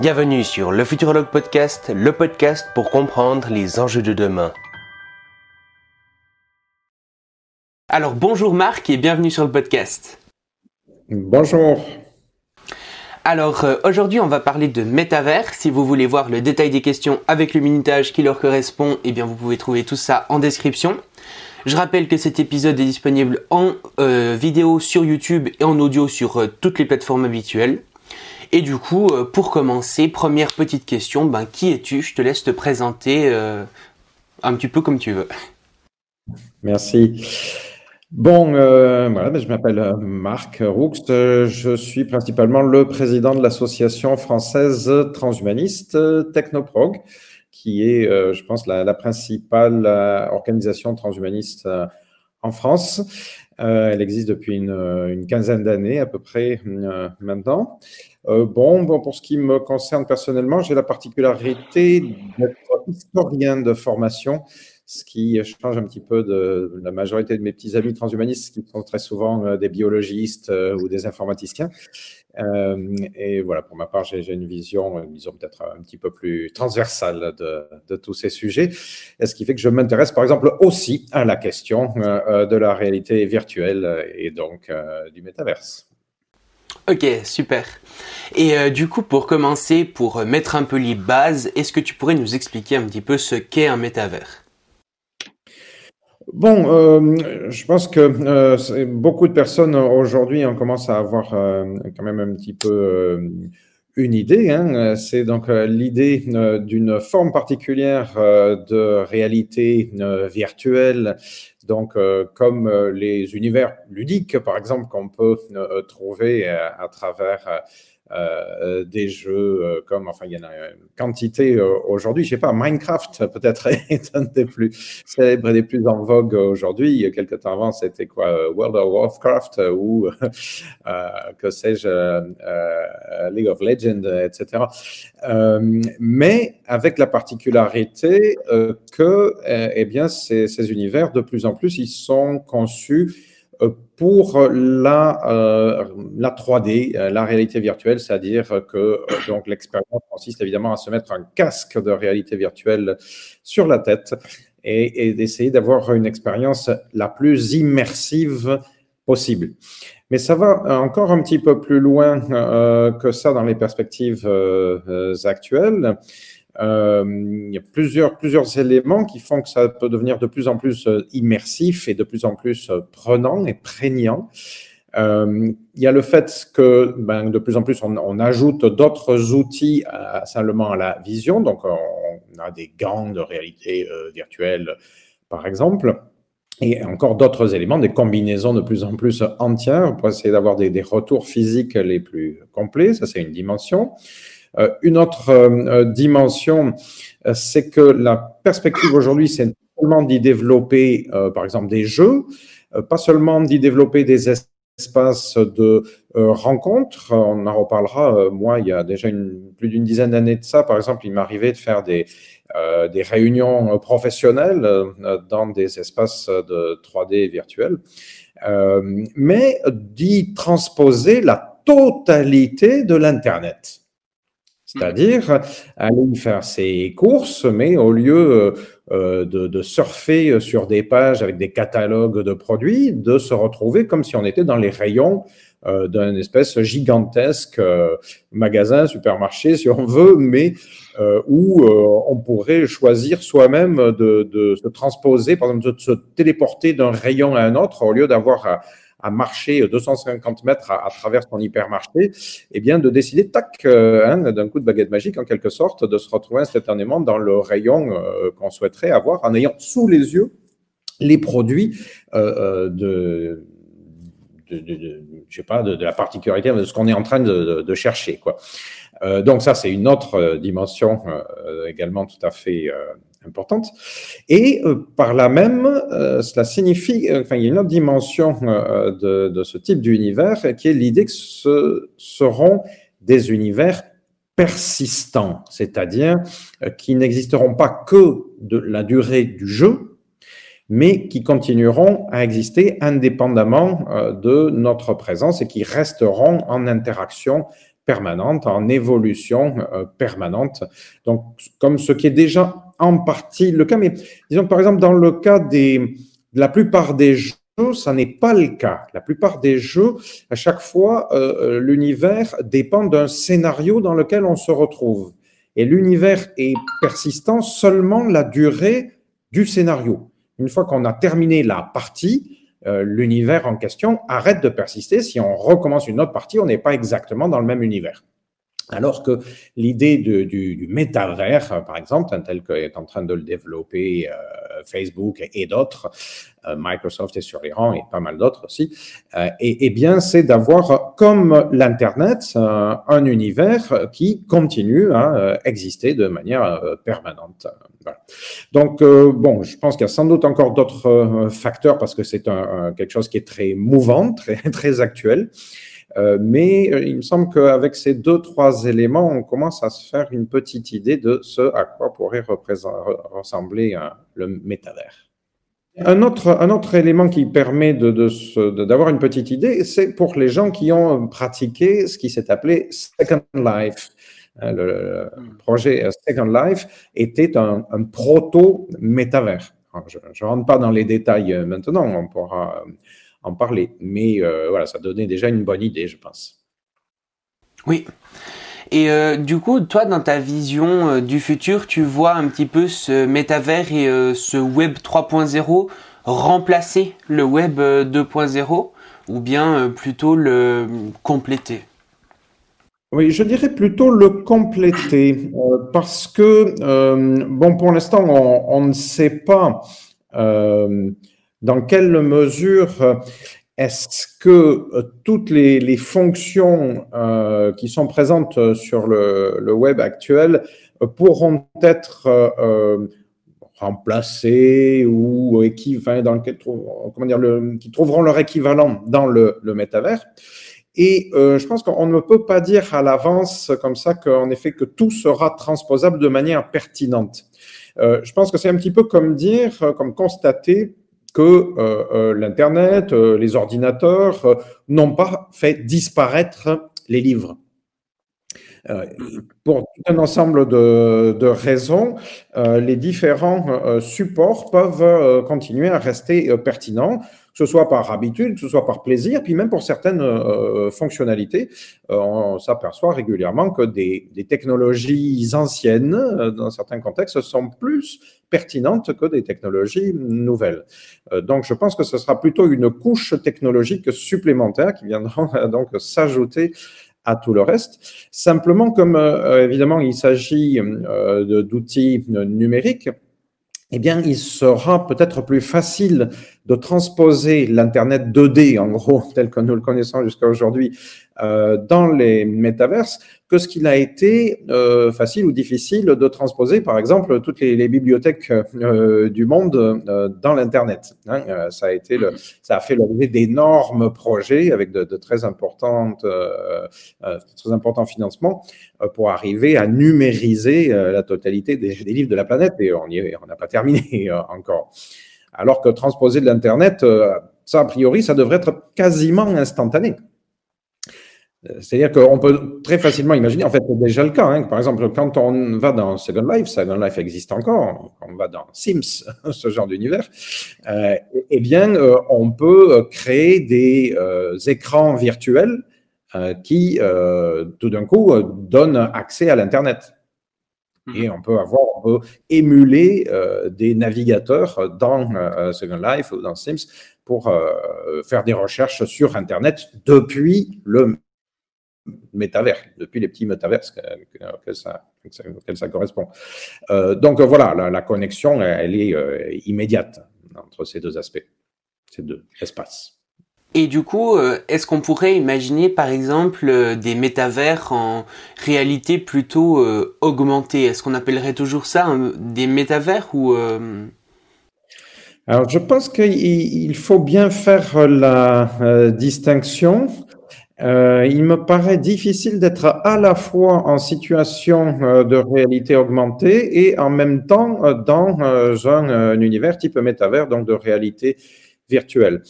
Bienvenue sur le Futurologue Podcast, le podcast pour comprendre les enjeux de demain. Alors bonjour Marc et bienvenue sur le podcast. Bonjour. Alors euh, aujourd'hui on va parler de métavers. Si vous voulez voir le détail des questions avec le minutage qui leur correspond, eh bien vous pouvez trouver tout ça en description. Je rappelle que cet épisode est disponible en euh, vidéo sur YouTube et en audio sur euh, toutes les plateformes habituelles. Et du coup, euh, pour commencer, première petite question, ben, qui es-tu? Je te laisse te présenter euh, un petit peu comme tu veux. Merci. Bon, euh, voilà, ben, je m'appelle Marc Roux. Je suis principalement le président de l'association française transhumaniste Technoprog, qui est, je pense, la, principale organisation transhumaniste en France. elle existe depuis une, une quinzaine d'années à peu près maintenant. Euh, bon, bon, pour ce qui me concerne personnellement, j'ai la particularité d'être historien de formation, ce qui change un petit peu de la majorité de mes petits amis transhumanistes qui sont très souvent euh, des biologistes euh, ou des informaticiens. et voilà, pour ma part, j'ai une vision, disons peut-être un petit peu plus transversale de, tous ces sujets. Et ce qui fait que je m'intéresse, par exemple, aussi à la question de la réalité virtuelle et donc du métaverse. Ok, super. Et euh, du coup, pour commencer, pour mettre un peu les bases, est-ce que tu pourrais nous expliquer un petit peu ce qu'est un métavers? Bon, euh, je pense que euh, beaucoup de personnes aujourd'hui on commence à avoir quand même un petit peu une idée. Hein. C'est donc l'idée d'une forme particulière de réalité virtuelle donc, euh, comme euh, les univers ludiques, par exemple, qu'on peut euh, trouver à, travers des jeux comme, enfin, il y en a une quantité aujourd'hui. Je sais pas, Minecraft peut-être est un des plus célèbres et des plus en vogue aujourd'hui. Il quelques temps avant, c'était quoi, World of Warcraft ou que sais-je, League of Legends, etc. mais avec la particularité que, eh bien, ces, univers de plus en plus ils sont conçus euh, pour la, euh, la 3D, euh, la réalité virtuelle, c'est-à-dire que donc l'expérience consiste évidemment à se mettre un casque de réalité virtuelle sur la tête et, d'essayer d'avoir une expérience la plus immersive possible. Mais ça va encore un petit peu plus loin que ça dans les perspectives actuelles. Euh, il y a plusieurs, éléments qui font que ça peut devenir de plus en plus euh, immersif et de plus en plus euh, prenant et prégnant. il y a le fait que ben, de plus en plus on, ajoute d'autres outils simplement à la vision. Donc on a des gants de réalité virtuelle, par exemple et encore d'autres éléments, des combinaisons de plus en plus entières pour essayer d'avoir des, des, retours physiques les plus complets. Ça, c'est une dimension. Euh, une autre euh, euh, dimension, c'est que la perspective aujourd'hui, c'est seulement d'y développer, par exemple, des jeux, pas seulement d'y développer des espaces de rencontres. On en reparlera. moi, il y a déjà plus d'une dizaine d'années de ça, par exemple, il m'arrivait de faire des, des réunions professionnelles dans des espaces de 3D virtuels, mais d'y transposer la totalité de l'Internet. C'est-à-dire aller faire ses courses, mais au lieu euh, de, surfer sur des pages avec des catalogues de produits, de se retrouver comme si on était dans les rayons euh, d'un espèce gigantesque euh, magasin, supermarché, si on veut, mais où on pourrait choisir soi-même de, se transposer, par exemple, de se téléporter d'un rayon à un autre, au lieu d'avoir marcher 250 mètres à, travers son hypermarché, eh bien de décider, tac, euh, hein, d'un coup de baguette magique en quelque sorte, de se retrouver instantanément dans le rayon euh, qu'on souhaiterait avoir en ayant sous les yeux les produits euh, de, de, je sais pas, de, la particularité de ce qu'on est en train de, chercher, donc ça, c'est une autre dimension également tout à fait importante. Et euh, par là même, euh, cela signifie, euh, enfin, il y a une autre dimension de, de, ce type d'univers qui est l'idée que ce seront des univers persistants, c'est-à-dire qui n'existeront pas que de la durée du jeu, mais qui continueront à exister indépendamment de notre présence et qui resteront en interaction permanente, en évolution permanente. Donc, comme ce qui est déjà en partie le cas, mais disons par exemple dans le cas des, de la plupart des jeux, ça n'est pas le cas. La plupart des jeux, à chaque fois, l'univers dépend d'un scénario dans lequel on se retrouve. Et l'univers est persistant seulement la durée du scénario. Une fois qu'on a terminé la partie, euh, l'univers en question arrête de persister. Si on recommence une autre partie, on n'est pas exactement dans le même univers. Alors que l'idée du, du, métavers, euh, par exemple, tel qu'est en train de le développer euh, Facebook et, d'autres, Microsoft est sur les rangs et pas mal d'autres aussi, et, et, bien c'est d'avoir comme l'Internet un univers qui continue à exister de manière permanente. Donc, euh, bon, je pense qu'il y a sans doute encore d'autres euh, facteurs parce que c'est quelque chose qui est très mouvant, très, très actuel. Euh, mais il me semble qu'avec ces deux, trois éléments, on commence à se faire une petite idée de ce à quoi pourrait ressembler le métavers. Un autre, un autre élément qui permet d'avoir de, de, une petite idée, c'est pour les gens qui ont pratiqué ce qui s'est appelé Second Life. Hein, le, projet Second Life était un, proto-métavers. Je ne rentre pas dans les détails euh, maintenant, on pourra euh, en parler, mais euh, voilà, ça donnait déjà une bonne idée, je pense. Oui. Et du coup, toi, dans ta vision du futur, tu vois un petit peu ce métavers et ce Web 3.0 remplacer le Web 2.0 ou bien plutôt le compléter? Oui, je dirais plutôt le compléter, euh, parce que, euh, bon, pour l'instant, on, ne sait pas euh, dans quelle mesure est-ce que toutes les, fonctions qui sont présentes sur le, web actuel pourront être remplacées ou dans lequel, comment dire, qui trouveront leur équivalent dans le, métavers? Et euh, je pense qu'on ne peut pas dire à l'avance comme ça qu'en effet que tout sera transposable de manière pertinente. Euh, je pense que c'est un petit peu comme dire, euh, comme constater que l'Internet, les ordinateurs n'ont pas fait disparaître les livres. pour un ensemble de, raisons, les différents supports peuvent continuer à rester pertinents ce soit par habitude, ce soit par plaisir, puis même pour certaines euh, fonctionnalités, euh, on s'aperçoit régulièrement que des, technologies anciennes, euh, dans certains contextes, sont plus pertinentes que des technologies nouvelles. donc, je pense que ce sera plutôt une couche technologique supplémentaire qui viendra donc s'ajouter à tout le reste. Simplement, comme évidemment il s'agit d'outils numériques, eh bien, il sera peut-être plus facile de transposer l'Internet 2D, en gros, tel que nous le connaissons jusqu'à aujourd'hui, euh, dans les métaverses, que ce qu'il a été euh, facile ou difficile de transposer, par exemple, toutes les, bibliothèques euh, du monde dans l'Internet. Hein. ça a été ça a fait l'objet d'énormes projets avec de, très importants financements pour arriver à numériser la totalité des, livres de la planète. Et on n'a pas terminé encore. Alors que transposer de l'Internet, ça, a priori, ça devrait être quasiment instantané. Euh, c'est-à-dire qu'on peut très facilement imaginer, en fait, c'est déjà le cas. Hein. Par exemple, quand on va dans Second Life, Second Life existe encore, quand on va dans Sims, ce genre d'univers, euh, eh bien, euh, on peut créer des écrans virtuels qui, tout d'un coup, donnent accès à l'Internet. Mmh. Et on peut avoir, on peut émuler des navigateurs dans Second Life ou dans Sims pour faire des recherches sur Internet depuis le métavers, depuis les petits métavers que, ça, correspond. Euh, donc voilà, la, connexion, elle est euh, immédiate entre ces deux aspects, ces deux espaces. Et du coup, euh, est-ce qu'on pourrait imaginer par exemple des métavers en réalité plutôt augmentée? Est-ce qu'on appellerait toujours ça des métavers ou Alors je pense qu'il faut bien faire la distinction. Euh, il me paraît difficile d'être à la fois en situation euh, de réalité augmentée et en même temps euh, dans un, univers type métavers, donc de réalité virtuelle.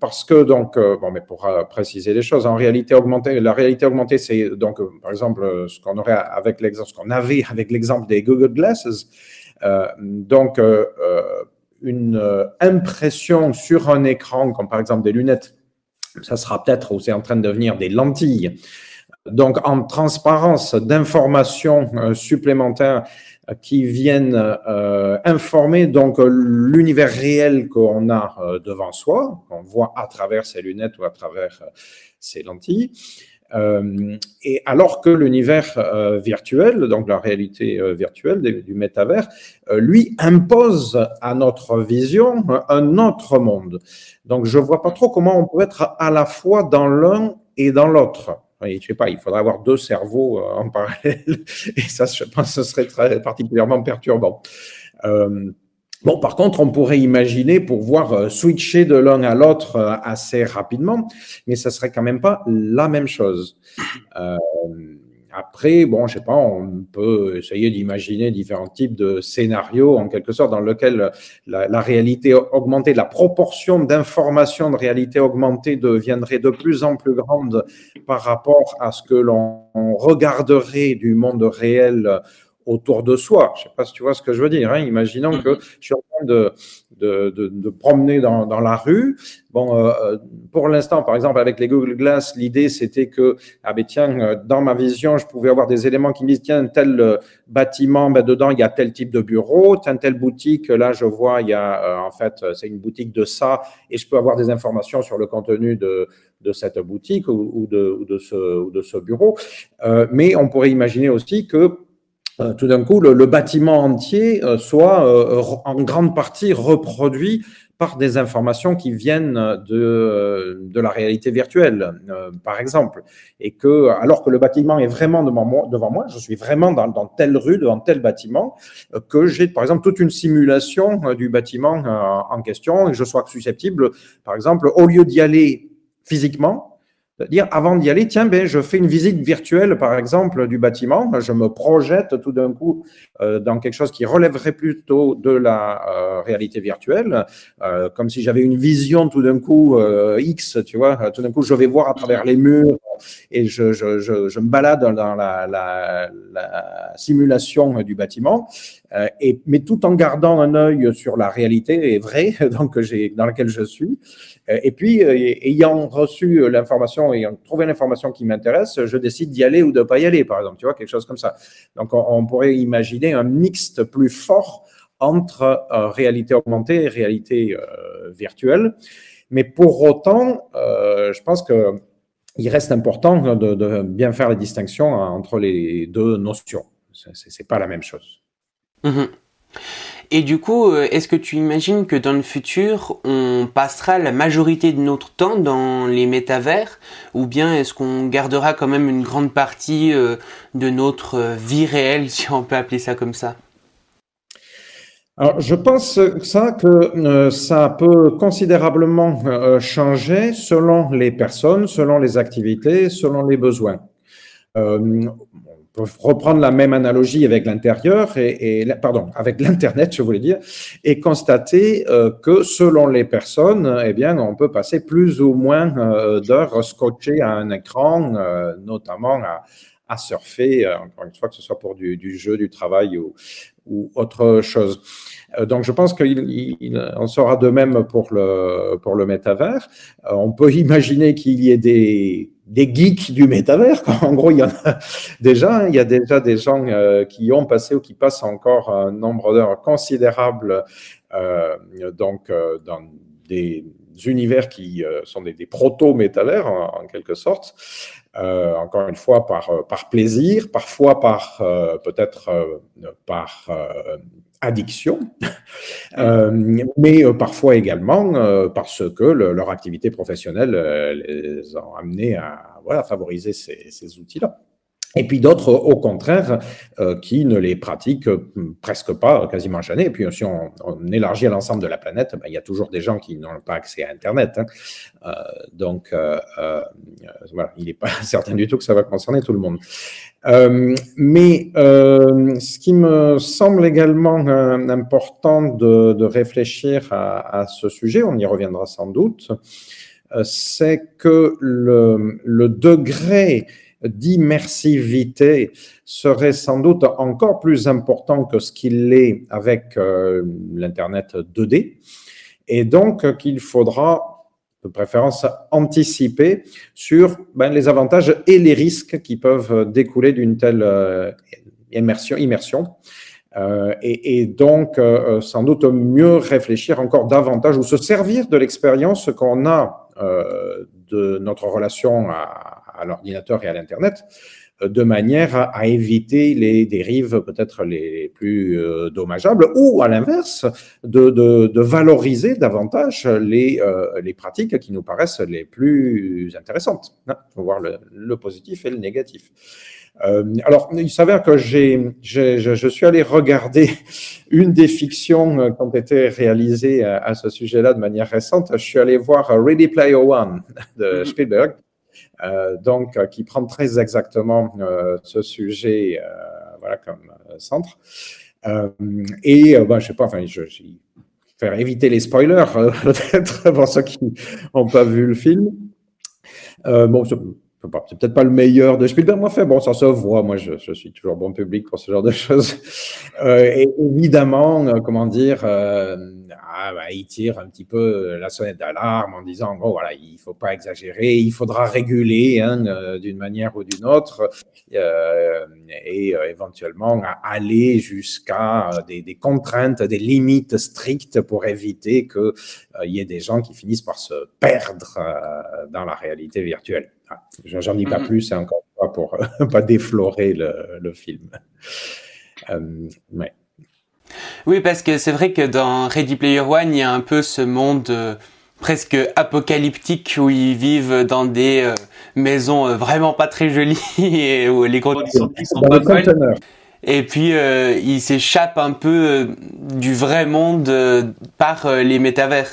Parce que donc, bon, mais pour préciser les choses, la réalité augmentée, c'est donc, par exemple, ce qu'on aurait avec l'exemple, ce qu'on avait avec l'exemple des Google Glasses. donc, une impression sur un écran, comme par exemple des lunettes, ça sera peut-être, ou c'est en train de devenir des lentilles. Donc, en transparence d'informations euh, supplémentaires euh, qui viennent euh, informer donc l'univers réel qu'on a devant soi, qu'on voit à travers ses lunettes ou à travers ses lentilles. et alors que l'univers virtuel, donc la réalité virtuelle du métavers, lui impose à notre vision un autre monde. Donc je vois pas trop comment on peut être à la fois dans l'un et dans l'autre. Je sais pas, il faudrait avoir deux cerveaux euh, en parallèle, et ça, je pense, ce serait très particulièrement perturbant. Euh, bon, par contre, on pourrait imaginer pouvoir euh, switcher de l'un à l'autre assez rapidement, mais ça serait quand même pas la même chose. Euh, après, bon, je sais pas, on peut essayer d'imaginer différents types de scénarios, en quelque sorte, dans lesquels la, réalité augmentée, la proportion d'informations de réalité augmentée deviendrait de plus en plus grande par rapport à ce que l'on regarderait du monde réel autour de soi. Je sais pas si tu vois ce que je veux dire. Hein. Imaginons que je suis en train de, de, de, de promener dans, dans, la rue. Bon, euh, euh, pour l'instant, par exemple, avec les Google Glass, l'idée c'était que, ah ben tiens, euh, dans ma vision, je pouvais avoir des éléments qui me disent, tiens, tel bâtiment, ben dedans il y a tel type de bureau, telle telle boutique, là je vois, il y a en fait, c'est une boutique de ça, et je peux avoir des informations sur le contenu de, de cette boutique ou, ou, de, ou de, ce, ou de ce bureau. Euh, mais on pourrait imaginer aussi que euh, tout d'un coup, le, bâtiment entier euh, soit euh, en grande partie reproduit par des informations qui viennent de, de la réalité virtuelle, par exemple. Et que, alors que le bâtiment est vraiment devant moi, devant moi je suis vraiment dans, dans telle rue, devant tel bâtiment, que j'ai, par exemple, toute une simulation du bâtiment en question et je sois susceptible, par exemple, au lieu d'y aller physiquement, dire avant d'y aller, tiens, ben, je fais une visite virtuelle, par exemple, du bâtiment. Je me projette tout d'un coup euh, dans quelque chose qui relèverait plutôt de la euh, réalité virtuelle, euh, comme si j'avais une vision tout d'un coup X, tu vois. Tout d'un coup, je vais voir à travers les murs et je, je, je, je me balade dans la, la, la simulation du bâtiment. Et, mais tout en gardant un œil sur la réalité vraie donc, dans laquelle je suis. Et puis, ayant reçu l'information et trouver l'information qui m'intéresse, je décide d'y aller ou de ne pas y aller, par exemple, tu vois, quelque chose comme ça. Donc, on, pourrait imaginer un mixte plus fort entre euh, réalité augmentée et réalité euh, virtuelle. Mais pour autant, euh, je pense que il reste important de, bien faire la distinction entre les deux notions. C'est pas la même chose. Mm-hmm. Et du coup, euh, est-ce que tu imagines que dans le futur, on passera la majorité de notre temps dans les métavers ou bien est-ce qu'on gardera quand même une grande partie euh, de notre euh, vie réelle, si on peut appeler ça comme ça? Alors, je pense ça que ça peut considérablement changer selon les personnes, selon les activités, selon les besoins reprendre la même analogie avec l'intérieur et, et, pardon avec l'internet je voulais dire et constater euh, que selon les personnes eh bien on peut passer plus ou moins euh, d'heures scotchées à un écran euh, notamment à, à surfer encore une fois que ce soit pour du, du jeu du travail ou, ou autre chose. Donc je pense qu'il en sera de même pour le pour le métavers. On peut imaginer qu'il y ait des des geeks du métavers. En gros, il y en a déjà, hein. il y a déjà des gens euh, qui ont passé ou qui passent encore un nombre d'heures considérable euh, donc euh, dans des univers qui sont des, proto-métavers en, quelque sorte. encore une fois par, par plaisir, parfois par peut-être par addiction, euh, mais euh, parfois également euh, parce que leur activité professionnelle les a amenés à voilà, favoriser ces, ces outils-là. Et puis d'autres, au contraire, euh, qui ne les pratiquent presque pas, quasiment jamais. Et puis si on, élargit à l'ensemble de la planète, ben, il y a toujours des gens qui n'ont pas accès à Internet. Hein. Euh, donc, euh, voilà, il n'est pas certain du tout que ça va concerner tout le monde. mais ce qui me semble également important de, réfléchir à, ce sujet, on y reviendra sans doute, c'est que le degré d'immersivité serait sans doute encore plus important que ce qu'il est avec euh, l'Internet 2D. Et donc qu'il faudra, de préférence, anticiper sur ben, les avantages et les risques qui peuvent découler d'une telle euh, immersion. immersion. Euh, et, donc, sans doute mieux réfléchir encore davantage ou se servir de l'expérience qu'on a de notre relation à, à l'ordinateur et à l'Internet, euh, de manière à, éviter les dérives peut-être les plus euh, dommageables, ou à l'inverse, de, de, valoriser davantage les, euh, les pratiques qui nous paraissent les plus intéressantes. Il faut voir le, positif et le négatif. alors, il s'avère que j'ai, je, je, suis allé regarder une des fictions qui ont été réalisées à, à ce sujet-là de manière récente. Je suis allé voir Ready Player One de mm-hmm. Spielberg. Euh, donc euh, qui prend très exactement euh, ce sujet voilà, comme centre. et ben, je sais pas, enfin, je, faire éviter les spoilers peut-être pour ceux qui n'ont pas vu le film. bon, c'est peut-être pas le meilleur de Spielberg, moi, fait, bon, ça se voit. Moi, je, suis toujours bon public pour ce genre de choses. Euh, et évidemment, euh, comment dire, euh, ah, bah, il tire un petit peu la sonnette d'alarme en disant, bon, voilà, il faut pas exagérer, il faudra réguler hein, euh, d'une manière ou d'une autre, et éventuellement aller jusqu'à des, contraintes, des limites strictes pour éviter qu'il y ait des gens qui finissent par se perdre dans la réalité virtuelle. Ah, j'en dis pas mm-hmm. plus, c'est encore pas pour pas déflorer le, film. Euh, oui, parce que c'est vrai que dans Ready Player One, il y a un peu ce monde euh, presque apocalyptique où ils vivent dans des euh, maisons vraiment pas très jolies et où les conditions sont pas folles. Et puis ils s'échappent un peu du vrai monde par les métavers.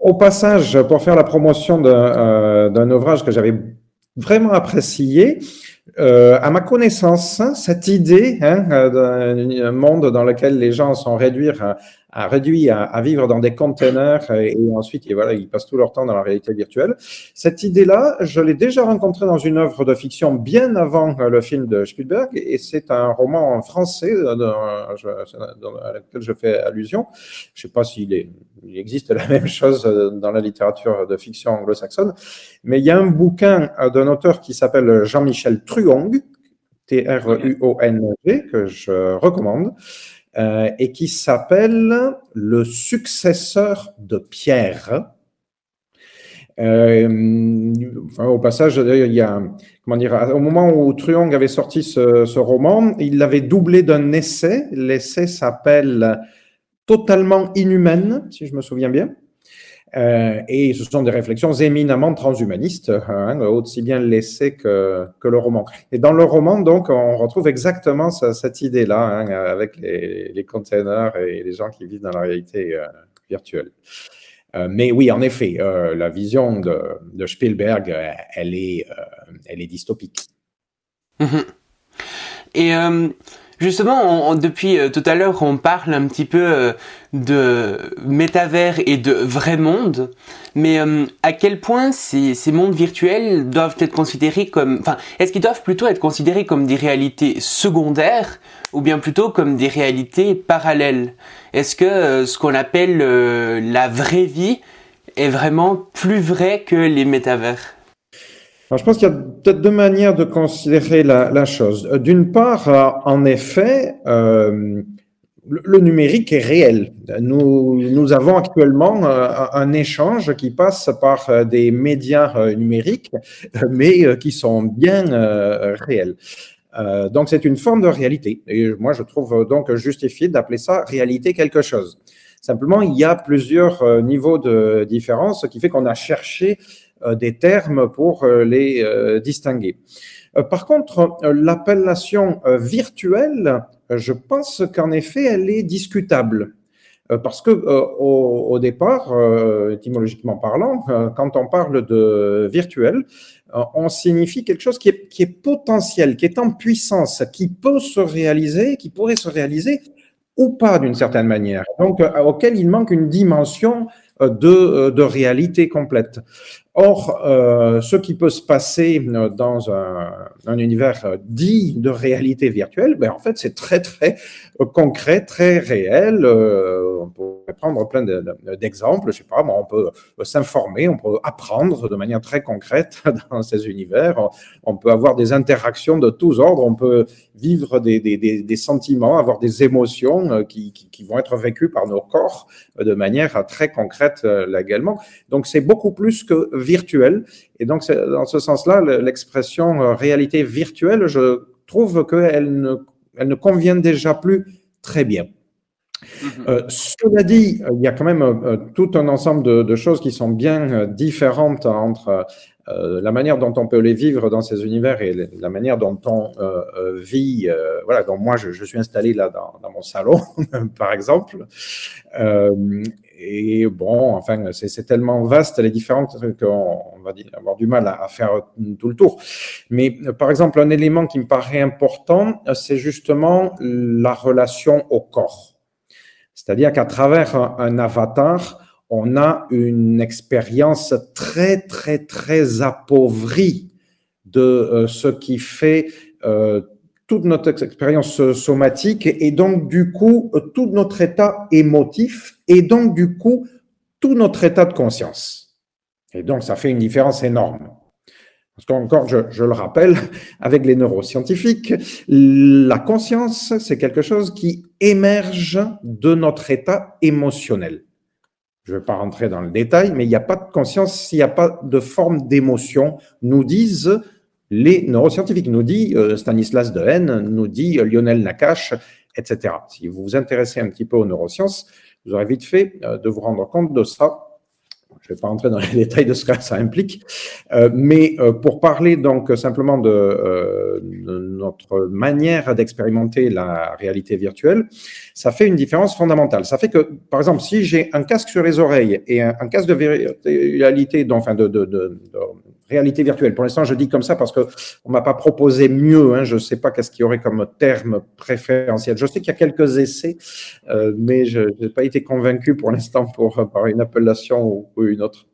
Au passage, pour faire la promotion euh, d'un ouvrage que j'avais vraiment apprécié, euh, à ma connaissance, cette idée hein, d'un monde dans lequel les gens sont réduits à, réduit à, vivre dans des containers et, ensuite et voilà, ils passent tout leur temps dans la réalité virtuelle. Cette idée-là, je l'ai déjà rencontrée dans une œuvre de fiction bien avant le film de Spielberg et c'est un roman français dans, lequel je fais allusion. Je ne sais pas s'il est, il existe la même chose dans la littérature de fiction anglo-saxonne, mais il y a un bouquin d'un auteur qui s'appelle Jean-Michel Truong, T-R-U-O-N-G, que je recommande, euh, et qui s'appelle Le successeur de Pierre. Euh, au passage, il y a, comment dire, au moment où Truong avait sorti ce roman, il l'avait doublé d'un essai. L'essai s'appelle Totalement inhumaine, si je me souviens bien. Euh, et ce sont des réflexions éminemment transhumanistes, hein, aussi bien l'essai que, que, le roman. Et dans le roman, donc, on retrouve exactement cette idée-là, hein, avec les, containers et les gens qui vivent dans la réalité euh, virtuelle. Euh, mais oui, en effet, la vision de, Spielberg, elle est, elle est dystopique. Mm-hmm. Et Justement, depuis euh, tout à l'heure, on parle un petit peu euh, de métavers et de vrai monde, mais euh, à quel point ces, ces, mondes virtuels doivent être considérés comme, enfin, est-ce qu'ils doivent plutôt être considérés comme des réalités secondaires ou bien plutôt comme des réalités parallèles? Est-ce que ce qu'on appelle la vraie vie est vraiment plus vrai que les métavers? Je pense qu'il y a peut-être deux manières de considérer la, chose. Euh, d'une part, euh, en effet, euh, le numérique est réel. Nous, nous avons actuellement un échange qui passe par des médias numériques, mais qui sont bien réels. donc c'est une forme de réalité. Et moi, je trouve donc justifié d'appeler ça réalité quelque chose. Simplement, il y a plusieurs niveaux de différence, ce qui fait qu'on a cherché des termes pour les distinguer. Par contre, l'appellation virtuelle, je pense qu'en effet, elle est discutable. Parce que au, départ, étymologiquement parlant, quand on parle de virtuel, on signifie quelque chose qui est, qui est potentiel, qui est en puissance, qui peut se réaliser, qui pourrait se réaliser ou pas d'une certaine manière, donc euh, auquel il manque une dimension euh, de, euh, de réalité complète. Or, euh, ce qui peut se passer dans un, un, univers dit de réalité virtuelle, ben en fait, c'est très, très concret, très réel. Euh, prendre plein d'exemples. Je sais pas, on peut s'informer, on peut apprendre de manière très concrète dans ces univers. On peut avoir des interactions de tous ordres. On peut vivre des, sentiments, avoir des émotions qui, qui, vont être vécues par nos corps de manière très concrète également. Donc, c'est beaucoup plus que virtuel. Et donc, dans ce sens-là, l'expression euh, réalité virtuelle, je trouve qu'elle elle ne convient déjà plus très bien. Mm-hmm. Euh, cela dit, il y a quand même euh, tout un ensemble de, de, choses qui sont bien différentes entre euh, la manière dont on peut les vivre dans ces univers et la manière dont on euh, euh, vit, voilà, donc moi je, je, suis installé là dans, dans mon salon, par exemple. et bon, enfin, c'est tellement vaste les différentes qu'on va avoir du mal à, à, faire tout le tour. Mais par exemple, un élément qui me paraît important, c'est justement la relation au corps. C'est-à-dire qu'à travers un, avatar, on a une expérience très, très, très appauvrie de euh, ce qui fait euh, toute notre expérience somatique et donc du coup tout notre état émotif et donc du coup tout notre état de conscience. Et donc ça fait une différence énorme. Parce qu'encore, je, le rappelle, avec les neuroscientifiques, la conscience, c'est quelque chose qui émerge de notre état émotionnel. Je ne vais pas rentrer dans le détail, mais il n'y a pas de conscience s'il n'y a pas de forme d'émotion, nous disent les neuroscientifiques, nous dit euh, Stanislas Dehaene, nous dit euh, Lionel Nakache, etc. Si vous vous intéressez un petit peu aux neurosciences, vous aurez vite fait euh, de vous rendre compte de ça je ne vais pas entrer dans les détails de ce que ça implique, euh, mais euh, pour parler donc simplement de, euh, notre manière d'expérimenter la réalité virtuelle, ça fait une différence fondamentale. Ça fait que, par exemple, si j'ai un casque sur les oreilles et un, casque de réalité, enfin de, réalité virtuelle. Pour l'instant, je dis comme ça parce que on m'a pas proposé mieux. Hein, je ne sais pas qu'est-ce qu'il y aurait comme terme préférentiel. Je sais qu'il y a quelques essais, euh, mais je n'ai pas été convaincu pour l'instant pour par une appellation ou, ou une autre.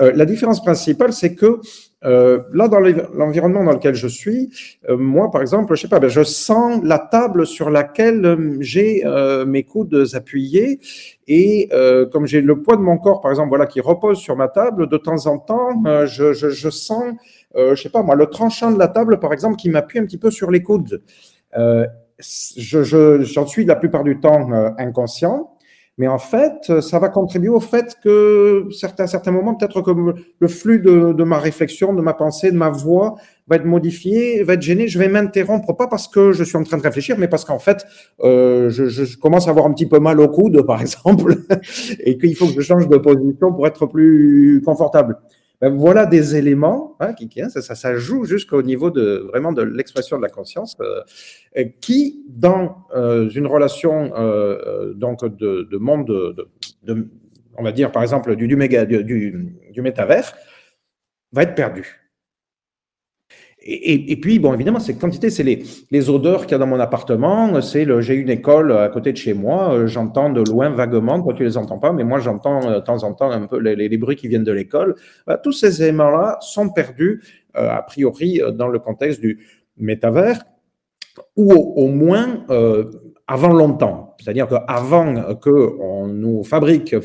Euh, la différence principale, c'est que euh, là, dans l'environnement dans lequel je suis, euh, moi, par exemple, je sais pas, ben, je sens la table sur laquelle euh, j'ai euh, mes coudes appuyés et euh, comme j'ai le poids de mon corps, par exemple, voilà, qui repose sur ma table, de temps en temps, je, je, je, sens, je sais pas, moi, le tranchant de la table, par exemple, qui m'appuie un petit peu sur les coudes. je, j'en suis la plupart du temps inconscient. Mais en fait, ça va contribuer au fait que certains, certains moments, peut-être que le flux de, de, ma réflexion, de ma pensée, de ma voix va être modifié, va être gêné. Je vais m'interrompre, pas parce que je suis en train de réfléchir, mais parce qu'en fait, euh, je, je, commence à avoir un petit peu mal au coude, par exemple, et qu'il faut que je change de position pour être plus confortable. Ben, voilà des éléments hein, qui, qui hein, ça, ça, ça, joue jusqu'au niveau de vraiment de l'expression de la conscience, euh, qui dans euh, une relation euh, euh donc de, de monde de, on va dire par exemple du, du méga du, du métavers, va être perdu. Et, puis, bon, évidemment, ces quantités, c'est les, odeurs qu'il y a dans mon appartement. C'est le, j'ai une école à côté de chez moi. Euh, j'entends de loin vaguement. Toi, tu les entends pas, mais moi, j'entends euh, de temps en temps un peu les, bruits qui viennent de l'école. tous ces éléments-là sont perdus, euh, a priori, dans le contexte du métavers, ou au, moins avant longtemps. C'est-à-dire qu'avant qu'on nous fabrique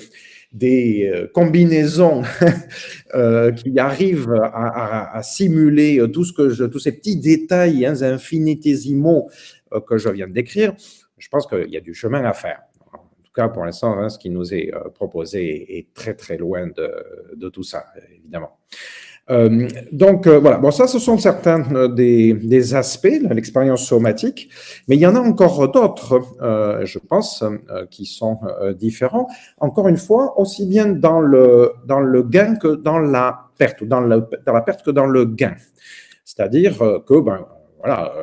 des euh, combinaisons euh, qui arrivent à, simuler tout ce que tous ces petits détails infinitésimaux euh, que je viens de décrire, je pense qu'il y a du chemin à faire. En tout cas, pour l'instant, hein, ce qui nous est proposé est très très loin de tout ça, évidemment. Euh, donc euh, voilà, bon ça ce sont certains euh, des, des aspects l'expérience somatique, mais il y en a encore d'autres, je pense, qui sont différents. Encore une fois, aussi bien dans le, dans le gain que dans la perte, le, dans la perte que dans le gain. C'est-à-dire que, ben, voilà,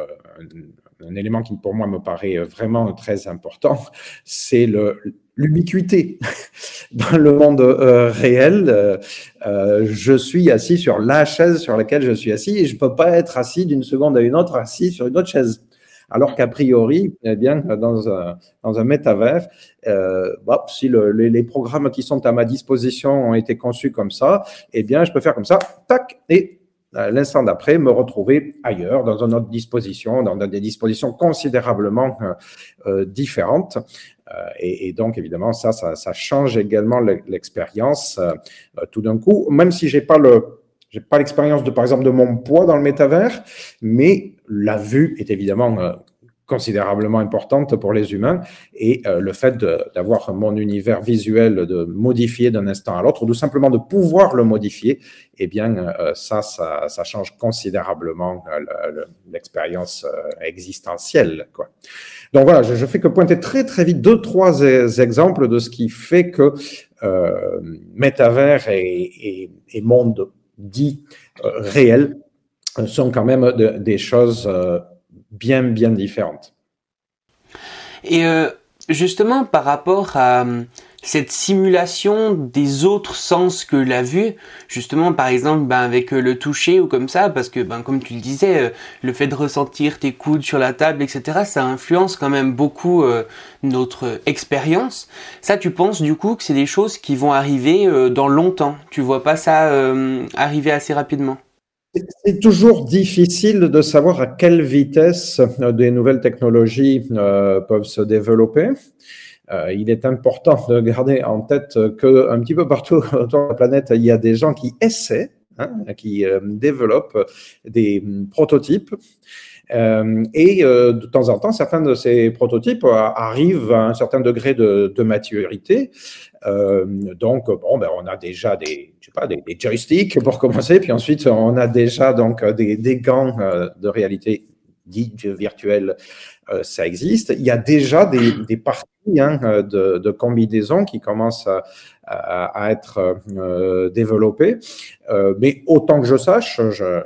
un élément qui pour moi me paraît vraiment très important, c'est l'ubiquité. Dans le monde euh, réel, euh, euh, je suis assis sur la chaise sur laquelle je suis assis et je ne peux pas être assis d'une seconde à une autre assis sur une autre chaise. Alors qu'a priori, eh bien, dans un, dans un métavers, si les, les, programmes qui sont à ma disposition ont été conçus comme ça, eh bien, je peux faire comme ça, tac, et l'instant d'après, me retrouver ailleurs, dans une autre disposition, dans des dispositions considérablement différentes. Euh, et, donc, évidemment, ça, ça, change également l'expérience tout d'un coup, même si j'ai pas le j'ai pas l'expérience de, par exemple, de mon poids dans le métavers, mais la vue est évidemment considérablement importante pour les humains et euh, le fait d'avoir mon univers visuel de modifier d'un instant à l'autre ou tout simplement de pouvoir le modifier, eh bien euh, ça, ça, change considérablement euh, l'expérience existentielle. Quoi. Donc voilà, je, fais que pointer très très vite deux trois exemples de ce qui fait que métavers et, et, monde dit réel sont quand même des choses bien, bien différentes. Et euh, justement, par rapport à euh, cette simulation des autres sens que la vue, justement, par exemple, ben, avec euh, le toucher ou comme ça, parce que, ben, comme tu le disais, le fait de ressentir tes coudes sur la table, etc., ça influence quand même beaucoup notre expérience. Ça, tu penses du coup que c'est des choses qui vont arriver dans longtemps? Tu vois pas ça arriver assez rapidement? C'est toujours difficile de savoir à quelle vitesse euh, des nouvelles technologies euh, peuvent se développer. Euh, il est important de garder en tête que un petit peu partout autour de la planète, il y a des gens qui essaient, hein, qui développent des prototypes. et de temps en temps, certains de ces prototypes arrivent à un certain degré de, maturité. donc, bon, ben, on a déjà des, je sais pas, des, joysticks pour commencer, puis ensuite on a déjà donc des, gants euh, de réalité dite virtuelle, euh, ça existe. Il y a déjà des, parties hein, de, de, combinaisons qui commencent à, être euh, développées, euh, mais autant que je sache, je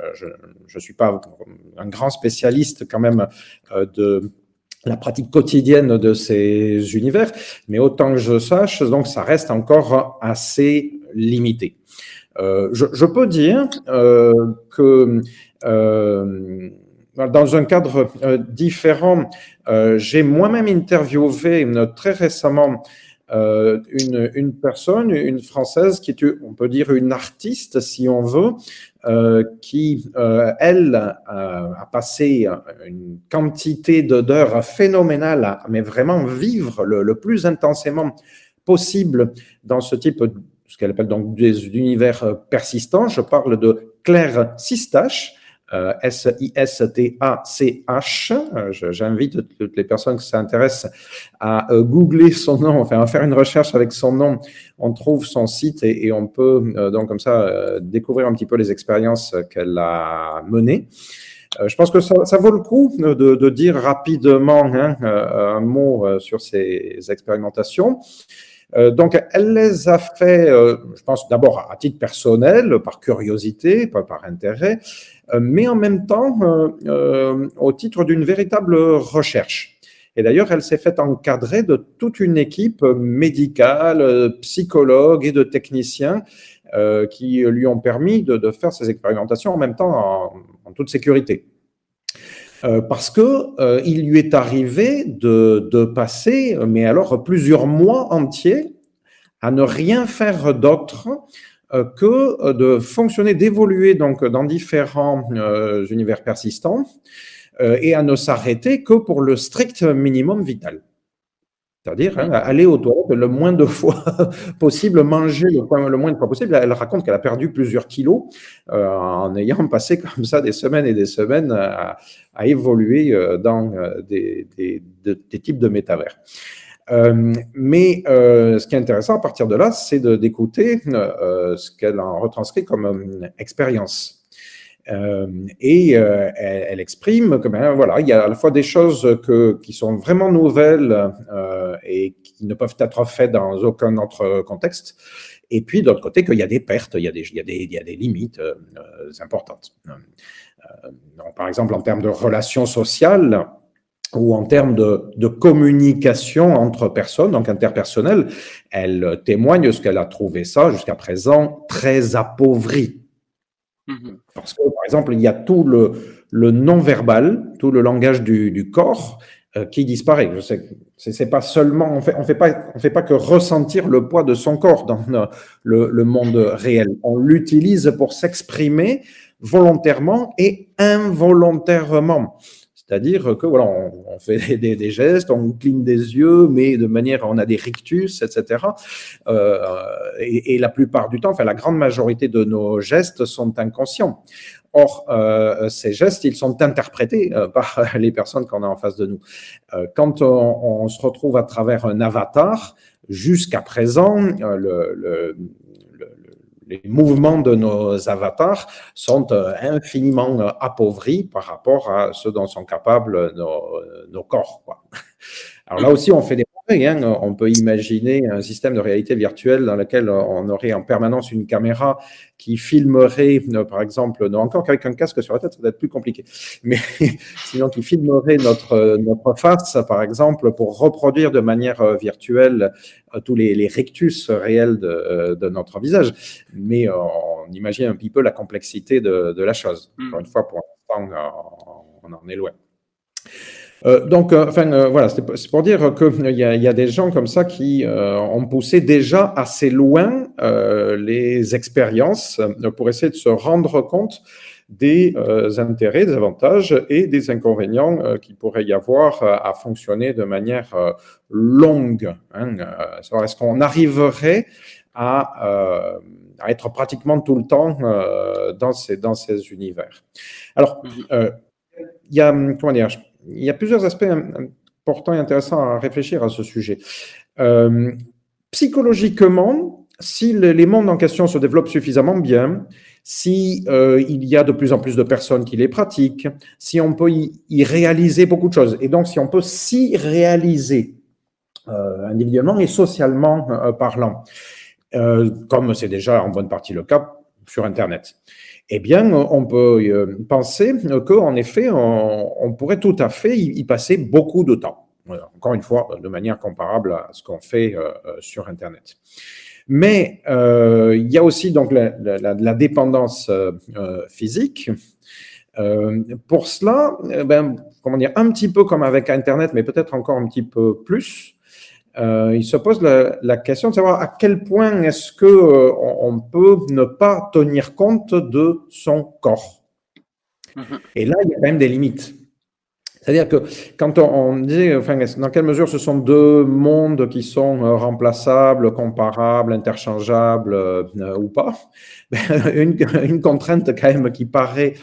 je, suis pas un grand spécialiste quand même de la pratique quotidienne de ces univers, mais autant que je sache, donc ça reste encore assez limité. Euh, je, peux dire euh, que euh, dans un cadre euh, différent, euh, j'ai moi-même interviewé très récemment euh, une, personne, une Française qui est, on peut dire, une artiste, si on veut, qui, elle, a passé une quantité d'heures phénoménale, mais vraiment vivre le, plus intensément possible dans ce type ce qu'elle appelle donc des univers persistants. Je parle de Claire Sistache, S-I-S-T-A-C-H. Euh, j'invite toutes les personnes qui s'intéressent à googler son nom, enfin à faire une recherche avec son nom. On trouve son site et, on peut donc comme ça découvrir un petit peu les expériences qu'elle a menées. Je pense que ça, vaut le coup de, dire rapidement hein, un mot sur ces expérimentations. Euh, donc, elle les a fait, euh, je pense d'abord à titre personnel, par curiosité, pas par intérêt, euh, mais en même temps au titre d'une véritable recherche. Et d'ailleurs, elle s'est faite encadrer de toute une équipe médicale, psychologue et de techniciens qui lui ont permis de, faire ces expérimentations en même temps en toute sécurité. Euh, parce que euh, il lui est arrivé de, passer, mais alors plusieurs mois entiers, à ne rien faire d'autre euh, que de fonctionner, d'évoluer donc dans différents univers persistants et à ne s'arrêter que pour le strict minimum vital. C'est-à-dire hein, aller aux toilettes le moins de fois possible, manger le, le moins de fois possible. Elle raconte qu'elle a perdu plusieurs kilos euh, en ayant passé comme ça des semaines et des semaines à, évoluer euh, dans euh, des, des, des, types de métavers. Mais ce qui est intéressant à partir de là, c'est d'écouter ce qu'elle en retranscrit comme expérience. Euh, et euh, elle, exprime que ben, voilà, il y a à la fois des choses qui sont vraiment nouvelles euh, et qui ne peuvent être faites dans aucun autre contexte, et puis d'autre côté qu'il y a des pertes, il y a des, limites importantes. Par exemple, en termes de relations sociales, ou en termes de, de, communication entre personnes, donc interpersonnelle, elle témoigne ce qu'elle a trouvé ça jusqu'à présent très appauvri. Mhm. Parce que, par exemple, il y a tout le, le non-verbal, tout le langage du, du corps euh, qui disparaît. Je sais, c'est pas seulement, on fait, on fait pas, on fait pas que ressentir le poids de son corps dans le, le monde réel. On l'utilise pour s'exprimer volontairement et involontairement. C'est-à-dire que voilà, on, fait des, gestes, on cligne des yeux, mais de manière, on a des rictus, etc. Euh, et, la plupart du temps, enfin la grande majorité de nos gestes sont inconscients. Or, euh, ces gestes, ils sont interprétés euh, par les personnes qu'on a en face de nous. quand on, se retrouve à travers un avatar, jusqu'à présent, le les mouvements de nos avatars sont euh, infiniment euh, appauvris par rapport à ce dont sont capables nos, nos corps. Alors là aussi, on fait des Hein. On peut imaginer un système de réalité virtuelle dans lequel on aurait en permanence une caméra qui filmerait, euh, par exemple, non, encore qu'avec un casque sur la tête, ça va être plus compliqué, mais sinon qui filmerait notre, notre face, par exemple, pour reproduire de manière euh, virtuelle euh, tous les, les rectus réels de, de, notre visage. Mais on imagine un petit peu la complexité de, de la chose. Hmm. Encore une fois, pour l'instant, on en est loin. Euh, donc, euh, enfin, euh, voilà, c'est pour dire qu'il y, a, y a des gens comme ça qui ont poussé déjà assez loin les expériences pour essayer de se rendre compte des intérêts, des avantages et des inconvénients qui pourrait y avoir à fonctionner de manière longue. Hein, Est-ce qu'on arriverait à, à, être pratiquement tout le temps dans, ces, dans ces univers? Alors, mhm. il y a, comment dire, il y a plusieurs aspects importants et intéressants à réfléchir à ce sujet. Euh, psychologiquement, si les mondes en question se développent suffisamment bien, si euh, il y a de plus en plus de personnes qui les pratiquent, si on peut y, réaliser beaucoup de choses, et donc si on peut s'y réaliser euh, individuellement et socialement parlant, comme c'est déjà en bonne partie le cas sur Internet eh bien, on peut euh, penser qu'en effet, on, pourrait tout à fait y, passer beaucoup de temps. Encore une fois, de manière comparable à ce qu'on fait euh, euh, sur Internet. Mais il y a aussi donc la, dépendance physique. pour cela, ben, comment dire, un petit peu comme avec Internet, mais peut-être encore un petit peu plus, il se pose la, question de savoir à quel point est-ce que euh, on, peut ne pas tenir compte de son corps. Mhm. Et là, il y a quand même des limites. C'est-à-dire que quand on, dit, enfin, dans quelle mesure ce sont deux mondes qui sont euh, remplaçables, comparables, interchangeables ou pas, ben, une, une, contrainte quand même qui paraît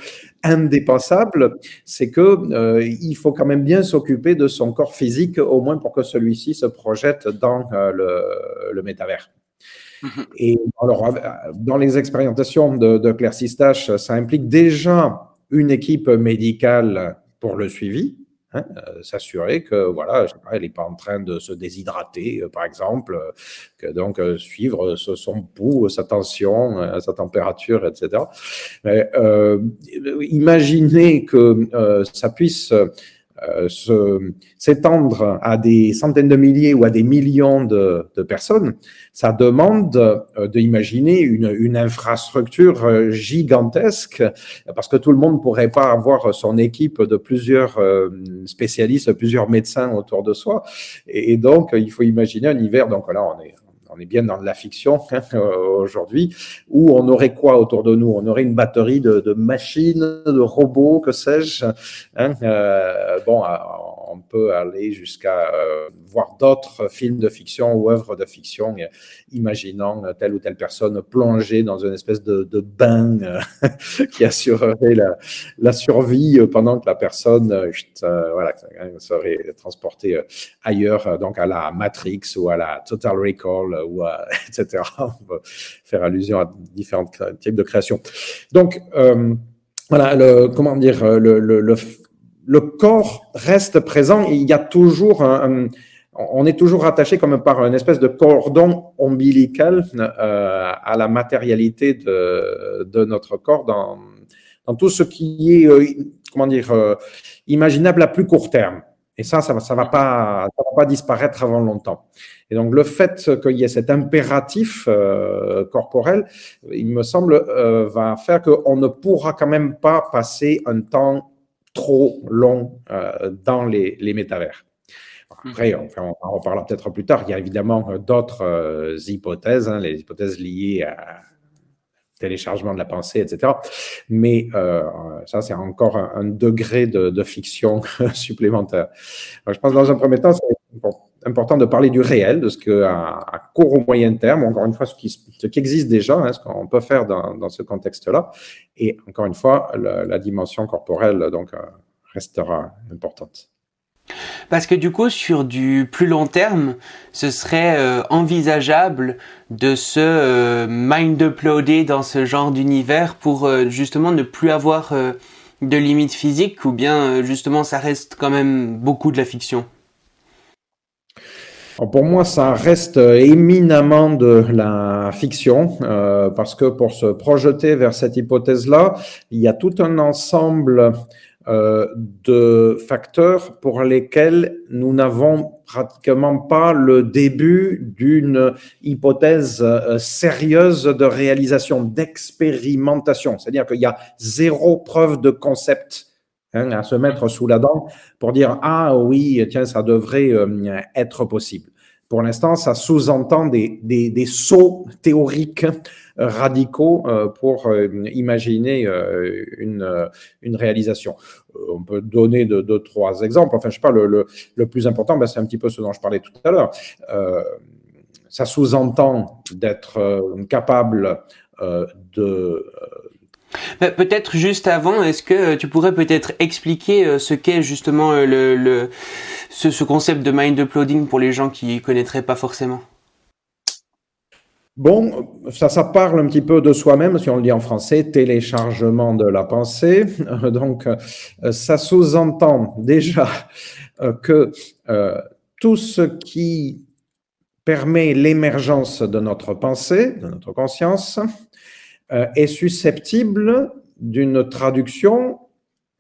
indépassable, c'est que euh, il faut quand même bien s'occuper de son corps physique, au moins pour que celui-ci se projette dans euh, le, le, métavers. Mm-hmm. Et alors, dans les expérimentations de, de Claire Sistache, ça implique déjà une équipe médicale pour le suivi, Hein, euh, s'assurer que voilà, elle n'est pas en train de se déshydrater, euh, par exemple, euh, que donc suivre son pouls, sa tension, sa température, etc. Mais, imaginez que ça puisse s'étendre à des centaines de milliers ou à des millions de, de personnes, ça demande euh, d'imaginer une, une, infrastructure euh, gigantesque parce que tout le monde ne pourrait pas avoir son équipe de plusieurs euh, spécialistes, plusieurs médecins autour de soi. Et, et donc, il faut imaginer un hiver. Donc là, on est on est bien dans de la fiction hein, aujourd'hui, où on aurait quoi autour de nous? On aurait une batterie de, machines, de robots, que sais-je. Hein, euh, bon, on peut aller jusqu'à voir d'autres films de fiction ou œuvres de fiction, imaginant telle ou telle personne plongée dans une espèce de, bain qui assurerait la, survie pendant que la personne voilà, serait transportée ailleurs, donc à la Matrix ou à la Total Recall, ou etc. On peut faire allusion à différents types de créations. Donc, voilà, comment dire, le, corps reste présent. il y a toujours un, on est toujours attaché comme par une espèce de cordon ombilical euh, à la matérialité de, de notre corps dans, dans, tout ce qui est, euh, comment dire, euh, imaginable à plus court terme. Et ça, ça ne va, pas, ça va pas disparaître avant longtemps. Et donc, le fait qu'il y ait cet impératif euh, corporel, il me semble, euh, va faire qu'on ne pourra quand même pas passer un temps trop long euh, dans les, les métavers. Après, on, on en reparlera peut-être plus tard. Il y a évidemment d'autres hypothèses, hein, les hypothèses liées à téléchargement de la pensée, etc. Mais euh, ça, c'est encore un, degré de, fiction supplémentaire. je pense dans un premier temps, c'est important de parler du réel, de ce que à, court ou moyen terme, encore une fois, ce qui, existe déjà, hein, ce qu'on peut faire dans, ce contexte-là, et encore une fois, la, dimension corporelle donc euh, restera importante. Parce que du coup, sur du plus long terme, ce serait euh, envisageable de se euh, mind-uploader dans ce genre d'univers pour justement ne plus avoir de limites physiques ou bien justement ça reste quand même beaucoup de la fiction? Pour moi, ça reste éminemment de la fiction, parce que pour se projeter vers cette hypothèse-là, il y a tout un ensemble euh, de facteurs pour lesquels nous n'avons pratiquement pas le début d'une hypothèse euh, sérieuse de réalisation, d'expérimentation. C'est-à-dire qu'il y a zéro preuve de concept hein, à se mettre sous la dent pour dire ah oui tiens ça devrait euh, être possible. Pour l'instant, ça sous-entend des, des, sauts théoriques radicaux euh, pour euh, imaginer une, une réalisation. On peut donner deux, de, trois exemples. Enfin, je sais pas, le, le, le plus important, ben, c'est un petit peu ce dont je parlais tout à l'heure. ça sous-entend d'être capable de Peut-être juste avant, est-ce que tu pourrais peut-être expliquer ce qu'est justement le, le ce, ce, concept de mind uploading pour les gens qui connaîtraient pas forcément? Bon, ça, ça parle un petit peu de soi-même, si on le dit en français, téléchargement de la pensée. Donc, euh, ça sous-entend déjà euh, que euh, tout ce qui permet l'émergence de notre pensée, de notre conscience, est susceptible d'une traduction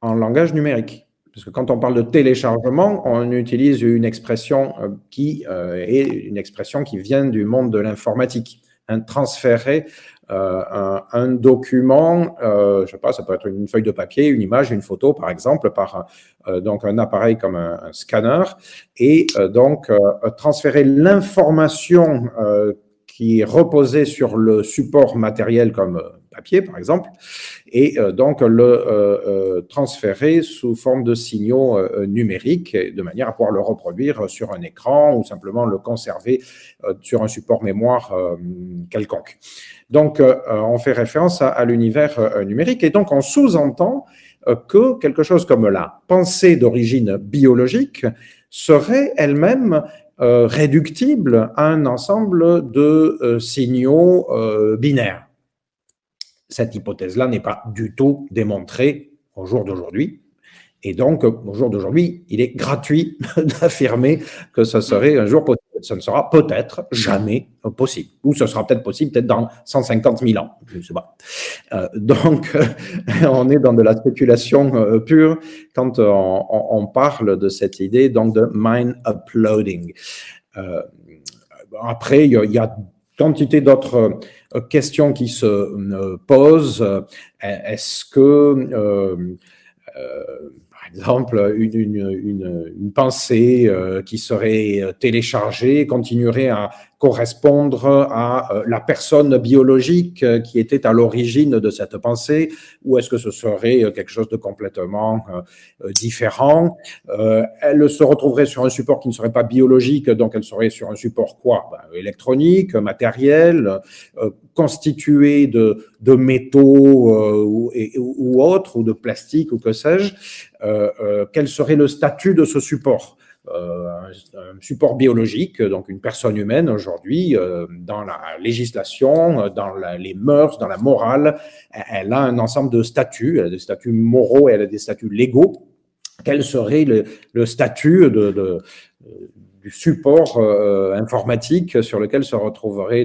en langage numérique. Parce que quand on parle de téléchargement, on utilise une expression qui est une expression qui vient du monde de l'informatique transférer euh, un, document, euh, je sais pas, ça peut être une feuille de papier, une image, une photo, par exemple, par euh, donc un appareil comme un, scanner, et donc transférer l'information qui reposée sur le support matériel comme papier, par exemple, et euh, donc le euh, euh, transférer sous forme de signaux numériques de manière à pouvoir le reproduire sur un écran ou simplement le conserver sur un support mémoire quelconque. Donc, on fait référence à, l'univers numérique et donc on sous-entend que quelque chose comme la pensée d'origine biologique serait elle-même réductible à un ensemble de signaux binaires. Cette hypothèse-là n'est pas du tout démontrée au jour d'aujourd'hui. Et donc, au jour d'aujourd'hui, il est gratuit d'affirmer que ce serait un jour possible. Ce ne sera peut-être jamais possible. Ou ce sera peut-être possible, peut-être dans 150 000 ans. Je sais pas. Euh, donc, on est dans de la spéculation euh, pure quand on, parle de cette idée donc de mind uploading. Euh, après, il y a quantité d'autres euh, questions qui se euh, posent. Euh, est-ce que, par exemple, une, une, une, pensée qui serait téléchargée continuerait à correspondre à la personne biologique qui était à l'origine de cette pensée, ou est-ce que ce serait quelque chose de complètement différent Elle se retrouverait sur un support qui ne serait pas biologique, donc elle serait sur un support quoi? Ben, Électronique, matériel, constitué de, de métaux ou, ou, autres, ou de plastique, ou que sais-je. quel serait le statut de ce support? Euh, un, support biologique, donc une personne humaine aujourd'hui, euh, dans la législation, dans les mœurs, dans la morale, elle a un ensemble de statuts, elle a des statuts moraux et elle a des statuts légaux. Quel serait le, statut du support euh, informatique sur lequel se retrouverait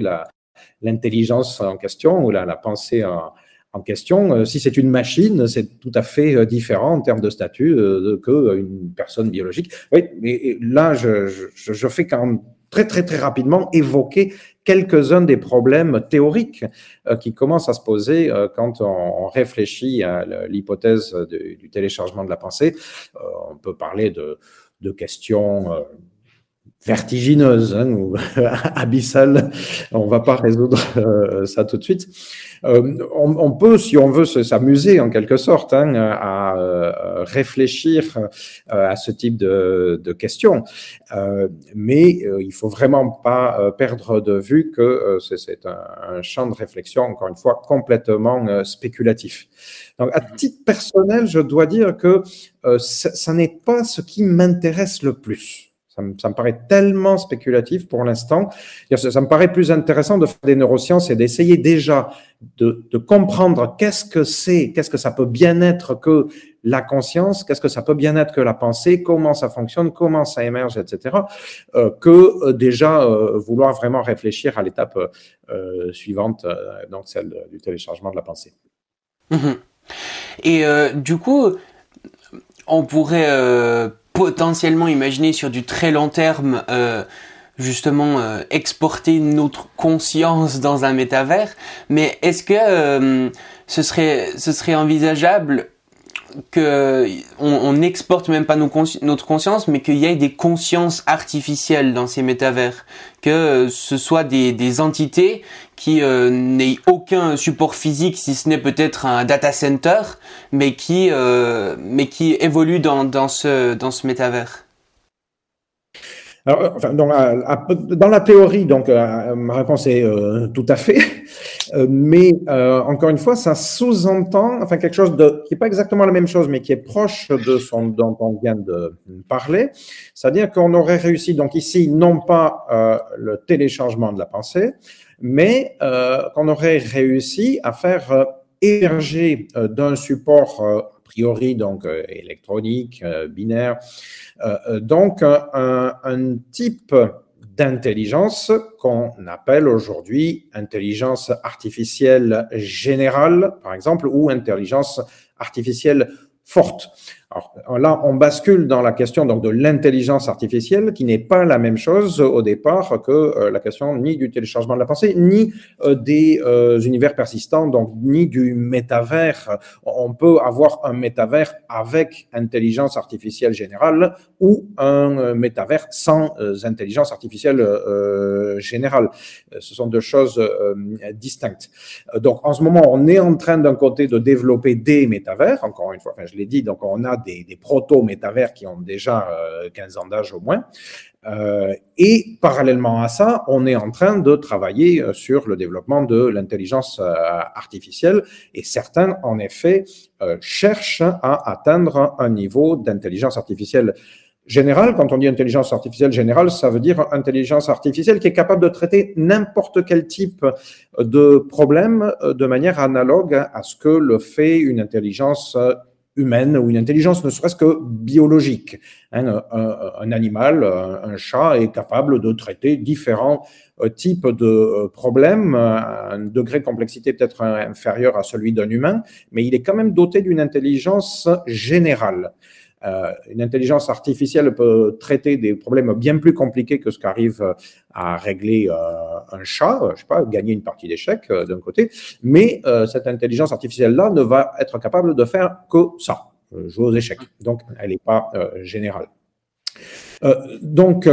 l'intelligence en question ou la, pensée en, en question. Euh, si c'est une machine, c'est tout à fait euh, différent en termes de statut euh, qu'une personne biologique. Oui, mais là, je, fais quand même très, très, très rapidement évoquer quelques-uns des problèmes théoriques qui commencent à se poser quand on, réfléchit à l'hypothèse du téléchargement de la pensée. on peut parler de questions vertigineuse hein, ou abyssale. On va pas résoudre euh, ça tout de suite. Euh, on, peut, si on veut, s'amuser en quelque sorte hein, à euh, réfléchir à ce type de, de questions, mais il faut vraiment pas perdre de vue que c'est un, un, champ de réflexion, encore une fois, complètement spéculatif. Donc, à titre personnel, je dois dire que ça n'est pas ce qui m'intéresse le plus. Ça me, paraît tellement spéculatif pour l'instant. Ça, me paraît plus intéressant de faire des neurosciences et d'essayer déjà de, comprendre qu'est-ce que c'est, qu'est-ce que ça peut bien être que la conscience, qu'est-ce que ça peut bien être que la pensée, comment ça fonctionne, comment ça émerge, etc., euh, que euh, déjà euh, vouloir vraiment réfléchir à l'étape suivante, donc celle du téléchargement de la pensée. Mhm. Et du coup, on pourrait potentiellement imaginer sur du très long terme euh, justement euh, exporter notre conscience dans un métavers. Mais est-ce que euh, ce serait ce serait envisageable que on n'exporte même pas notre conscience, mais qu'il y ait des consciences artificielles dans ces métavers, que ce soit des, entités qui euh, n'aient aucun support physique, si ce n'est peut-être un data center, mais qui euh, mais qui évoluent dans, dans ce dans ce métavers. Alors, dans la théorie, donc euh, ma réponse est euh, tout à fait, euh, mais encore une fois, ça sous-entend, enfin quelque chose de qui n'est pas exactement la même chose, mais qui est proche de ce dont on vient de parler, c'est-à-dire qu'on aurait réussi donc ici non pas le téléchargement de la pensée, mais qu'on aurait réussi à faire émerger d'un support a priori donc électronique, binaire, euh, euh, donc, un, un type d'intelligence qu'on appelle aujourd'hui intelligence artificielle générale, par exemple, ou intelligence artificielle forte. Alors là, on bascule dans la question donc de l'intelligence artificielle, qui n'est pas la même chose au départ que euh, la question ni du téléchargement de la pensée, ni euh, des euh, univers persistants, donc ni du métavers. On peut avoir un métavers avec intelligence artificielle générale ou un métavers sans intelligence artificielle générale. Ce sont deux choses distinctes. Donc en ce moment, on est en train d'un côté de développer des métavers. Encore une fois, je l'ai dit, donc on a des, proto-métavers qui ont déjà 15 euh, ans d'âge au moins. Euh, et parallèlement à ça, on est en train de travailler euh, sur le développement de l'intelligence artificielle et certains, en effet, cherchent à atteindre un niveau d'intelligence artificielle générale. Quand on dit intelligence artificielle générale, ça veut dire intelligence artificielle qui est capable de traiter n'importe quel type de problème de manière analogue à ce que le fait une intelligence humaine ou une intelligence ne serait-ce que biologique. Hein, un, animal, un, chat est capable de traiter différents euh, types de euh, problèmes, un degré de complexité peut-être inférieur à celui d'un humain, mais il est quand même doté d'une intelligence générale. Euh, une intelligence artificielle peut traiter des problèmes bien plus compliqués que ce qu'arrive à régler euh, un chat, je sais pas, gagner une partie d'échecs euh, d'un côté, mais cette intelligence artificielle-là ne va être capable de faire que ça, jouer aux échecs. Donc, elle n'est pas générale. donc,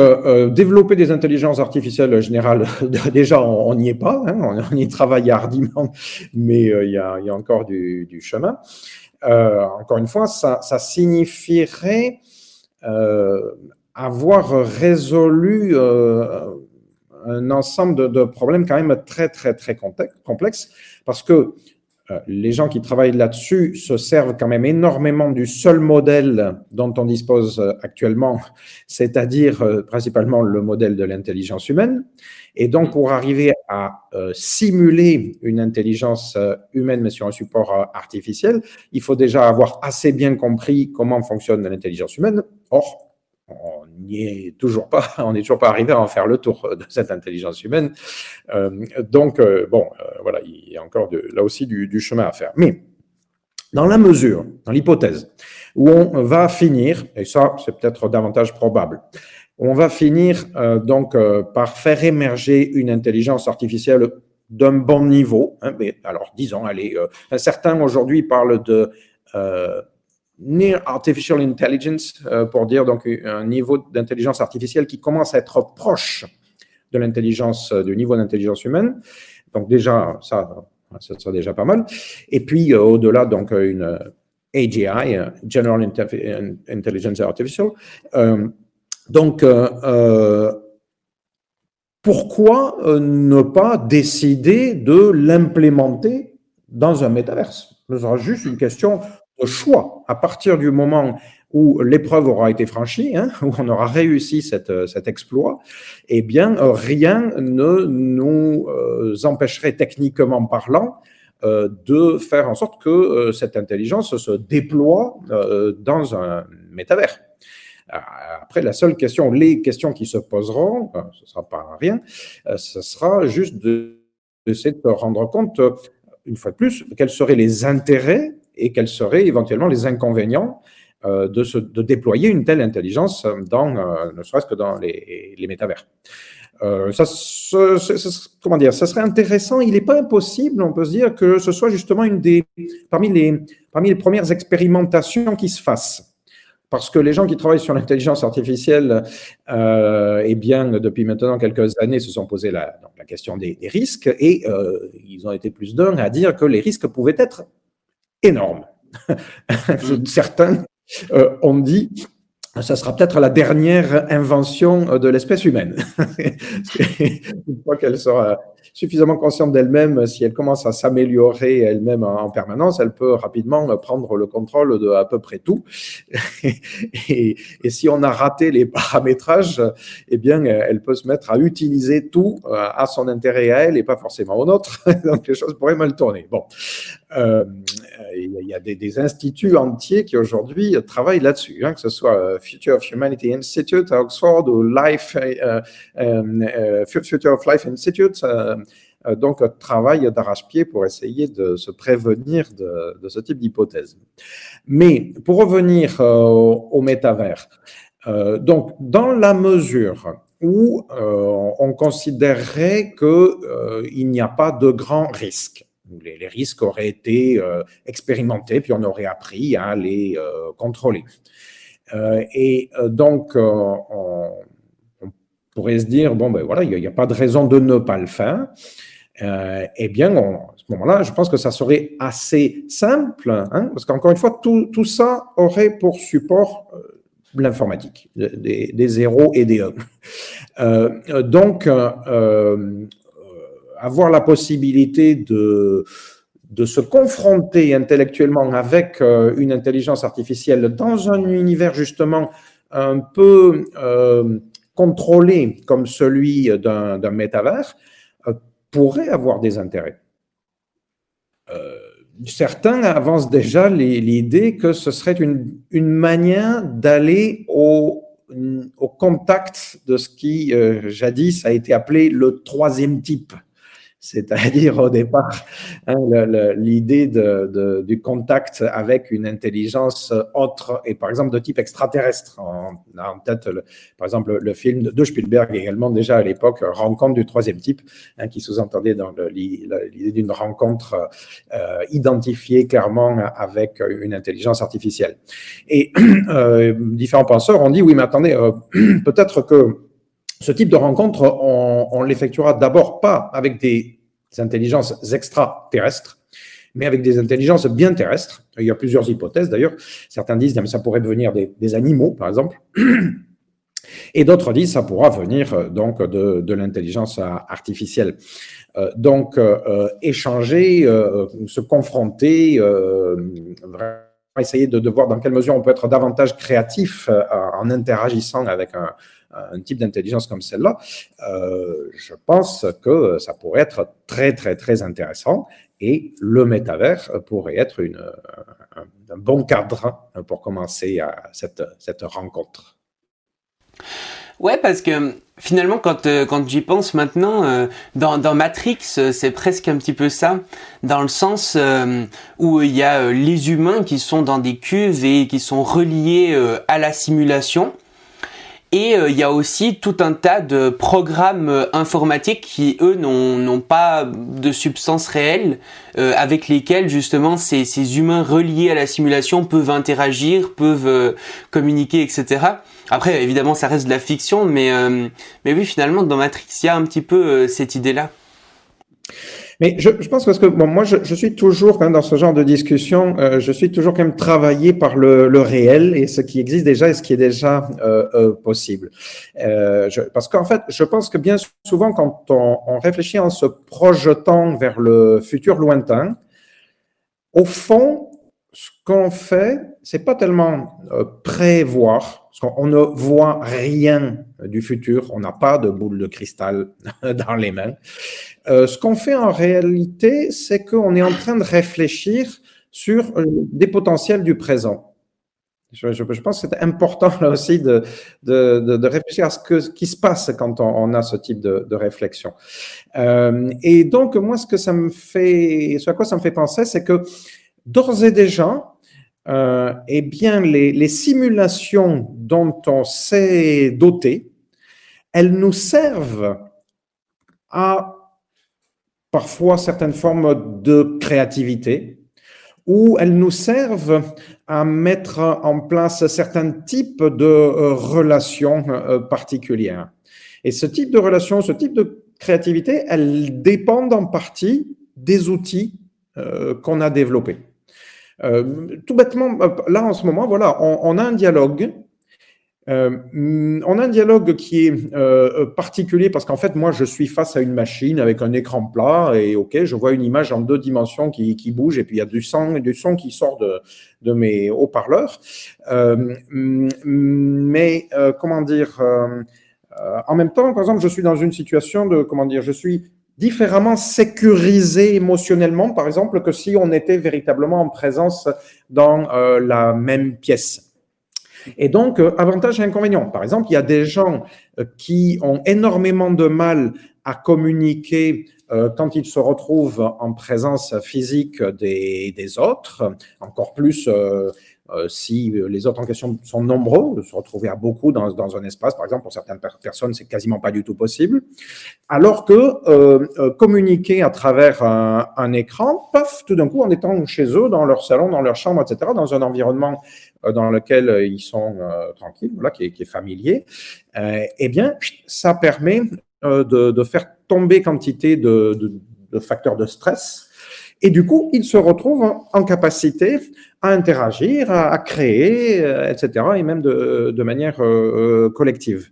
développer des intelligences artificielles générales, déjà, on n'y est pas, hein, on, y travaille hardiment, mais il y a, encore du chemin. Encore une fois, ça, signifierait avoir résolu un ensemble de, de, problèmes quand même très, très, très complexes, parce que euh, les gens qui travaillent là-dessus se servent quand même énormément du seul modèle dont on dispose euh, actuellement, c'est-à-dire euh, principalement le modèle de l'intelligence humaine. Et donc, pour arriver à simuler une intelligence humaine, mais sur un support artificiel, il faut déjà avoir assez bien compris comment fonctionne l'intelligence humaine. Or, on n'y est toujours pas, on n'est toujours pas arrivé à en faire le tour de cette intelligence humaine. Euh, donc, euh, bon, euh, voilà, il y a encore là aussi du, du, chemin à faire. Mais dans la mesure, dans l'hypothèse, où on va finir, et ça c'est peut-être davantage probable, on va finir donc par faire émerger une intelligence artificielle d'un bon niveau. Hein, mais alors, disons, allez, certains aujourd'hui parlent de near artificial intelligence, euh, pour dire donc un niveau d'intelligence artificielle qui commence à être proche de l'intelligence, euh, du niveau d'intelligence humaine. Donc déjà, ça, ça sera déjà pas mal. Et puis euh, au-delà, donc une AGI, General Intelligence Artificial. donc pourquoi ne pas décider de l'implémenter dans un métaverse? Ce sera juste une question de choix à partir du moment où l'épreuve aura été franchie, hein, où on aura réussi cette, cet exploit, eh bien, rien ne nous euh, empêcherait techniquement parlant euh, de faire en sorte que euh, cette intelligence se déploie dans un métavers. Après, la seule question, les questions qui se poseront, ce ne sera pas rien, ce sera juste d'essayer de, de rendre compte, une fois de plus, quels seraient les intérêts et quels seraient éventuellement les inconvénients euh, de, déployer une telle intelligence dans, euh, ne serait-ce que dans les, métavers. Euh, ça, comment dire, ça serait intéressant. Il n'est pas impossible, on peut se dire, que ce soit justement une des, parmi les, premières expérimentations qui se fassent. Parce que les gens qui travaillent sur l'intelligence artificielle, euh, eh bien, depuis maintenant quelques années, se sont posé la, question des, des risques et ils ont été plus d'un à dire que les risques pouvaient être énorme. Certains euh, ont dit ça sera peut-être la dernière invention de l'espèce humaine. Une fois qu'elle sera suffisamment consciente d'elle-même, si elle commence à s'améliorer elle-même en permanence, elle peut rapidement prendre le contrôle de à peu près tout. Et, et, si on a raté les paramétrages, eh bien, elle peut se mettre à utiliser tout euh, à son intérêt à elle et pas forcément au nôtre. Donc les choses pourraient mal tourner. Bon, euh, il y a des, instituts entiers qui aujourd'hui travaillent là-dessus, hein, que ce soit euh, Future of Humanity Institute à Oxford ou Life, euh, euh, Future of Life Institute. Euh, donc, travail d'arrache-pied pour essayer de se prévenir de, ce type d'hypothèse. Mais pour revenir euh, au métavers, euh, donc dans la mesure où on considérerait qu'il n'y a pas de grands risques, les, risques auraient été expérimentés, puis on aurait appris à les contrôler. et donc, on, pourrait se dire, bon, ben voilà, il n'y a, pas de raison de ne pas le faire euh, eh bien, à ce moment-là, je pense que ça serait assez simple, hein, parce qu'encore une fois, tout, ça aurait pour support euh, l'informatique, des, zéros et des 1. Euh, donc, euh, avoir la possibilité de, de se confronter intellectuellement avec une intelligence artificielle dans un univers justement un peu contrôlé comme celui d'un métavers, pourrait avoir des intérêts. Euh, certains avancent déjà l'idée que ce serait une, une manière d'aller au, au, contact de ce qui euh, jadis a été appelé le troisième type, c'est-à-dire au départ hein, l'idée du contact avec une intelligence autre et par exemple de type extraterrestre. On a en tête par exemple le film de Spielberg également déjà à l'époque Rencontre du troisième type, hein, qui sous-entendait l'idée d'une rencontre euh, identifiée clairement avec une intelligence artificielle. Et euh, différents penseurs ont dit oui mais attendez euh, peut-être que ce type de rencontre, on, on l'effectuera d'abord pas avec des intelligences extraterrestres, mais avec des intelligences bien terrestres. Il y a plusieurs hypothèses d'ailleurs. Certains disent que ça pourrait devenir des, animaux, par exemple. Et d'autres disent que ça pourra venir euh, donc de, l'intelligence artificielle. Euh, donc, euh, échanger, se confronter, essayer de, voir dans quelle mesure on peut être davantage créatif en interagissant avec un, un type d'intelligence comme celle-là, euh, je pense que ça pourrait être très, très, très intéressant et le métavers pourrait être un, bon cadre pour commencer à cette, cette rencontre. Ouais, parce que finalement, quand, euh, quand j'y pense maintenant, euh, dans Matrix, c'est presque un petit peu ça, dans le sens où il y a les humains qui sont dans des cuves et qui sont reliés à la simulation. Et euh, il y a aussi tout un tas de programmes euh, informatiques qui, eux, n'ont pas de substance réelle, euh, avec lesquels justement ces, ces, humains reliés à la simulation peuvent interagir, peuvent communiquer, etc. Après, évidemment, ça reste de la fiction, mais, mais oui, finalement, dans Matrix, il y a un petit peu cette idée-là. Mais je, je, pense parce que bon, moi, je, je, suis toujours quand même dans ce genre de discussion, euh, je suis toujours quand même travaillé par le, le, réel et ce qui existe déjà et ce qui est déjà euh, euh, possible. Euh, je, parce qu'en fait, je pense que bien souvent, quand on, on, réfléchit en se projetant vers le futur lointain, au fond, ce qu'on fait, c'est pas tellement euh, prévoir, parce qu'on ne voit rien du futur, on n'a pas de boule de cristal dans les mains. Euh, ce qu'on fait en réalité, c'est qu'on est en train de réfléchir sur euh, des potentiels du présent. Je, pense que c'est important là aussi de, de, de, réfléchir à ce, que, ce qui se passe quand on, a ce type de, de réflexion. Euh, et donc, moi, ce que ça me fait, ce à quoi ça me fait penser, c'est que d'ores et déjà, euh, eh bien, les, simulations dont on s'est doté, elles nous servent à parfois certaines formes de créativité, ou elles nous servent à mettre en place certains types de euh, relations euh, particulières. Et ce type de relation, ce type de créativité, elles dépendent en partie des outils qu'on a développés. Euh, tout bêtement, là en ce moment, voilà, on, a un dialogue. Euh, on a un dialogue qui est euh, particulier parce qu'en fait, moi, je suis face à une machine avec un écran plat et ok, je vois une image en deux dimensions qui, qui bouge et puis il y a du son, du son qui sort de, de mes haut-parleurs. Mais comment dire En même temps, par exemple, je suis dans une situation de comment dire Je suis différemment sécurisé émotionnellement, par exemple, que si on était véritablement en présence dans euh, la même pièce. Et donc, euh, avantage et inconvénient. Par exemple, il y a des gens euh, qui ont énormément de mal à communiquer euh, quand ils se retrouvent en présence physique des, des autres, encore plus euh, euh, si les autres en question sont nombreux, se retrouver à beaucoup dans, dans un espace, par exemple, pour certaines per personnes, c'est quasiment pas du tout possible. Alors que euh, euh, communiquer à travers un, écran, paf, tout d'un coup, en étant chez eux, dans leur salon, dans leur chambre, etc., dans un environnement euh, dans lequel ils sont euh, tranquilles, voilà, qui est, familier, eh bien, ça permet de, faire tomber quantité de facteurs de stress et du coup, ils se retrouvent en, capacité à interagir, à, créer, euh, etc., et même de, manière euh, collective.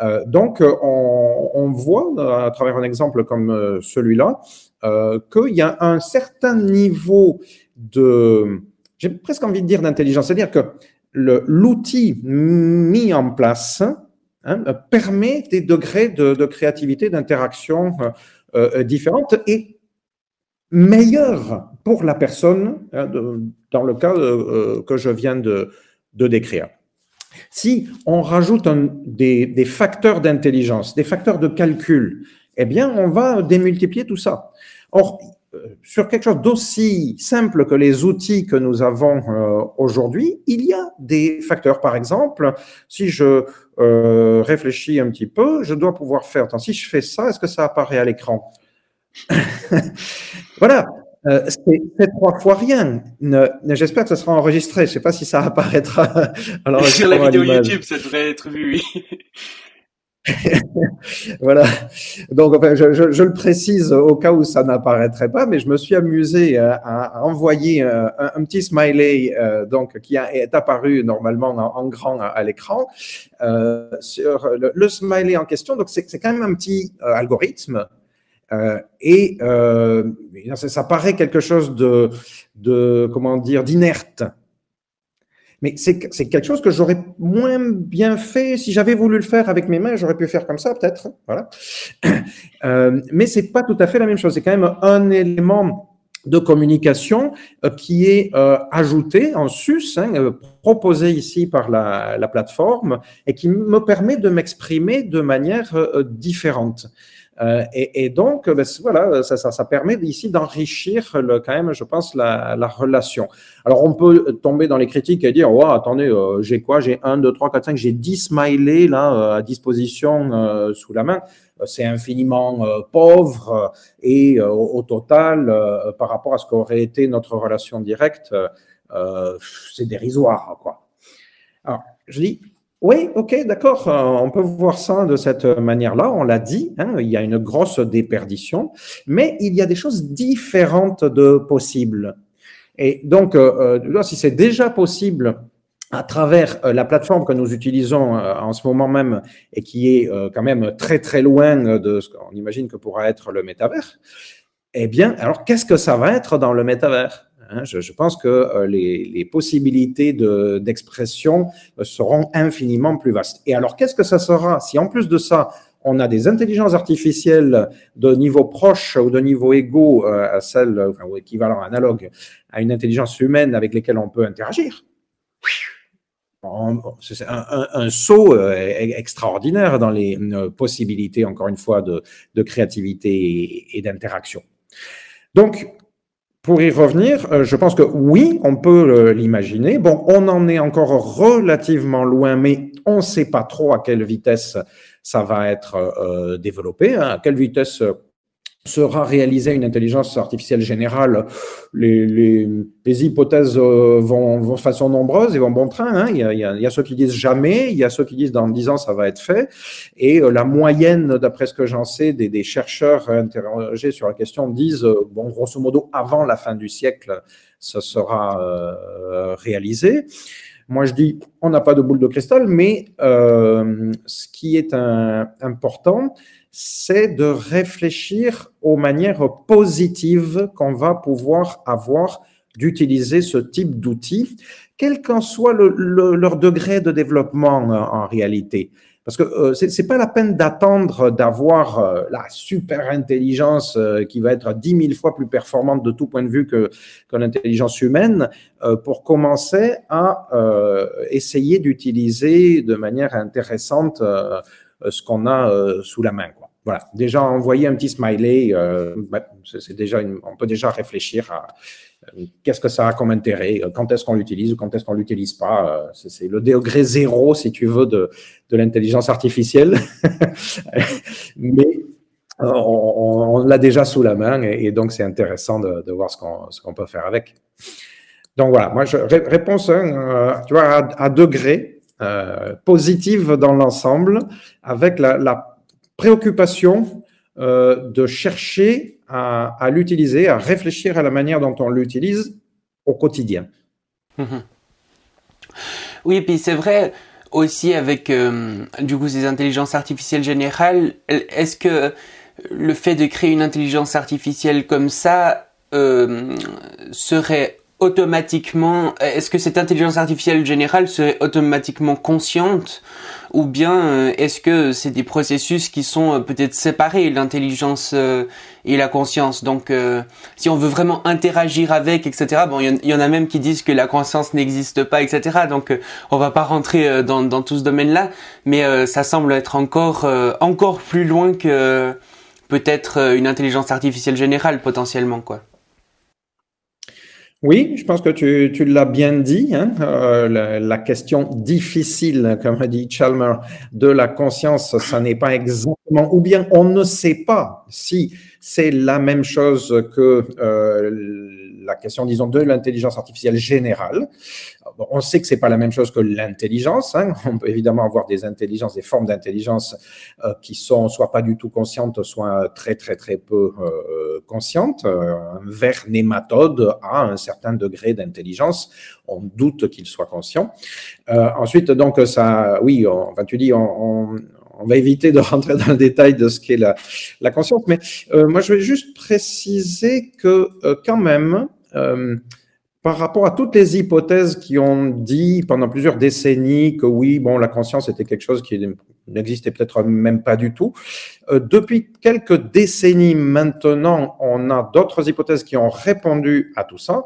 Euh, donc, on, voit à travers un exemple comme celui-là qu'il y a un certain niveau de, j'ai presque envie de dire d'intelligence, c'est-à-dire que l'outil mis en place hein, permet des degrés de, créativité, d'interaction différentes et meilleur pour la personne hein, dans le cas euh, que je viens de, décrire. Si on rajoute des, facteurs d'intelligence, des facteurs de calcul, eh bien, on va démultiplier tout ça. Or, euh, sur quelque chose d'aussi simple que les outils que nous avons euh, aujourd'hui, il y a des facteurs. Par exemple, si je euh, réfléchis un petit peu, je dois pouvoir faire, si je fais ça, est-ce que ça apparaît à l'écran? Voilà, c'est trois fois rien. J'espère que ça sera enregistré. Je ne sais pas si ça apparaîtra. Alors, Sur la vidéo YouTube, ça devrait être vu, oui. voilà. Donc, enfin, je, je, je, le précise au cas où ça n'apparaîtrait pas, mais je me suis amusé à, à envoyer un, un, petit smiley euh, donc qui a, est apparu normalement en, en grand à, l'écran euh, sur le, le, smiley en question. Donc, c'est quand même un petit euh, algorithme. Euh, et euh, ça, ça, paraît quelque chose de, comment dire, d'inerte. Mais c'est quelque chose que j'aurais moins bien fait si j'avais voulu le faire avec mes mains. J'aurais pu faire comme ça, peut-être. Voilà. Euh, mais c'est pas tout à fait la même chose. C'est quand même un élément de communication euh, qui est ajouté en sus, hein, proposé ici par la, la, plateforme, et qui me permet de m'exprimer de manière différente. Euh, et, et, donc, ben, voilà, ça, ça, ça, permet ici d'enrichir quand même, je pense, la, la, relation. Alors, on peut tomber dans les critiques et dire, ouais, attendez, euh, j'ai quoi? J'ai 1, 2, 3, 4, 5, j'ai 10 smileys là euh, à disposition euh, sous la main. C'est infiniment pauvre et au, total, par rapport à ce qu'aurait été notre relation directe, c'est dérisoire, quoi. Alors, je dis, oui, ok, d'accord. Euh, on peut voir ça de cette manière-là. On l'a dit, hein, il y a une grosse déperdition, mais il y a des choses différentes de possibles. Et donc, euh, euh si c'est déjà possible à travers euh, la plateforme que nous utilisons en ce moment même et qui est quand même très très loin de ce qu'on imagine que pourra être le métavers, eh bien, alors qu'est-ce que ça va être dans le métavers? Hein, je, pense que euh, les, les, possibilités d'expression de, euh, seront infiniment plus vastes. Et alors, qu'est-ce que ça sera si en plus de ça, on a des intelligences artificielles de niveau proche ou de niveau égaux euh, à celle, ou équivalent analogue à une intelligence humaine avec lesquelles on peut interagir? C'est un, saut extraordinaire dans les possibilités, encore une fois, de, de créativité et d'interaction. Donc, pour y revenir, euh, je pense que oui, on peut euh, l'imaginer. Bon, on en est encore relativement loin, mais on ne sait pas trop à quelle vitesse ça va être euh, développé, hein, à quelle vitesse sera réalisée une intelligence artificielle générale, les, hypothèses euh, vont, de façon nombreuse et vont bon train. Hein. Il, y a, ceux qui disent jamais, il y a ceux qui disent dans dix ans ça va être fait. Et euh, la moyenne, d'après ce que j'en sais, des, chercheurs interrogés sur la question disent, euh, bon, grosso modo, avant la fin du siècle, ça sera réalisé. Moi, je dis, on n'a pas de boule de cristal, mais ce qui est important, c'est de réfléchir aux manières positives qu'on va pouvoir avoir d'utiliser ce type d'outils, quel qu'en soit le, le, leur degré de développement en réalité. Parce que euh, c'est pas la peine d'attendre d'avoir euh, la super intelligence euh, qui va être dix mille fois plus performante de tout point de vue que, que l'intelligence humaine euh, pour commencer à euh, essayer d'utiliser de manière intéressante ce qu'on a sous la main. Voilà, déjà envoyer un petit smiley, bah, déjà une, on peut déjà réfléchir à Qu'est-ce que ça a comme intérêt Quand est-ce qu'on l'utilise ou quand est-ce qu'on l'utilise pas C'est le degré zéro, si tu veux, de, l'intelligence artificielle. Mais on, l'a déjà sous la main et, donc c'est intéressant de, voir ce qu'on qu peut faire avec. Donc voilà, moi, réponse 1, euh, tu vois, à, degré, euh, positive dans l'ensemble, avec la préoccupation euh, de chercher à, l'utiliser, à réfléchir à la manière dont on l'utilise au quotidien. Mmh. Oui, et puis c'est vrai aussi avec euh, du coup ces intelligences artificielles générales, est-ce que le fait de créer une intelligence artificielle comme ça euh, serait automatiquement, est-ce que cette intelligence artificielle générale serait automatiquement consciente ou bien euh, est-ce que c'est des processus qui sont euh, peut-être séparés, l'intelligence euh, et la conscience? Donc si on veut vraiment interagir avec, etc., bon, il y, en a même qui disent que la conscience n'existe pas, etc., donc on va pas rentrer dans, dans tout ce domaine-là, mais ça semble être encore, encore plus loin que peut-être une intelligence artificielle générale potentiellement, quoi. Oui, je pense que tu, tu l'as bien dit. Hein, euh, la, question difficile, comme dit Chalmer, de la conscience, ça n'est pas exactement, ou bien on ne sait pas si c'est la même chose que euh, la question, disons, de l'intelligence artificielle générale. on sait que c'est pas la même chose que l'intelligence. Hein. On peut évidemment avoir des intelligences, des formes d'intelligence euh, qui sont soit pas du tout conscientes, soit très très très peu euh, conscientes. Un ver nématode a un certain degré d'intelligence. On doute qu'il soit conscient. Euh, ensuite, donc ça, oui, on, tu dis, on, va éviter de rentrer dans le détail de ce qu'est la, conscience, mais euh, moi je vais juste préciser que euh, quand même, euh, par rapport à toutes les hypothèses qui ont dit pendant plusieurs décennies que oui, bon, la conscience était quelque chose qui n'existait peut-être même pas du tout. Euh, depuis quelques décennies maintenant, on a d'autres hypothèses qui ont répondu à tout ça.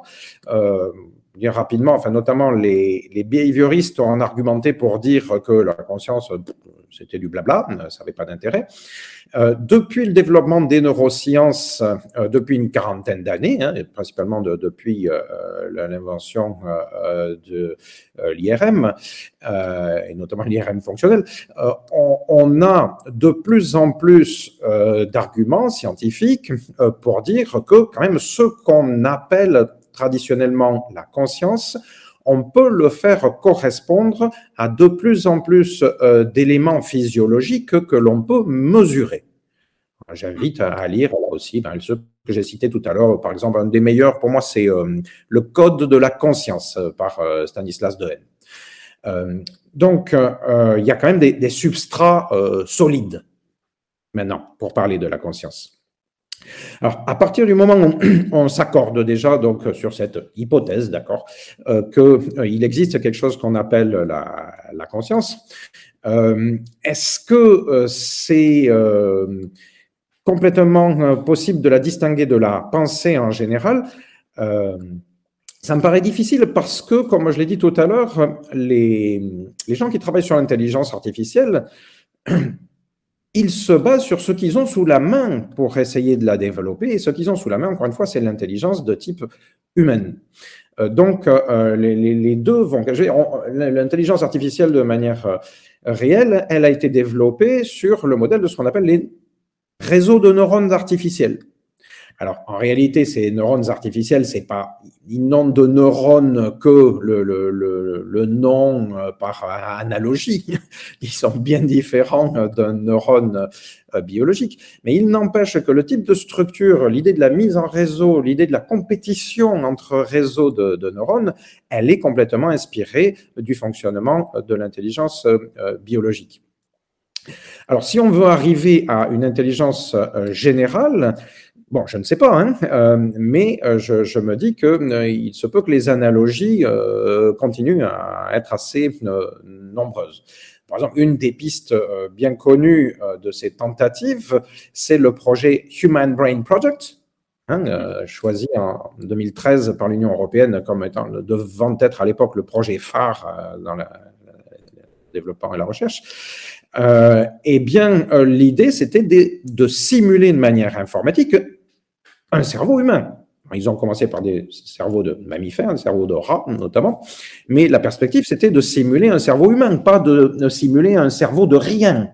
Euh, bien rapidement, enfin notamment les, les behavioristes ont argumenté pour dire que la conscience, c'était du blabla, ça n'avait pas d'intérêt. Euh, depuis le développement des neurosciences, euh, depuis une quarantaine d'années, hein, principalement de, depuis euh, l'invention euh, de l'IRM, et notamment l'IRM fonctionnel, on, on, a de plus en plus d'arguments scientifiques pour dire que quand même ce qu'on appelle traditionnellement la conscience, on peut le faire correspondre à de plus en plus euh, d'éléments physiologiques que l'on peut mesurer. J'invite à, lire aussi ceux que j'ai cités tout à l'heure. Par exemple, un des meilleurs pour moi, c'est euh, Le Code de la conscience euh, par Stanislas Dehaene. donc, il y a quand même des substrats solides maintenant pour parler de la conscience. Alors, à partir du moment où on s'accorde déjà donc sur cette hypothèse, d'accord, euh, qu'il euh, existe quelque chose qu'on appelle la, conscience, euh, est-ce que euh, c'est complètement possible de la distinguer de la pensée en général? Ça me paraît difficile parce que, comme je l'ai dit tout à l'heure, les gens qui travaillent sur l'intelligence artificielle ils se basent sur ce qu'ils ont sous la main pour essayer de la développer. Et ce qu'ils ont sous la main, encore une fois, c'est l'intelligence de type humaine. Euh, donc, euh, les, deux vont... L'intelligence artificielle, de manière euh, réelle, elle a été développée sur le modèle de ce qu'on appelle les réseaux de neurones artificiels. Alors, en réalité, ces neurones artificiels, c'est pas, ils n'ont de neurones que le, le, le, nom euh, par analogie. Ils sont bien différents d'un neurone euh, biologique. Mais il n'empêche que le type de structure, l'idée de la mise en réseau, l'idée de la compétition entre réseaux de, de neurones, elle est complètement inspirée du fonctionnement de l'intelligence euh, biologique. Alors, si on veut arriver à une intelligence générale, Bon, je ne sais pas, hein, euh, mais euh, je, me dis que euh, il se peut que les analogies euh, continuent à être assez nombreuses. Par exemple, une des pistes bien connues de ces tentatives, c'est le projet Human Brain Project, hein, choisi en 2013 par l'Union européenne comme étant devant être à l'époque le projet phare dans le développement et la recherche. Euh, eh bien, l'idée, c'était de, simuler de manière informatique un cerveau humain. Ils ont commencé par des cerveaux de mammifères, des cerveaux de rats notamment, mais la perspective c'était de simuler un cerveau humain, pas de, simuler un cerveau de rien.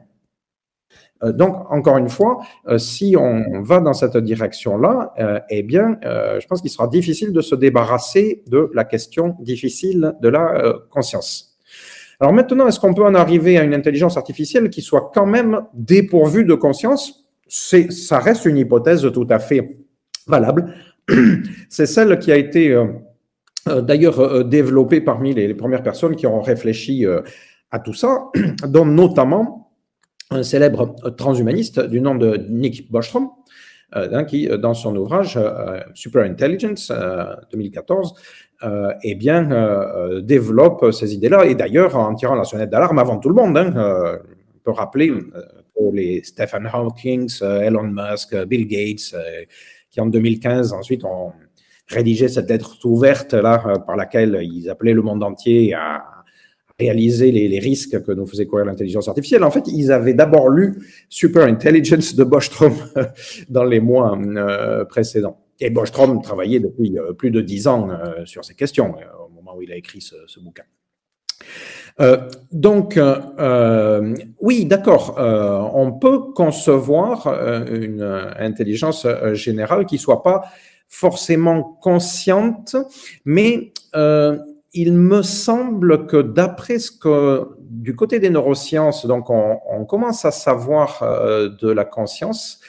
Euh, donc, encore une fois, euh, si on va dans cette direction-là, euh, eh bien, je pense qu'il sera difficile de se débarrasser de la question difficile de la conscience. Alors maintenant, est-ce qu'on peut en arriver à une intelligence artificielle qui soit quand même dépourvue de conscience? Ça reste une hypothèse tout à fait valable. C'est celle qui a été euh, euh, d'ailleurs euh, développée parmi les, premières personnes qui ont réfléchi à tout ça, dont notamment un célèbre transhumaniste du nom de Nick Bostrom, hein, qui, dans son ouvrage Super Intelligence 2014, eh bien, développe ces idées-là. Et d'ailleurs, en tirant la sonnette d'alarme avant tout le monde, hein, on peut rappeler les Stephen Hawking, Elon Musk, Bill Gates, qui en 2015 ensuite ont rédigé cette lettre ouverte là euh, par laquelle ils appelaient le monde entier à, réaliser les, risques que nous faisait courir l'intelligence artificielle. En fait, ils avaient d'abord lu Super Intelligence de Bostrom dans les mois euh, précédents. Et Bostrom travaillait depuis euh, plus de dix ans sur ces questions au moment où il a écrit ce bouquin. Euh, donc, euh, oui, d'accord, euh, on peut concevoir une intelligence générale qui soit pas forcément consciente, mais il me semble que d'après ce que du côté des neurosciences, donc on, on commence à savoir de la conscience,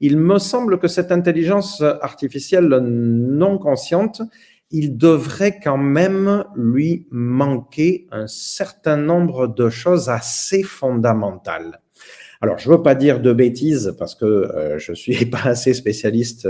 il me semble que cette intelligence artificielle non consciente, il devrait quand même lui manquer un certain nombre de choses assez fondamentales. Alors, je ne veux pas dire de bêtises parce que euh, je suis pas assez spécialiste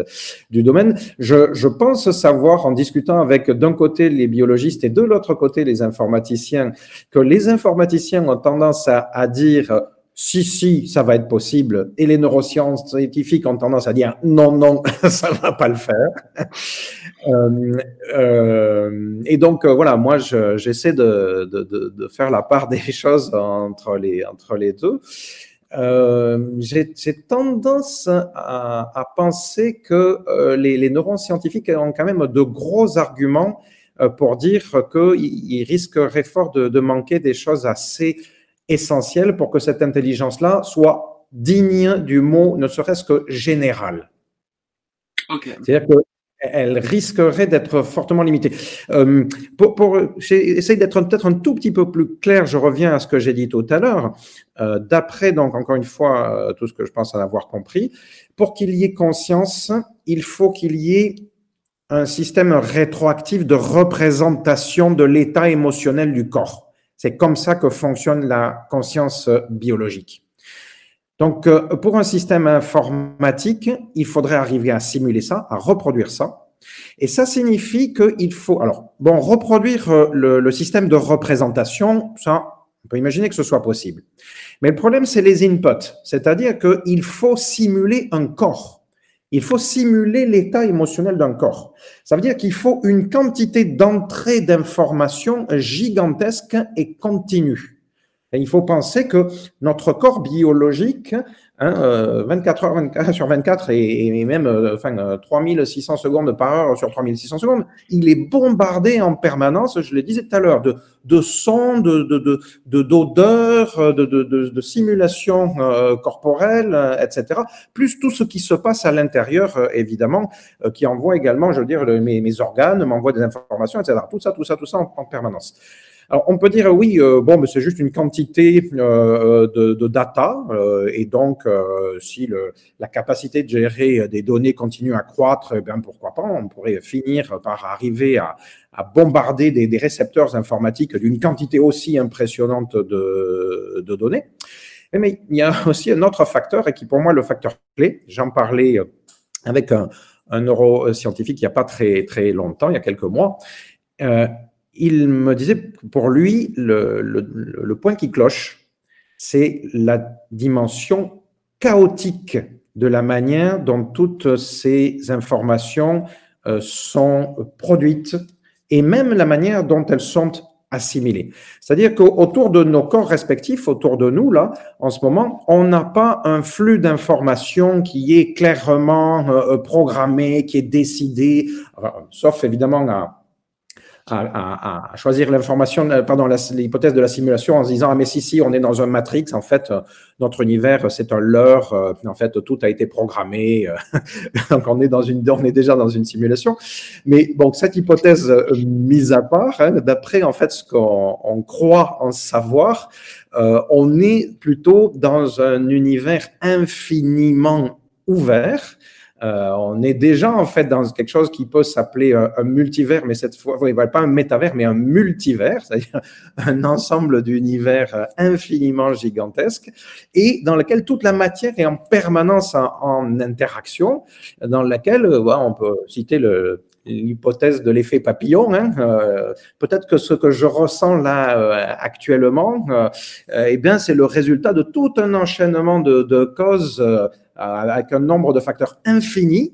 du domaine. Je, je pense savoir, en discutant avec d'un côté les biologistes et de l'autre côté les informaticiens, que les informaticiens ont tendance à, à dire si, si, ça va être possible. Et les neurosciences scientifiques ont tendance à dire non, non, ça va pas le faire. euh, euh, et donc, voilà, moi, j'essaie de, de, faire la part des choses entre les, entre les deux. Euh, J'ai tendance à, penser que les, les neuroscientifiques ont quand même de gros arguments pour dire qu'ils risqueraient fort de, de manquer des choses assez essentiel pour que cette intelligence-là soit digne du mot, ne serait-ce que général. Okay. C'est-à-dire qu'elle risquerait d'être fortement limitée. Euh, pour, pour j'essaie d'être peut-être un tout petit peu plus clair. Je reviens à ce que j'ai dit tout à l'heure. Euh, D'après donc encore une fois euh, tout ce que je pense en avoir compris, pour qu'il y ait conscience, il faut qu'il y ait un système rétroactif de représentation de l'état émotionnel du corps. C'est comme ça que fonctionne la conscience biologique. Donc, euh, pour un système informatique, il faudrait arriver à simuler ça, à reproduire ça. Et ça signifie qu'il faut, alors, bon, reproduire euh, le, le, système de représentation, ça, on peut imaginer que ce soit possible. Mais le problème, c'est les inputs, c'est-à-dire qu'il faut simuler un corps. Il faut simuler l'état émotionnel d'un corps. Ça veut dire qu'il faut une quantité d'entrée d'informations gigantesque et continue. Et il faut penser que notre corps biologique Hein, 24 euh, heures 24 sur 24 et, même euh, enfin, 3600 euh, secondes par heure sur 3600 secondes, il est bombardé en permanence, je le disais tout à l'heure, de, de sons, de, de, de, d'odeurs, de, de, de, de, simulations euh, corporelles, etc. Plus tout ce qui se passe à l'intérieur, évidemment, qui envoie également, je veux dire, mes, organes m'envoient des informations, etc. Tout ça, tout ça, tout ça en permanence. Alors, on peut dire oui, euh, bon, mais c'est juste une quantité euh, de, de, data, euh, et donc euh, si la capacité de gérer des données continue à croître, eh bien pourquoi pas, on pourrait finir par arriver à, bombarder des, récepteurs informatiques d'une quantité aussi impressionnante de, données. Mais il y a aussi un autre facteur, et qui pour moi est le facteur clé. J'en parlais avec un, neuroscientifique il n'y a pas très très longtemps, il y a quelques mois. Euh, il me disait, pour lui, le, point qui cloche, c'est la dimension chaotique de la manière dont toutes ces informations euh, sont produites et même la manière dont elles sont assimilées. C'est-à-dire qu'autour de nos corps respectifs, autour de nous, là, en ce moment, on n'a pas un flux d'informations qui est clairement euh, programmé, qui est décidé, sauf évidemment à à, à, choisir l'information, euh, pardon, l'hypothèse de la simulation en se disant ah mais si si on est dans un matrix en fait euh, notre univers c'est un leurre euh, en fait tout a été programmé donc on est dans une on est déjà dans une simulation. Mais bon cette hypothèse mise à part hein, d'après en fait ce qu'on on croit en savoir euh, on est plutôt dans un univers infiniment ouvert euh, on est déjà en fait dans quelque chose qui peut s'appeler un, multivers, mais cette fois, oui, pas un métavers, mais un multivers, c'est-à-dire un ensemble d'univers infiniment gigantesque et dans lequel toute la matière est en permanence en, interaction, dans laquelle ouais, on peut citer l'hypothèse de l'effet papillon. Hein, euh, Peut-être que ce que je ressens là euh, actuellement, euh, eh bien, c'est le résultat de tout un enchaînement de, de causes avec un nombre de facteurs infinis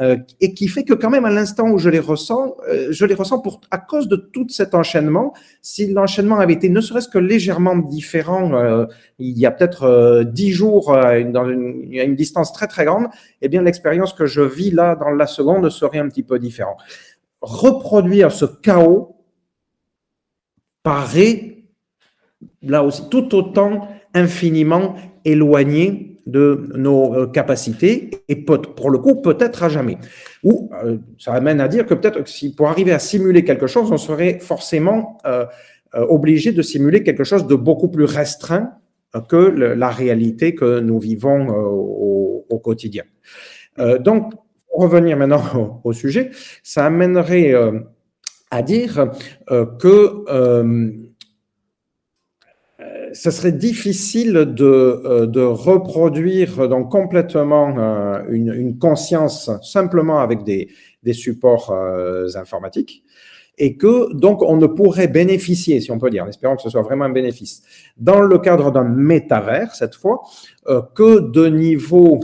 euh, et qui fait que quand même à l'instant où je les ressens, euh, je les ressens pour à cause de tout cet enchaînement. Si l'enchaînement avait été ne serait-ce que légèrement différent, euh, il y a peut-être dix jours à une distance très très grande, eh bien l'expérience que je vis là dans la seconde serait un petit peu différente. Reproduire ce chaos paraît là aussi tout autant infiniment éloigné de nos euh, capacités et pour le coup peut-être à jamais. Ou euh, ça amène à dire que peut-être si pour arriver à simuler quelque chose, on serait forcément euh, obligé de simuler quelque chose de beaucoup plus restreint que la réalité que nous vivons au, quotidien. donc, pour revenir maintenant au, sujet, ça amènerait à dire que ce serait difficile de, euh, reproduire donc complètement euh, une, conscience simplement avec des, des supports euh, informatiques et que donc on ne pourrait bénéficier, si on peut dire, en espérant que ce soit vraiment un bénéfice, dans le cadre d'un métavers cette fois, que de niveaux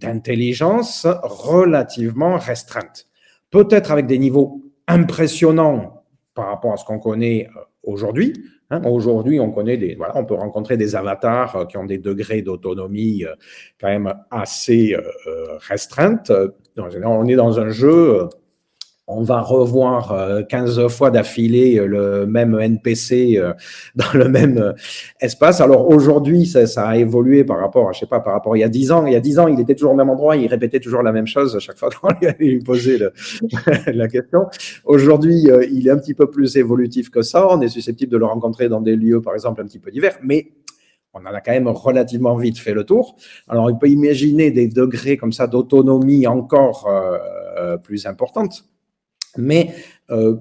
d'intelligence relativement restreintes. Peut-être avec des niveaux impressionnants par rapport à ce qu'on connaît aujourd'hui, Hein, aujourd'hui, on connaît des, voilà, on peut rencontrer des avatars euh, qui ont des degrés d'autonomie euh, quand même assez euh, restreintes. On est dans un jeu on va revoir 15 euh, fois d'affilée euh, le même NPC euh, dans le même espace. Alors aujourd'hui, ça, a évolué par rapport, à, je sais pas, par rapport il y a 10 ans. Il y a 10 ans, il était toujours au même endroit, il répétait toujours la même chose à chaque fois qu'on lui posait le, la question. Aujourd'hui, il est un petit peu plus évolutif que ça. On est susceptible de le rencontrer dans des lieux, par exemple, un petit peu divers, mais on en a quand même relativement vite fait le tour. Alors, on peut imaginer des degrés comme ça d'autonomie encore plus importantes mais euh,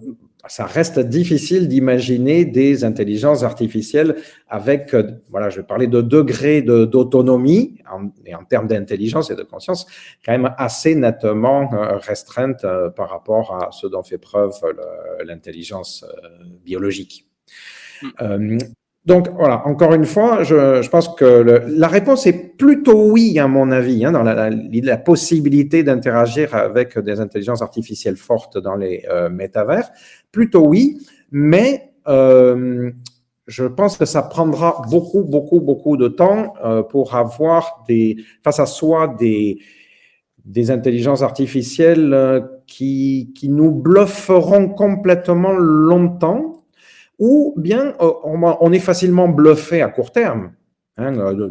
ça reste difficile d'imaginer des intelligences artificielles avec, euh, voilà, je vais parler de degrés d'autonomie et en termes d'intelligence et de conscience, quand même assez nettement euh, restreinte par rapport à ce dont fait preuve l'intelligence biologique. Mm. Donc voilà, encore une fois, je, pense que le, la réponse est plutôt oui à mon avis, hein, dans la, possibilité d'interagir avec des intelligences artificielles fortes dans les euh, métavers. Plutôt oui, mais euh, je pense que ça prendra beaucoup, beaucoup, beaucoup de temps euh, pour avoir des face à soi des des intelligences artificielles qui, qui nous blufferont complètement longtemps ou bien euh, on, est facilement bluffé à court terme. Hein, euh,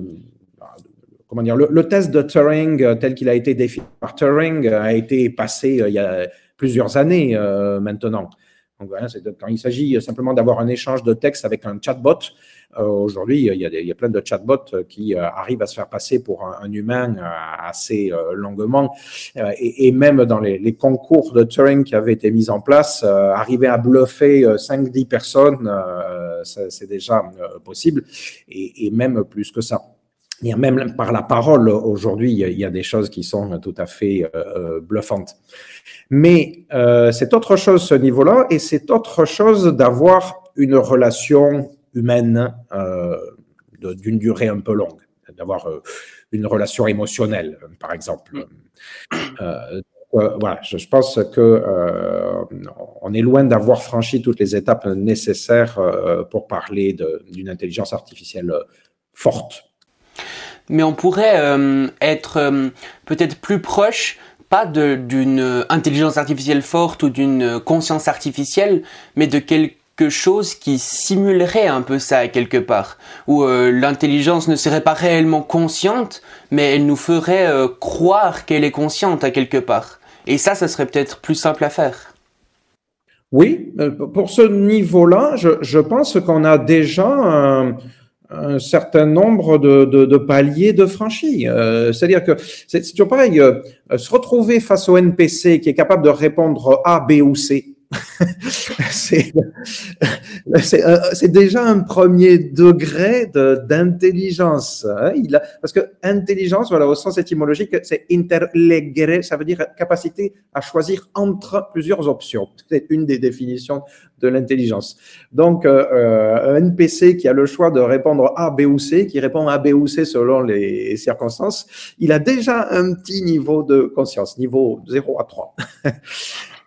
comment dire, le, test de Turing euh, tel qu'il a été défini par Turing a été passé il y a plusieurs années maintenant. Donc, voilà, quand il s'agit simplement d'avoir un échange de texte avec un chatbot, euh, aujourd'hui, il, y a plein de chatbots qui euh, arrivent à se faire passer pour un, humain euh, assez longuement. Et, même dans les, concours de Turing qui avaient été mis en place, arriver à bluffer 5-10 personnes, c'est déjà possible, et même plus que ça. Même par la parole, aujourd'hui, il y a des choses qui sont tout à fait euh, bluffantes. Mais euh, c'est autre chose ce niveau-là, et c'est autre chose d'avoir une relation humaine euh, d'une durée un peu longue, d'avoir euh, une relation émotionnelle, par exemple. Euh, voilà, je, pense que on est loin d'avoir franchi toutes les étapes nécessaires pour parler d'une intelligence artificielle forte. Mais on pourrait être peut-être plus proche pas d'une intelligence artificielle forte ou d'une conscience artificielle, mais de quelque chose qui simulerait un peu ça quelque part, où euh, l'intelligence ne serait pas réellement consciente, mais elle nous ferait euh, croire qu'elle est consciente à quelque part. Et ça, ça serait peut-être plus simple à faire. Oui, euh, pour ce niveau-là, je, pense qu'on a déjà un, certain nombre de, paliers de franchis. C'est-à-dire que c'est toujours pareil, se retrouver face au NPC qui est capable de répondre A, B ou C, c'est déjà un premier degré d'intelligence. Hein. Parce que intelligence, voilà, au sens étymologique, c'est interlegere, ça veut dire capacité à choisir entre plusieurs options. C'est une des définitions de l'intelligence. Donc, euh, euh, un NPC qui a le choix de répondre A, B ou C, qui répond A, B ou C selon les circonstances, il a déjà un petit niveau de conscience, niveau 0 à 3.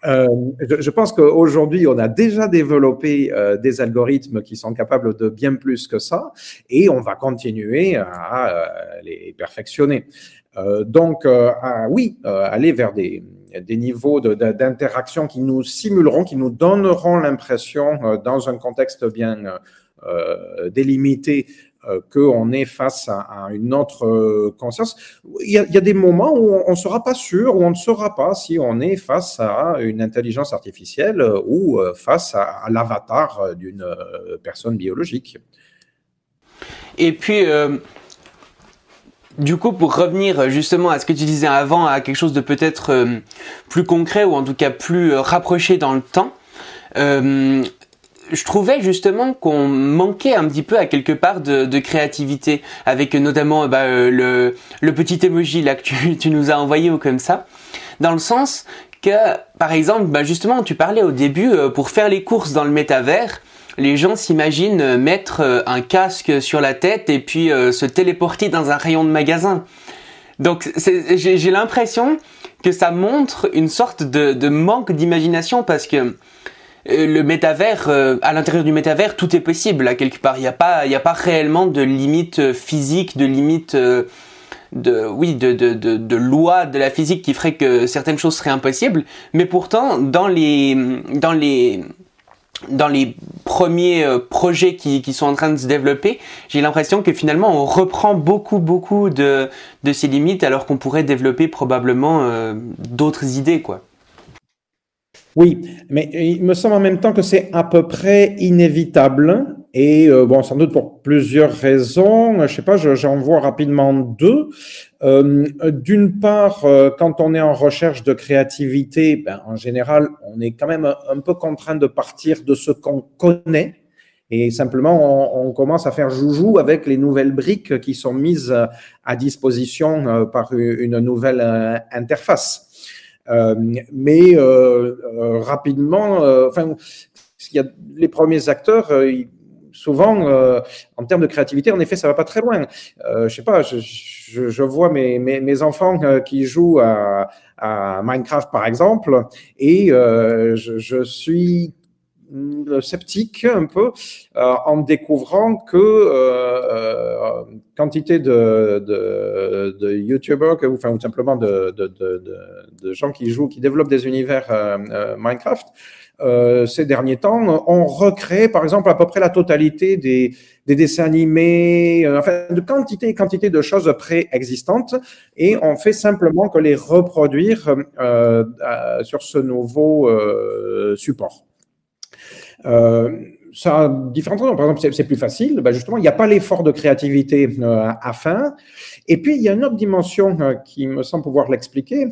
Euh, je, pense qu'aujourd'hui, on a déjà développé euh, des algorithmes qui sont capables de bien plus que ça, et on va continuer à, euh, les perfectionner. Donc, oui, aller vers des, niveaux d'interaction qui nous simuleront, qui nous donneront l'impression, dans un contexte bien délimité, qu'on est face à, une autre euh, conscience. Il y, a, des moments où on ne sera pas sûr, où on ne saura pas si on est face à une intelligence artificielle ou euh, face à, l'avatar d'une personne biologique. Et puis, euh, du coup, pour revenir justement à ce que tu disais avant, à quelque chose de peut-être euh, plus concret ou en tout cas plus rapproché dans le temps, euh, je trouvais justement qu'on manquait un petit peu à quelque part de, créativité, avec notamment bah, euh, le, petit emoji là que tu, nous as envoyé ou comme ça, dans le sens que, par exemple, bah justement, tu parlais au début, euh, pour faire les courses dans le métavers, les gens s'imaginent euh, mettre un casque sur la tête et puis se téléporter dans un rayon de magasin. Donc j'ai l'impression que ça montre une sorte de, manque d'imagination parce que euh, le métavers, euh, à l'intérieur du métavers, tout est possible à quelque part. Il n'y a pas, a pas réellement de limite euh, physique, de limite de, oui, de, de, de, la physique qui ferait que certaines choses seraient impossibles. Mais pourtant, dans les, premiers projets qui, qui sont en train de se développer, j'ai l'impression que finalement on reprend beaucoup beaucoup de, de ces limites alors qu'on pourrait développer probablement d'autres idées quoi. Oui, mais il me semble en même temps que c'est à peu près inévitable. Et euh, bon, sans doute pour plusieurs raisons. Je sais pas, j'en vois rapidement deux. Euh, D'une part, euh, quand on est en recherche de créativité, ben, en général, on est quand même un, peu contraint de partir de ce qu'on connaît. Et simplement, on, commence à faire joujou avec les nouvelles briques qui sont mises à disposition euh, par une nouvelle euh, interface. Euh, mais euh, euh, rapidement, enfin, il y a les premiers acteurs. souvent, en termes de créativité, en effet, ça va pas très loin. je sais pas, je, je, je vois mes, mes, mes enfants qui jouent à, à, Minecraft, par exemple, et je, je suis sceptique un peu euh, en découvrant que euh, euh, quantité de, de, YouTubers, ou simplement de, gens qui jouent, qui développent des univers Minecraft, euh, ces derniers temps, ont recréé, par exemple, à peu près la totalité des, des dessins animés, euh, enfin, de quantité et quantité de choses préexistantes, et on fait simplement que les reproduire euh, sur ce nouveau support. Euh, ça a différentes raisons. Par exemple, c'est plus facile. Ben justement, il n'y a pas l'effort de créativité euh, à faire. Et puis, il y a une autre dimension euh, qui me semble pouvoir l'expliquer,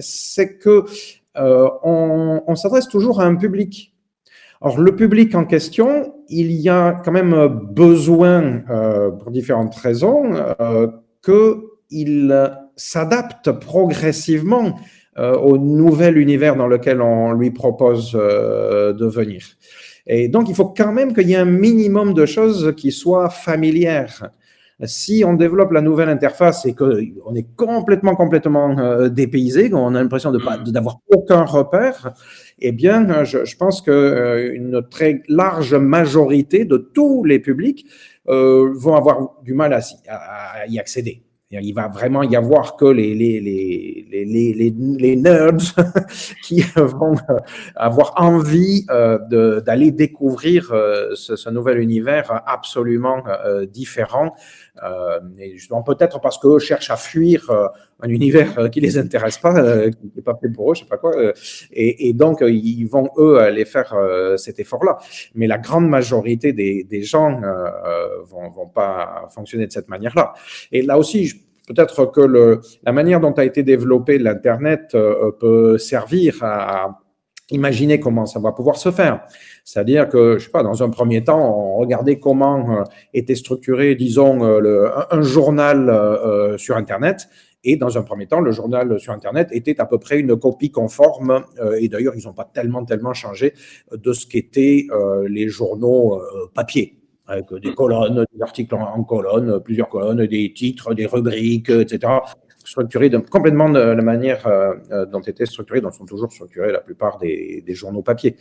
c'est que on, on s'adresse toujours à un public. Alors, le public en question, il y a quand même besoin, pour différentes raisons, qu'il s'adapte progressivement au nouvel univers dans lequel on lui propose de venir. Et donc, il faut quand même qu'il y ait un minimum de choses qui soient familières. Si on développe la nouvelle interface et qu'on est complètement, complètement euh, dépaysé, qu'on a l'impression mm. d'avoir aucun repère, eh bien, je, je pense que une très large majorité de tous les publics euh, vont avoir du mal à y accéder. Il va vraiment y avoir que les, les, les, les, les, nerds qui vont avoir envie euh, d'aller découvrir euh, ce, nouvel univers absolument euh, différent. Euh, et justement, peut-être parce qu'eux cherchent à fuir euh, un univers euh, qui les intéresse pas, qui n'est pas fait pour eux, je sais pas quoi. Et, et, donc, ils vont, eux, aller faire cet effort-là. Mais la grande majorité des, des gens vont, vont pas fonctionner de cette manière-là. Et là aussi, peut-être que le, la manière dont a été développé l'Internet peut servir à, Imaginez comment ça va pouvoir se faire. C'est-à-dire que, je sais pas, dans un premier temps, on regardait comment était structuré, disons, le, un, journal sur Internet. Et dans un premier temps, le journal sur Internet était à peu près une copie conforme, et d'ailleurs, ils n'ont pas tellement, tellement changé de ce qu'étaient les journaux papier avec des colonnes, des articles en, colonnes, plusieurs colonnes, des titres, des rubriques, etc. Structurés complètement de la manière euh, euh, dont étaient structurés, dont sont toujours structurés la plupart des, journaux papier.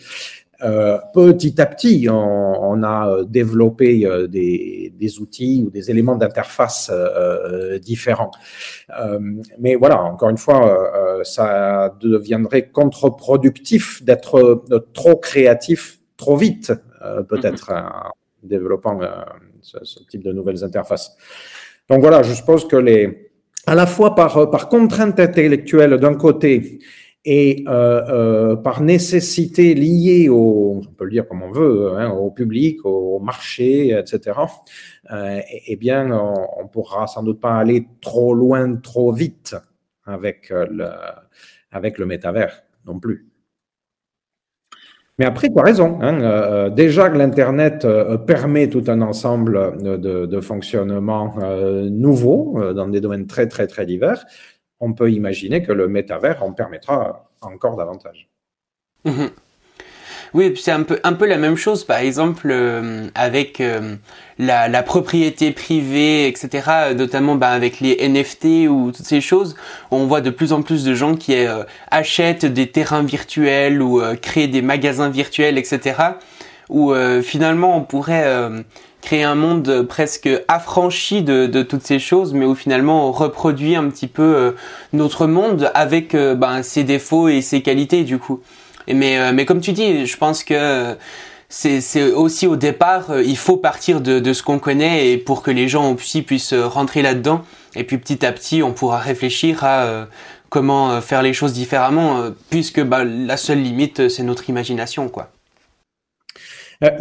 Euh, petit à petit, on, a développé des, outils ou des éléments d'interface différents. mais voilà, encore une fois, ça deviendrait contre-productif d'être trop créatif trop vite, peut-être. Mm-hmm développant euh, ce, type de nouvelles interfaces. Donc voilà, je suppose que les, à la fois par, par contrainte intellectuelle d'un côté et euh, euh, par nécessité liée au, on peut le dire comme on veut, hein, au public, au marché, etc., eh bien, on, ne pourra sans doute pas aller trop loin, trop vite avec le, avec le métavers non plus. Mais après, tu as raison. Hein, euh, déjà que l'Internet euh, permet tout un ensemble de, fonctionnements euh, nouveaux dans des domaines très, très, très divers, on peut imaginer que le métavers en permettra encore davantage. Mhm. Oui, c'est un peu, un peu la même chose, par exemple, euh, avec euh, la, propriété privée, etc., notamment bah, avec les NFT ou toutes ces choses. On voit de plus en plus de gens qui euh, achètent des terrains virtuels ou créent des magasins virtuels, etc., où finalement on pourrait créer un monde presque affranchi de, de, toutes ces choses, mais où finalement on reproduit un petit peu notre monde avec bah, ses défauts et ses qualités du coup. Mais, euh, mais comme tu dis, je pense que c'est aussi au départ, euh, il faut partir de, de ce qu'on connaît et pour que les gens aussi puissent rentrer là-dedans. Et puis petit à petit, on pourra réfléchir à euh, comment faire les choses différemment, puisque bah, la seule limite, c'est notre imagination, quoi.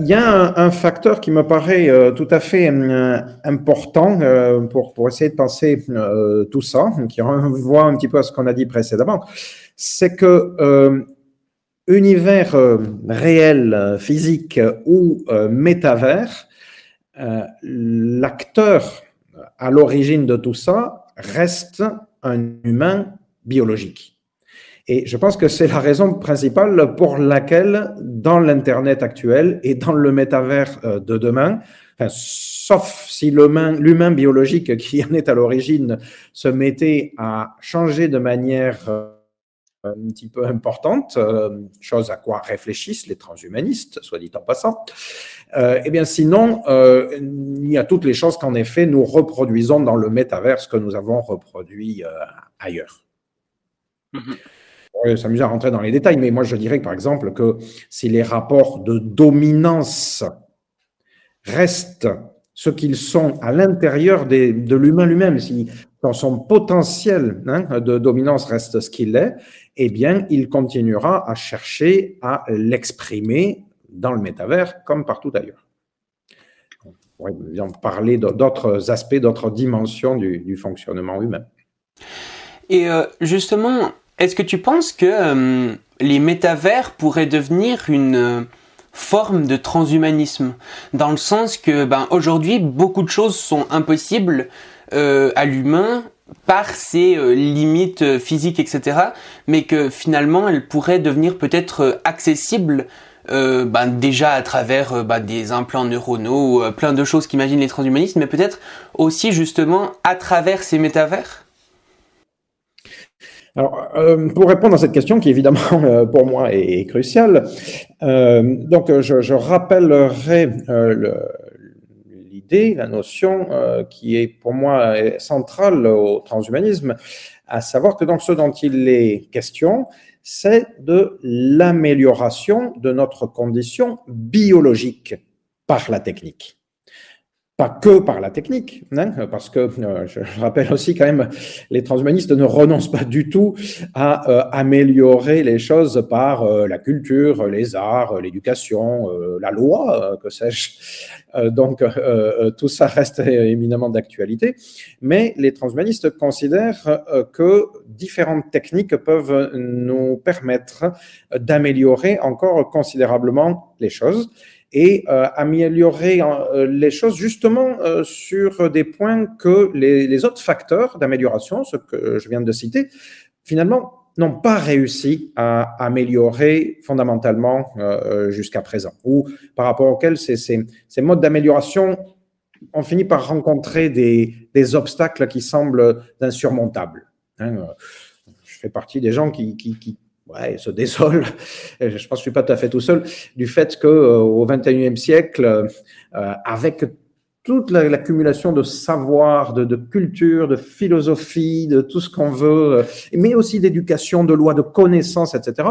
Il y a un, facteur qui me paraît tout à fait important pour, pour essayer de penser tout ça, qui renvoie un petit peu à ce qu'on a dit précédemment, c'est que univers euh, réel, euh, physique ou euh, métavers, l'acteur à l'origine de tout ça reste un humain biologique. Et je pense que c'est la raison principale pour laquelle, dans l'Internet actuel et dans le métavers de demain, sauf si l'humain biologique qui en est à l'origine se mettait à changer de manière un petit peu importante, euh, chose à quoi réfléchissent les transhumanistes, soit dit en passant. Euh, eh bien, sinon, euh, il y a toutes les chances qu'en effet, nous reproduisons dans le métavers ce que nous avons reproduit ailleurs. Mm-hmm. s'amuser à rentrer dans les détails, mais moi je dirais par exemple que si les rapports de dominance restent ce qu'ils sont à l'intérieur de l'humain lui-même, si son potentiel hein, de dominance reste ce qu'il est, eh bien, il continuera à chercher à l'exprimer dans le métavers comme partout ailleurs. On pourrait bien parler d'autres aspects, d'autres dimensions du, fonctionnement humain. Et euh, justement, est-ce que tu penses que euh, les métavers pourraient devenir une euh, forme de transhumanisme? Dans le sens que ben aujourd'hui beaucoup de choses sont impossibles à l'humain par ses euh, limites euh, physiques, etc., mais que finalement elle pourrait devenir peut-être euh, accessible ben, déjà à travers ben, des implants neuronaux, plein de choses qu'imaginent les transhumanistes, mais peut-être aussi justement à travers ces métavers? Alors, pour répondre à cette question, qui évidemment pour moi est, cruciale, donc je, je rappellerai le, la notion euh, qui est pour moi centrale au transhumanisme, à savoir que ce dont il est question, c'est de l'amélioration de notre condition biologique par la technique. Pas que par la technique, hein, parce que euh, je, rappelle aussi quand même, les transhumanistes ne renoncent pas du tout à euh, améliorer les choses par euh, la culture, les arts, l'éducation, la loi, que sais-je. donc tout ça reste éminemment d'actualité, mais les transhumanistes considèrent que différentes techniques peuvent nous permettre d'améliorer encore considérablement les choses et euh, améliorer euh, les choses justement euh, sur des points que les, autres facteurs d'amélioration, ce que je viens de citer, finalement n'ont pas réussi à améliorer fondamentalement jusqu'à présent, ou par rapport auxquels ces, modes d'amélioration ont fini par rencontrer des, obstacles qui semblent insurmontables. Hein. je fais partie des gens qui ouais, se désole, je pense que je suis pas tout à fait tout seul, du fait que euh, au 21e siècle, euh, avec toute l'accumulation de savoir, de, de, culture, de philosophie, de tout ce qu'on veut, euh, mais aussi d'éducation, de loi, de connaissances, etc.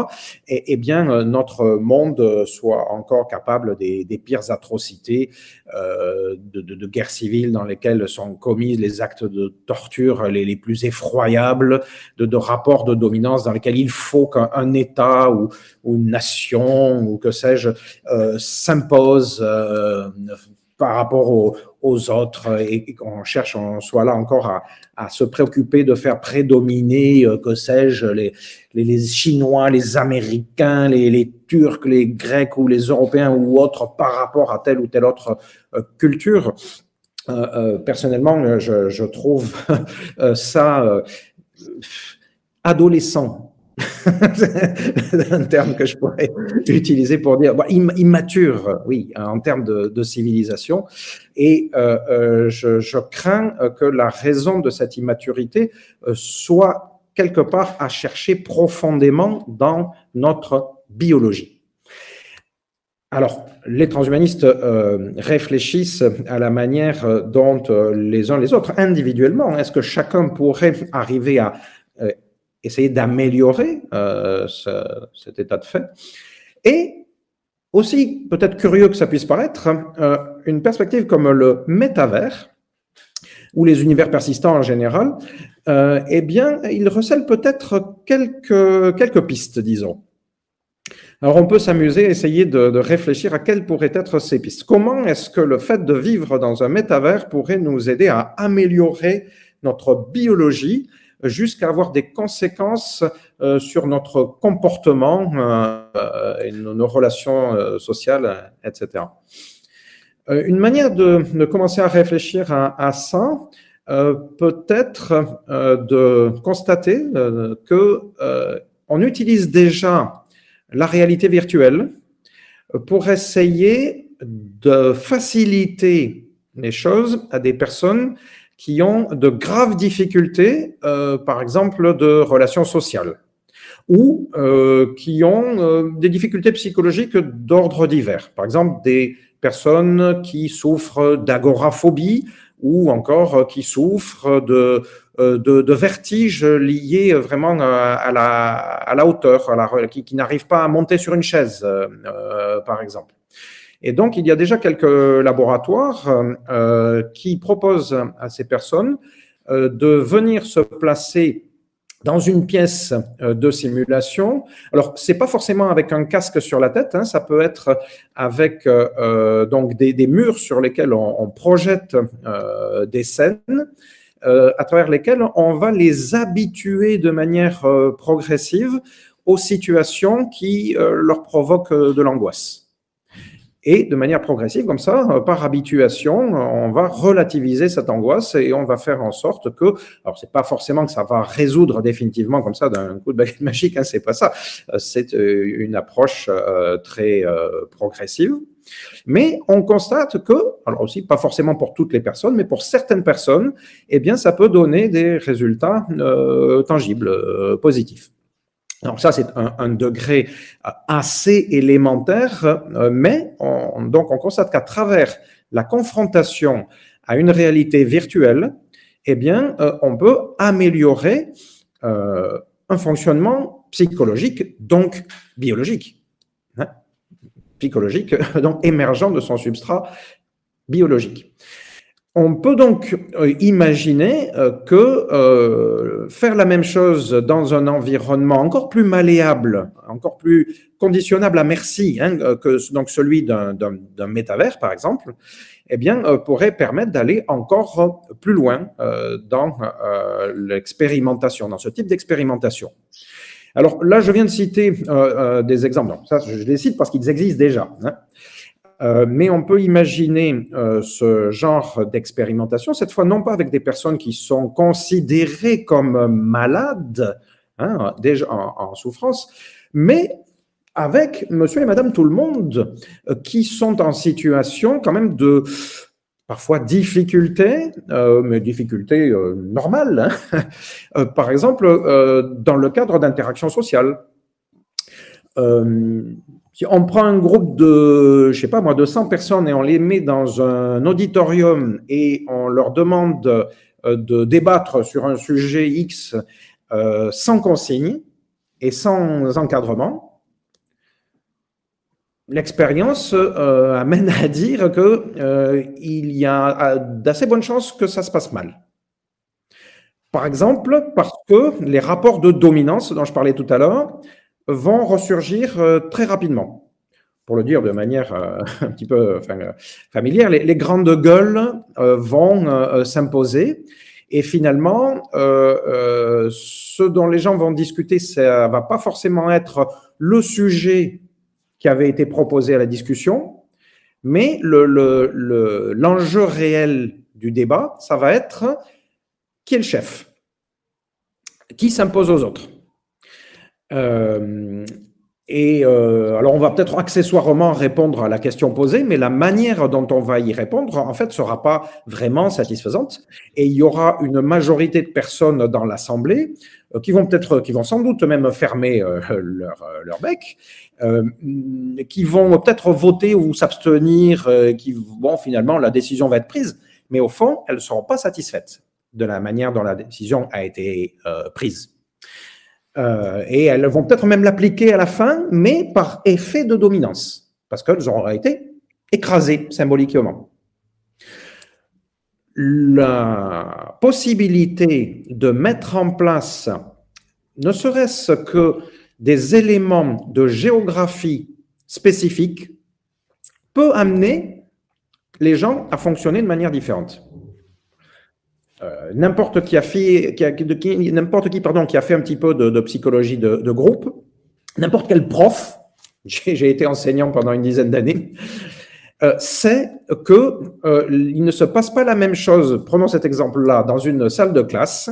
Et, et, bien euh, notre monde soit encore capable des, des pires atrocités euh, de, de, de, guerres civiles dans lesquelles sont commis les actes de torture les, les plus effroyables, de, de, rapports de dominance dans lesquels il faut qu'un État ou, ou, une nation ou que sais-je euh, s'impose euh, par rapport aux, autres et, qu'on cherche, on soit là encore à, se préoccuper de faire prédominer, euh, que sais-je, les, Chinois, les Américains, les, Turcs, les Grecs ou les Européens ou autres par rapport à telle ou telle autre euh, culture. Euh, euh, personnellement, je trouve ça adolescent un terme que je pourrais utiliser pour dire immature, oui, en termes de, civilisation. Et euh, euh, je, crains que la raison de cette immaturité euh, soit quelque part à chercher profondément dans notre biologie. Alors, les transhumanistes réfléchissent à la manière dont les uns les autres, individuellement, est-ce que chacun pourrait arriver à essayer d'améliorer euh, cet état de fait. Et aussi, peut-être curieux que ça puisse paraître, euh, une perspective comme le métavers, ou les univers persistants en général, euh, eh bien, il recèle peut-être quelques, pistes, disons. Alors, on peut s'amuser, essayer de, de, réfléchir à quelles pourraient être ces pistes. Comment est-ce que le fait de vivre dans un métavers pourrait nous aider à améliorer notre biologie jusqu'à avoir des conséquences euh, sur notre comportement euh, et nos, relations euh, sociales, etc. Une manière de, commencer à réfléchir à, ça, peut être de constater que on utilise déjà la réalité virtuelle pour essayer de faciliter les choses à des personnes qui ont de graves difficultés, euh, par exemple, de relations sociales, ou euh, qui ont euh, des difficultés psychologiques d'ordre divers. Par exemple, des personnes qui souffrent d'agoraphobie ou encore qui souffrent de, de, de vertiges liés vraiment à la, à la hauteur, à la, qui, qui n'arrivent pas à monter sur une chaise, par exemple. Et donc, il y a déjà quelques laboratoires euh, qui proposent à ces personnes euh, de venir se placer dans une pièce euh, de simulation. Alors, c'est pas forcément avec un casque sur la tête, hein, ça peut être avec euh, donc des, murs sur lesquels on, projette euh, des scènes, euh, à travers lesquelles on va les habituer de manière progressive aux situations qui leur provoquent de l'angoisse. Et de manière progressive, comme ça, euh, par habituation, on va relativiser cette angoisse et on va faire en sorte que, alors c'est pas forcément que ça va résoudre définitivement comme ça d'un coup de baguette magique, hein, c'est pas ça. Euh, c'est euh, une approche très progressive. Mais on constate que, alors aussi pas forcément pour toutes les personnes, mais pour certaines personnes, eh bien, ça peut donner des résultats tangibles, positifs. Ça, c'est un, degré euh, assez élémentaire, euh, mais on, donc on constate qu'à travers la confrontation à une réalité virtuelle, eh bien, euh, on peut améliorer un fonctionnement psychologique, donc biologique. Hein psychologique, donc émergent de son substrat biologique. On peut donc euh, imaginer euh, que euh, faire la même chose dans un environnement encore plus malléable, encore plus conditionnable à merci, hein, que donc celui d'un métavers par exemple, eh bien, pourrait permettre d'aller encore plus loin dans l'expérimentation, dans ce type d'expérimentation. Alors là, je viens de citer des exemples. je les cite parce qu'ils existent déjà. Hein. Euh, mais on peut imaginer euh, ce genre d'expérimentation, cette fois non pas avec des personnes qui sont considérées comme malades, hein, déjà en, souffrance, mais avec monsieur et madame tout le monde euh, qui sont en situation quand même de parfois difficultés, mais difficultés normales, hein. par exemple dans le cadre d'interactions sociales. On prend un groupe de, je sais pas moi, de 100 personnes et on les met dans un auditorium et on leur demande euh, de débattre sur un sujet X euh, sans consigne et sans encadrement, l'expérience euh, amène à dire qu'il y a d'assez bonnes chances que ça se passe mal. Par exemple, parce que les rapports de dominance dont je parlais tout à l'heure vont ressurgir euh, très rapidement. Pour le dire de manière euh, un petit peu familière, les, grandes gueules euh, vont s'imposer et finalement, ce dont les gens vont discuter, ça va pas forcément être le sujet qui avait été proposé à la discussion, mais l'enjeu le, réel du débat, ça va être qui est le chef, qui s'impose aux autres? Euh, et euh, alors, on va peut-être accessoirement répondre à la question posée, mais la manière dont on va y répondre, en fait, sera pas vraiment satisfaisante. Et il y aura une majorité de personnes dans l'Assemblée euh, qui vont peut-être, qui vont sans doute même fermer leur, leur bec, qui vont peut-être voter ou s'abstenir, qui, bon, finalement, la décision va être prise, mais au fond, elles ne seront pas satisfaites de la manière dont la décision a été prise. Euh, et elles vont peut-être même l'appliquer à la fin, mais par effet de dominance, parce qu'elles auront été écrasées symboliquement. La possibilité de mettre en place, ne serait-ce que des éléments de géographie spécifiques, peut amener les gens à fonctionner de manière différente. Euh, n'importe qui a fait, qui a fait un petit peu de, psychologie de, groupe, n'importe quel prof, j'ai été enseignant pendant une dizaine d'années, euh, sait que euh, il ne se passe pas la même chose. Prenons cet exemple-là dans une salle de classe,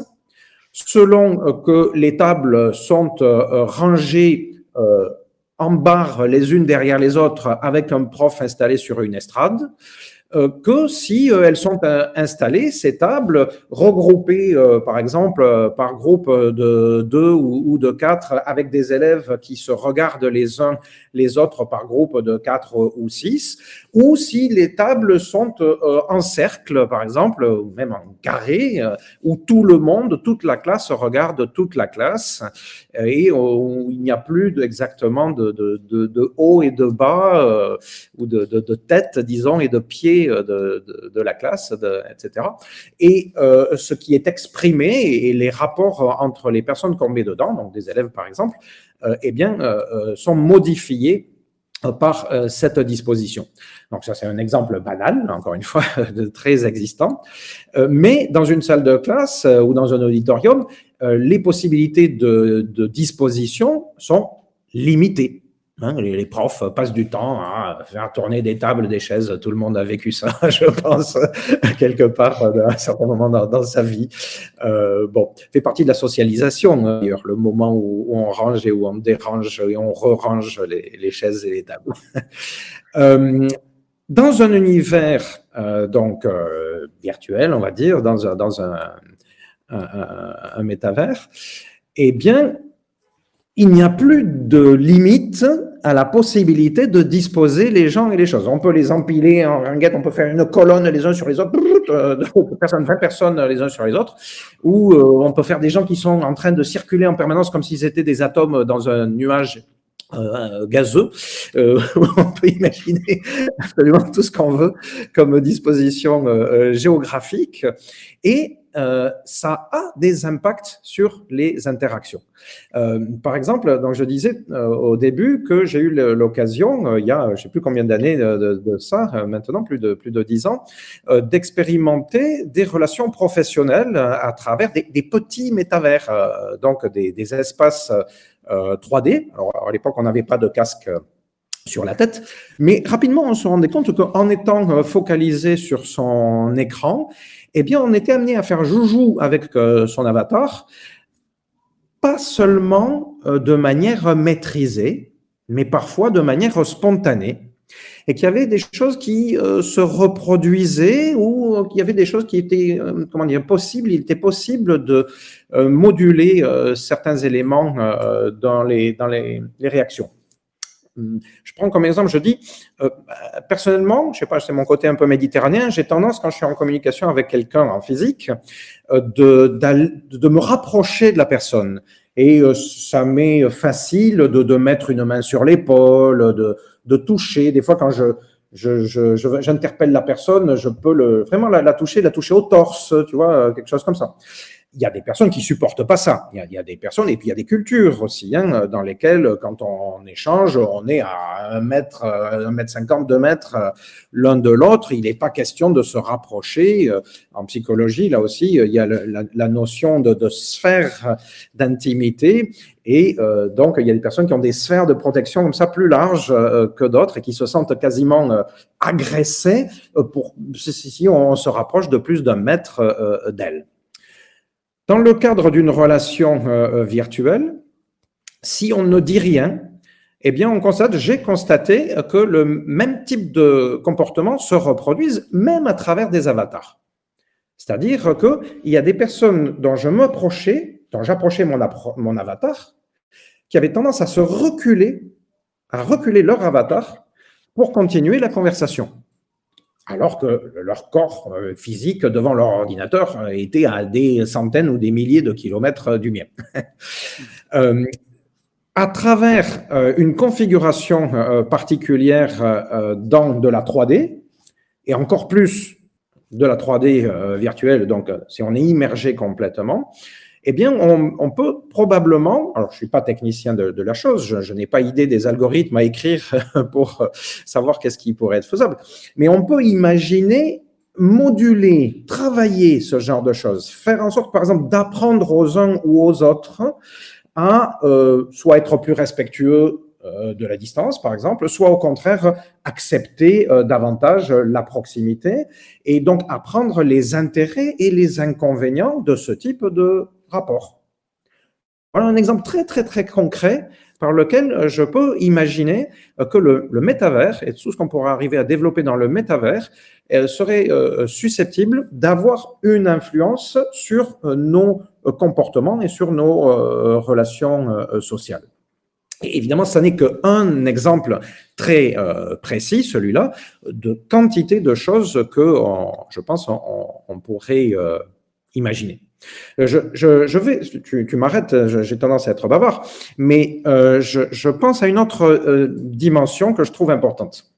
selon que les tables sont rangées en barre les unes derrière les autres avec un prof installé sur une estrade. Euh, que si euh, elles sont euh, installées, ces tables, regroupées par exemple par groupe de deux ou de quatre, avec des élèves qui se regardent les uns les autres par groupe de quatre ou six, ou si les tables sont en cercle, par exemple, ou même en carré, où tout le monde, toute la classe regarde toute la classe, et où il n'y a plus exactement de, haut et de bas, ou de, tête, disons, et de pieds euh, de, la classe, etc. Et euh, ce qui est exprimé et les rapports entre les personnes qu'on met dedans, donc des élèves par exemple, euh, eh bien, sont modifiés par cette disposition. Donc ça, c'est un exemple banal, encore une fois, très existant. mais dans une salle de classe ou dans un auditorium, les possibilités de disposition sont limitées. Hein, les, profs passent du temps à faire tourner des tables, des chaises. Tout le monde a vécu ça, je pense, quelque part à un certain moment dans, sa vie. Euh, bon, fait partie de la socialisation, hein, d'ailleurs, le moment où, on range et où on dérange et on re-range les, chaises et les tables. euh, dans un univers euh, donc euh, virtuel, on va dire, dans un, dans un, un, métavers, eh bien, il n'y a plus de limite à la possibilité de disposer les gens et les choses. On peut les empiler en ringuette, on peut faire une colonne les uns sur les autres, euh, personnes, 20 personnes les uns sur les autres, ou euh, on peut faire des gens qui sont en train de circuler en permanence comme s'ils étaient des atomes dans un nuage euh, gazeux, on peut imaginer absolument tout ce qu'on veut comme disposition géographique, et ça a des impacts sur les interactions. par exemple, donc je disais au début que j'ai eu l'occasion, il y a je ne sais plus combien d'années de, ça, maintenant plus de plus de dix ans, d'expérimenter des relations professionnelles à travers des, petits métavers, donc des, des espaces 3D. Euh, Alors, à l'époque, on n'avait pas de casque euh, sur la tête, mais rapidement, on se rendait compte qu'en étant euh, focalisé sur son écran, eh bien, on était amené à faire joujou avec son avatar, pas seulement de manière maîtrisée, mais parfois de manière spontanée et qu'il y avait des choses qui se reproduisaient ou qu'il y avait des choses qui étaient, comment dire, possibles. Il était possible de euh, moduler euh, certains éléments euh, dans, les, dans les, réactions. Hum, je prends comme exemple, je dis, personnellement, je sais pas, c'est mon côté un peu méditerranéen, j'ai tendance, quand je suis en communication avec quelqu'un en physique, de, de me rapprocher de la personne. Et ça m'est facile de, de mettre une main sur l'épaule, de, de toucher. Des fois, quand je, j'interpelle je, je, la personne, je peux le, vraiment la, la, toucher, la toucher au torse, tu vois, quelque chose comme ça il y a des personnes qui supportent pas ça. Il y a, des personnes, et puis il y a des cultures aussi, hein, dans lesquelles, quand on échange, on est à un mètre, un mètre cinquante, deux mètres euh, l'un de l'autre. Il n'est pas question de se rapprocher. Euh, en psychologie, là aussi, il y a la, notion de, sphère d'intimité. Et euh, donc, il y a des personnes qui ont des sphères de protection comme ça plus larges que d'autres et qui se sentent quasiment agressées pour, si on se rapproche de plus d'un mètre d'elles. Dans le cadre d'une relation euh, euh, virtuelle, si on ne dit rien, eh bien, on constate, j'ai constaté que le même type de comportement se reproduise même à travers des avatars. C'est-à-dire qu'il y a des personnes dont je m'approchais, dont j'approchais mon, mon avatar, qui avaient tendance à se reculer, à reculer leur avatar pour continuer la conversation alors que leur corps euh, physique devant leur ordinateur euh, était à des centaines ou des milliers de kilomètres euh, du mien. à travers une configuration particulière dans de la 3D, et encore plus de la 3D virtuelle, donc si on est immergé complètement, eh bien, on, peut probablement, alors je suis pas technicien de, la chose, je, n'ai pas idée des algorithmes à écrire pour savoir qu'est-ce qui pourrait être faisable, mais on peut imaginer moduler, travailler ce genre de choses, faire en sorte, par exemple, d'apprendre aux uns ou aux autres à euh, soit être plus respectueux euh, de la distance, par exemple, soit au contraire accepter euh, davantage la proximité et donc apprendre les intérêts et les inconvénients de ce type de rapport. Voilà un exemple très très très concret par lequel euh, je peux imaginer que le, métavers et tout ce qu'on pourrait arriver à développer dans le métavers serait susceptible d'avoir une influence sur nos comportements et sur nos relations sociales évidemment, ça n'est qu'un exemple très euh, précis, celui-là, de quantité de choses que, je pense, on, pourrait euh, imaginer. Je, vais, tu, m'arrêtes, j'ai tendance à être bavard, mais euh, je, pense à une autre dimension que je trouve importante.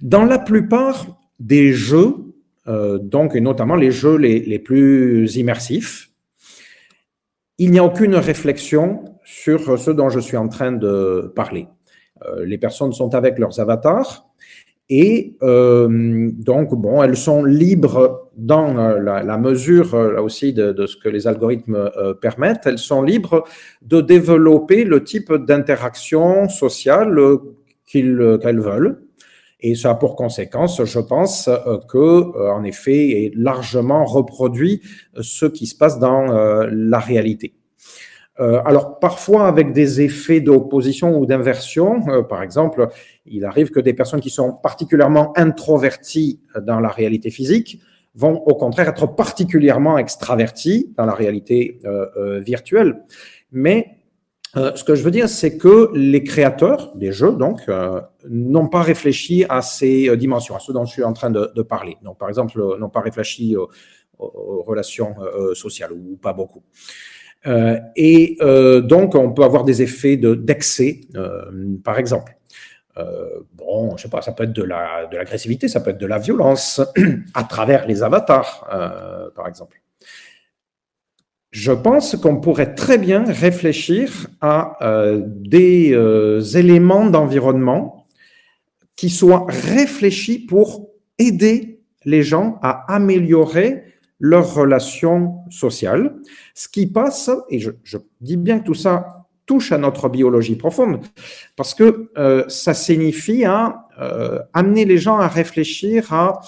Dans la plupart des jeux, donc et notamment les jeux les plus immersifs, il n'y a aucune réflexion sur ce dont je suis en train de parler. Euh, les personnes sont avec leurs avatars et euh, donc, bon, elles sont libres dans euh, la, mesure là aussi de, ce que les algorithmes permettent, elles sont libres de développer le type d'interaction sociale qu'elles veulent. Et ça a pour conséquence, je pense, que, en effet, est largement reproduit ce qui se passe dans la réalité. Euh, alors parfois avec des effets d'opposition ou d'inversion. Euh, par exemple, il arrive que des personnes qui sont particulièrement introverties dans la réalité physique vont au contraire être particulièrement extraverties dans la réalité euh, virtuelle. Mais ce que je veux dire, c'est que les créateurs des jeux, donc, n'ont pas réfléchi à ces dimensions, à ce dont je suis en train de, de parler. Donc, par exemple, n'ont pas réfléchi aux, aux relations sociales ou pas beaucoup. Et donc, on peut avoir des effets d'excès, par exemple. bon, je sais pas, ça peut être de l'agressivité, ça peut être de la violence à travers les avatars, par exemple je pense qu'on pourrait très bien réfléchir à euh, des euh, éléments d'environnement qui soient réfléchis pour aider les gens à améliorer leurs relations sociales, ce qui passe, et je, dis bien que tout ça touche à notre biologie profonde, parce que euh, ça signifie à amener les gens à réfléchir à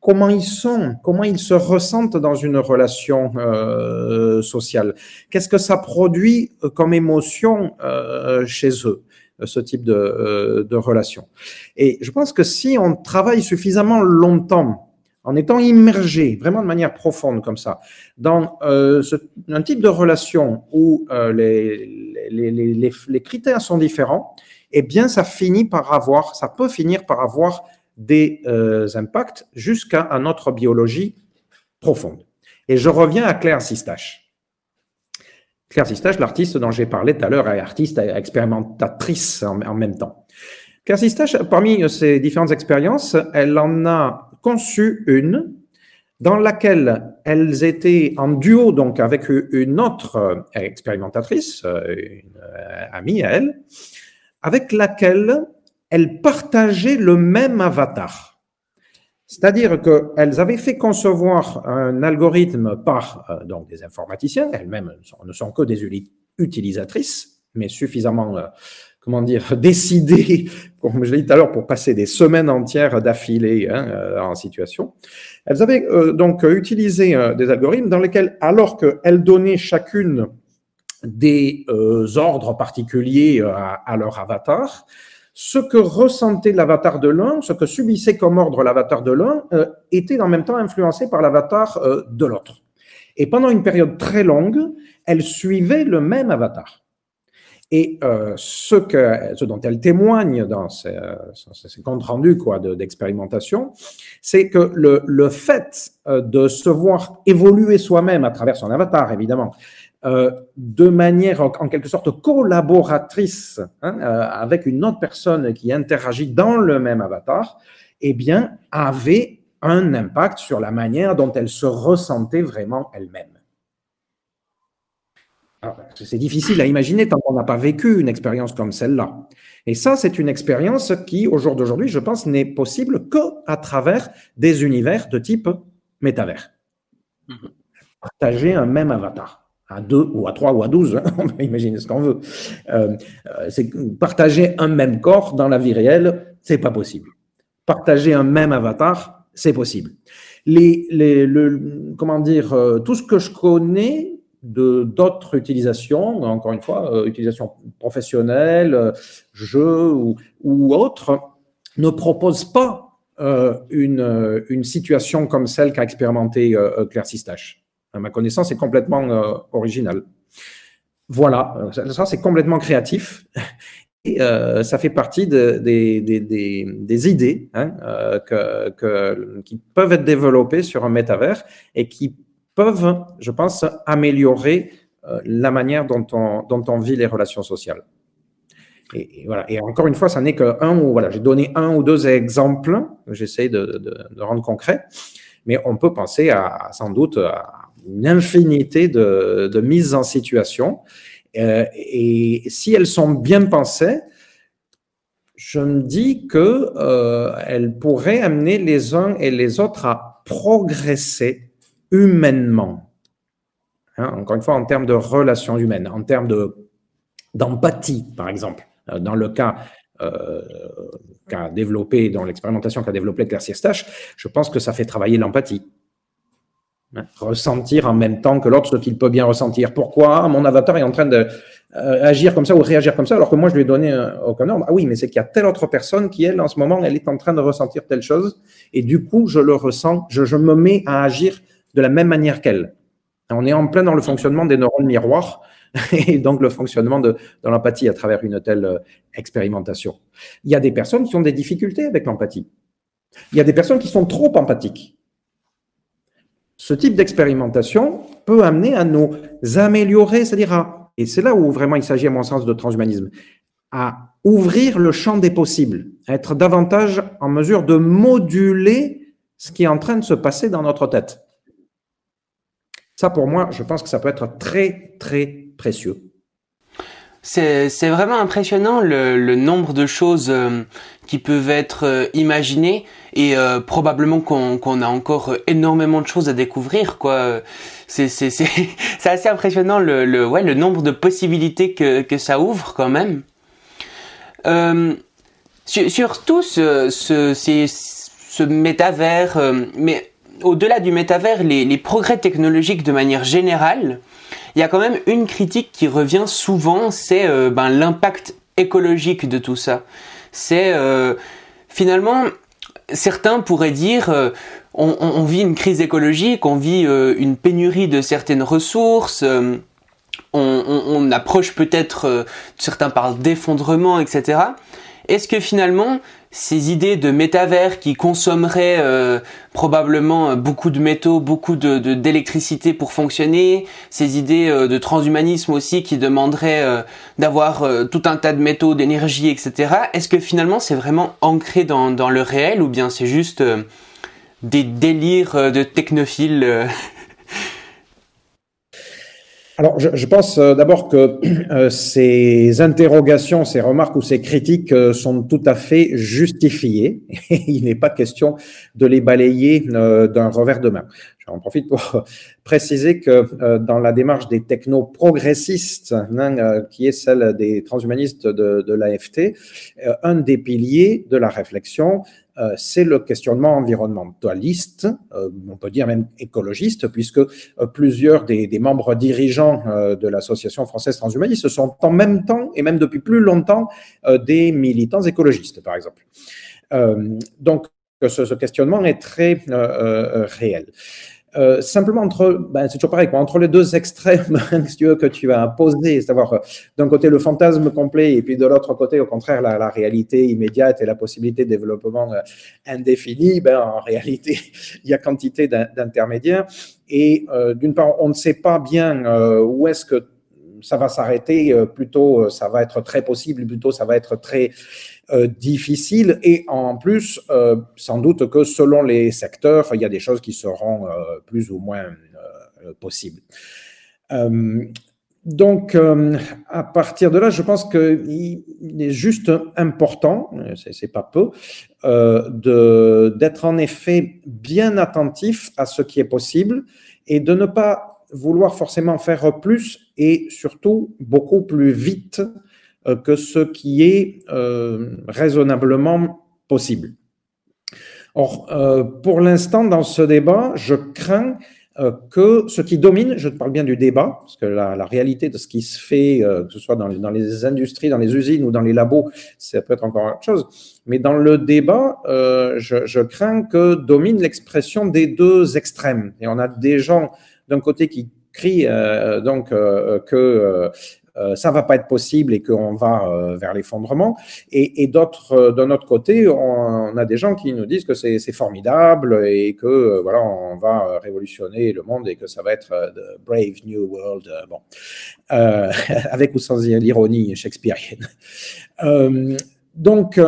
comment ils sont, comment ils se ressentent dans une relation euh, sociale. Qu'est-ce que ça produit euh, comme émotion euh, chez eux, ce type de, de relation? Et je pense que si on travaille suffisamment longtemps en étant immergé vraiment de manière profonde comme ça dans ce, un type de relation où les, les, critères sont différents, eh bien ça finit par avoir, ça peut finir par avoir des euh, impacts jusqu'à notre biologie profonde. Et je reviens à Claire Sistache. Claire Sistache, l'artiste dont j'ai parlé tout à l'heure, est artiste expérimentatrice en, même temps. Claire Sistache, parmi ses différentes expériences, elle en a conçu une dans laquelle elles étaient en duo donc avec une autre expérimentatrice, une amie à elle, avec laquelle elles partageaient le même avatar. C'est-à-dire qu'elles avaient fait concevoir un algorithme par euh, donc des informaticiens, elles-mêmes ne sont que des utilisatrices, mais suffisamment, euh, comment dire, décidées, comme je l'ai dit tout à l'heure, pour passer des semaines entières d'affilée hein, euh, en situation. Elles avaient donc utilisé des algorithmes dans lesquels, alors qu'elles donnaient chacune des ordres particuliers à leur avatar, ce que ressentait l'avatar de l'un, ce que subissait comme ordre l'avatar de l'un, euh, était en même temps influencé par l'avatar euh, de l'autre. Et pendant une période très longue, elle suivait le même avatar. Et euh, ce, que, ce dont elle témoigne dans ses, comptes rendus quoi, d'expérimentation, c'est que le, le fait de se voir évoluer soi-même à travers son avatar, évidemment, euh, de manière en, quelque sorte collaboratrice hein, euh, avec une autre personne qui interagit dans le même avatar, eh bien, avait un impact sur la manière dont elle se ressentait vraiment elle-même. C'est difficile à imaginer tant qu'on n'a pas vécu une expérience comme celle-là. Et ça, c'est une expérience qui, au jour d'aujourd'hui, je pense, n'est possible que à travers des univers de type métavers. Partager un même avatar à deux ou à trois ou à douze, hein, on peut imaginer ce qu'on veut. Euh, euh, partager un même corps dans la vie réelle, c'est pas possible. Partager un même avatar, c'est possible. Les, les, le, comment dire, euh, tout ce que je connais d'autres utilisations, encore une fois, utilisation professionnelle, jeux ou, ou autres, ne propose pas une, une situation comme celle qu'a expérimenté Claire Sistache à ma connaissance, c'est complètement euh, original. Voilà, euh, ça c'est complètement créatif. Et euh, ça fait partie de, des, des, des, idées hein, que, que, qui peuvent être développées sur un métavers et qui peuvent, je pense, améliorer la manière dont on, dont on vit les relations sociales. Et, voilà. Et encore une fois, ça n'est qu'un ou voilà, j'ai donné un ou deux exemples j'essaie de, de, rendre concrets, mais on peut penser à, sans doute à une infinité de, de mises en situation. Euh, et si elles sont bien pensées, je me dis que euh, elles pourraient amener les uns et les autres à progresser humainement. Hein, encore une fois, en termes de relations humaines, en termes de d'empathie, par exemple. Euh, dans le cas euh, qu'a développé, dans l'expérimentation qu'a développé Claire Siestache, je pense que ça fait travailler l'empathie. Hein, ressentir en même temps que l'autre ce qu'il peut bien ressentir. Pourquoi mon avatar est en train de euh, agir comme ça ou réagir comme ça alors que moi je lui ai donné aucun ordre Ah oui, mais c'est qu'il y a telle autre personne qui, elle, en ce moment, elle est en train de ressentir telle chose et du coup, je le ressens, je me mets à agir de la même manière qu'elle. On est en plein dans le fonctionnement des neurones miroirs et donc le fonctionnement de, l'empathie à travers une telle euh, expérimentation. Il y a des personnes qui ont des difficultés avec l'empathie. Il y a des personnes qui sont trop empathiques ce type d'expérimentation peut amener à nous améliorer, c'est-à-dire à, et c'est là où vraiment il s'agit à mon sens de transhumanisme, à ouvrir le champ des possibles, à être davantage en mesure de moduler ce qui est en train de se passer dans notre tête. Ça, pour moi, je pense que ça peut être très, très précieux. C'est vraiment impressionnant le, nombre de choses euh, qui peuvent être euh, imaginées et euh, probablement qu'on a encore énormément de choses à découvrir. C'est assez impressionnant le, le, ouais, le nombre de possibilités que, que ça ouvre quand même. surtout ce, ce, ce métavers, mais au-delà du métavers, les, progrès technologiques de manière générale, il y a quand même une critique qui revient souvent, c'est euh, ben, l'impact écologique de tout ça. C'est euh, finalement, certains pourraient dire, euh, on, vit une crise écologique, on vit une pénurie de certaines ressources. On, approche peut-être, certains parlent d'effondrement, etc. Est-ce que finalement, ces idées de métavers qui consommeraient euh, probablement beaucoup de métaux, beaucoup de d'électricité pour fonctionner, ces idées euh, de transhumanisme aussi qui demanderaient euh, d'avoir tout un tas de métaux, d'énergie, etc. Est-ce que finalement c'est vraiment ancré dans, dans le réel ou bien c'est juste des délires de technophiles Alors, je, pense euh, d'abord que euh, ces interrogations, ces remarques ou ces critiques euh, sont tout à fait justifiées. Il n'est pas question de les balayer d'un revers de main. J'en profite pour préciser que dans la démarche des techno-progressistes, hein, qui est celle des transhumanistes de, de l'AFT, un des piliers de la réflexion, euh, c'est le questionnement environnementaliste, euh, on peut dire même écologiste, puisque euh, plusieurs des, membres dirigeants de l'Association française transhumaniste sont en même temps, et même depuis plus longtemps, des militants écologistes, par exemple. donc, ce, questionnement est très réel. Euh, simplement entre, ben, c'est toujours pareil, quoi, entre les deux extrêmes que tu as posés, c'est-à-dire euh, d'un côté le fantasme complet et puis de l'autre côté, au contraire, la, la, réalité immédiate et la possibilité de développement euh, indéfini, ben, en réalité, il y a quantité d'intermédiaires. Et d'une part, on ne sait pas bien où est-ce que ça va s'arrêter, plutôt ça va être très possible, plutôt ça va être très euh, difficile et en plus, euh, sans doute que selon les secteurs, il y a des choses qui seront euh, plus ou moins possibles. donc, à partir de là, je pense qu'il est juste important, c'est pas peu, d'être en effet bien attentif à ce qui est possible et de ne pas vouloir forcément faire plus et surtout beaucoup plus vite que ce qui est euh, raisonnablement possible. Or, euh, pour l'instant, dans ce débat, je crains que ce qui domine, je parle bien du débat, parce que la, réalité de ce qui se fait, que ce soit dans les, industries, dans les usines ou dans les labos, ça peut être encore autre chose. Mais dans le débat, je, crains que domine l'expression des deux extrêmes. Et on a des gens d'un côté qui crient donc que euh, ça va pas être possible et qu'on va euh, vers l'effondrement. Et, d'autres, euh, d'un autre côté, on, a des gens qui nous disent que c'est, formidable et que voilà, on va révolutionner le monde et que ça va être the brave new world. bon, avec ou sans l'ironie shakespearienne. donc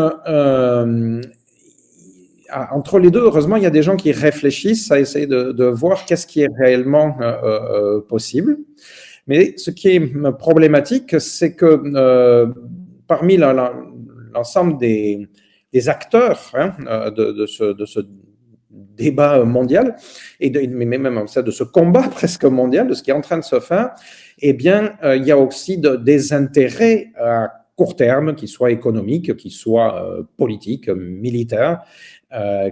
entre les deux, heureusement, il y a des gens qui réfléchissent à essayer de voir qu'est-ce qui est réellement possible. Mais ce qui est problématique, c'est que euh, parmi l'ensemble des, acteurs hein, euh, de, ce, débat mondial, et de, même de ce combat presque mondial, de ce qui est en train de se faire, eh bien, euh, il y a aussi des intérêts à court terme, qui soient économiques, qui soient politiques, militaires,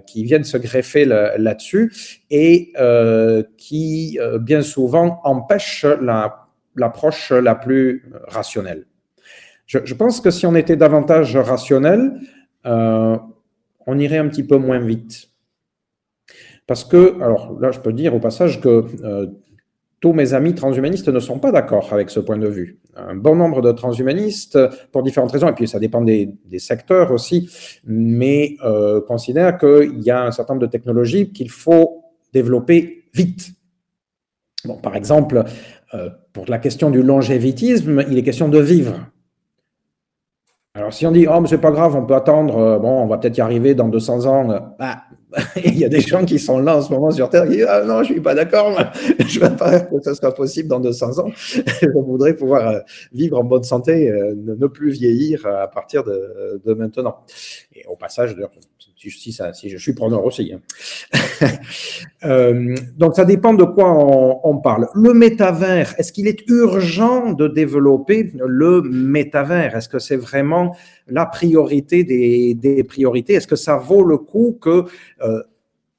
qui viennent se greffer là-dessus et qui bien souvent empêchent la l'approche la plus rationnelle. Je, pense que si on était davantage rationnel, euh, on irait un petit peu moins vite. Parce que, alors là, je peux dire au passage que euh, tous mes amis transhumanistes ne sont pas d'accord avec ce point de vue. Un bon nombre de transhumanistes, pour différentes raisons, et puis ça dépend des, secteurs aussi, mais euh, considèrent qu'il y a un certain nombre de technologies qu'il faut développer vite Bon, par exemple, pour la question du longévitisme, il est question de vivre. Alors, si on dit, oh, mais c'est pas grave, on peut attendre, bon, on va peut-être y arriver dans 200 ans, bah, il y a des gens qui sont là en ce moment sur Terre qui disent Ah non, je suis pas d'accord, je ne veux pas que ce soit possible dans 200 ans. je voudrais pouvoir euh, vivre en bonne santé, euh, ne plus vieillir à partir de, de maintenant. Et au passage, si, ça, si je suis preneur aussi. Hein. euh, donc, ça dépend de quoi on, parle. Le métavers, est-ce qu'il est urgent de développer le métavers? Est-ce que c'est vraiment la priorité des, priorités? Est-ce que ça vaut le coup que euh,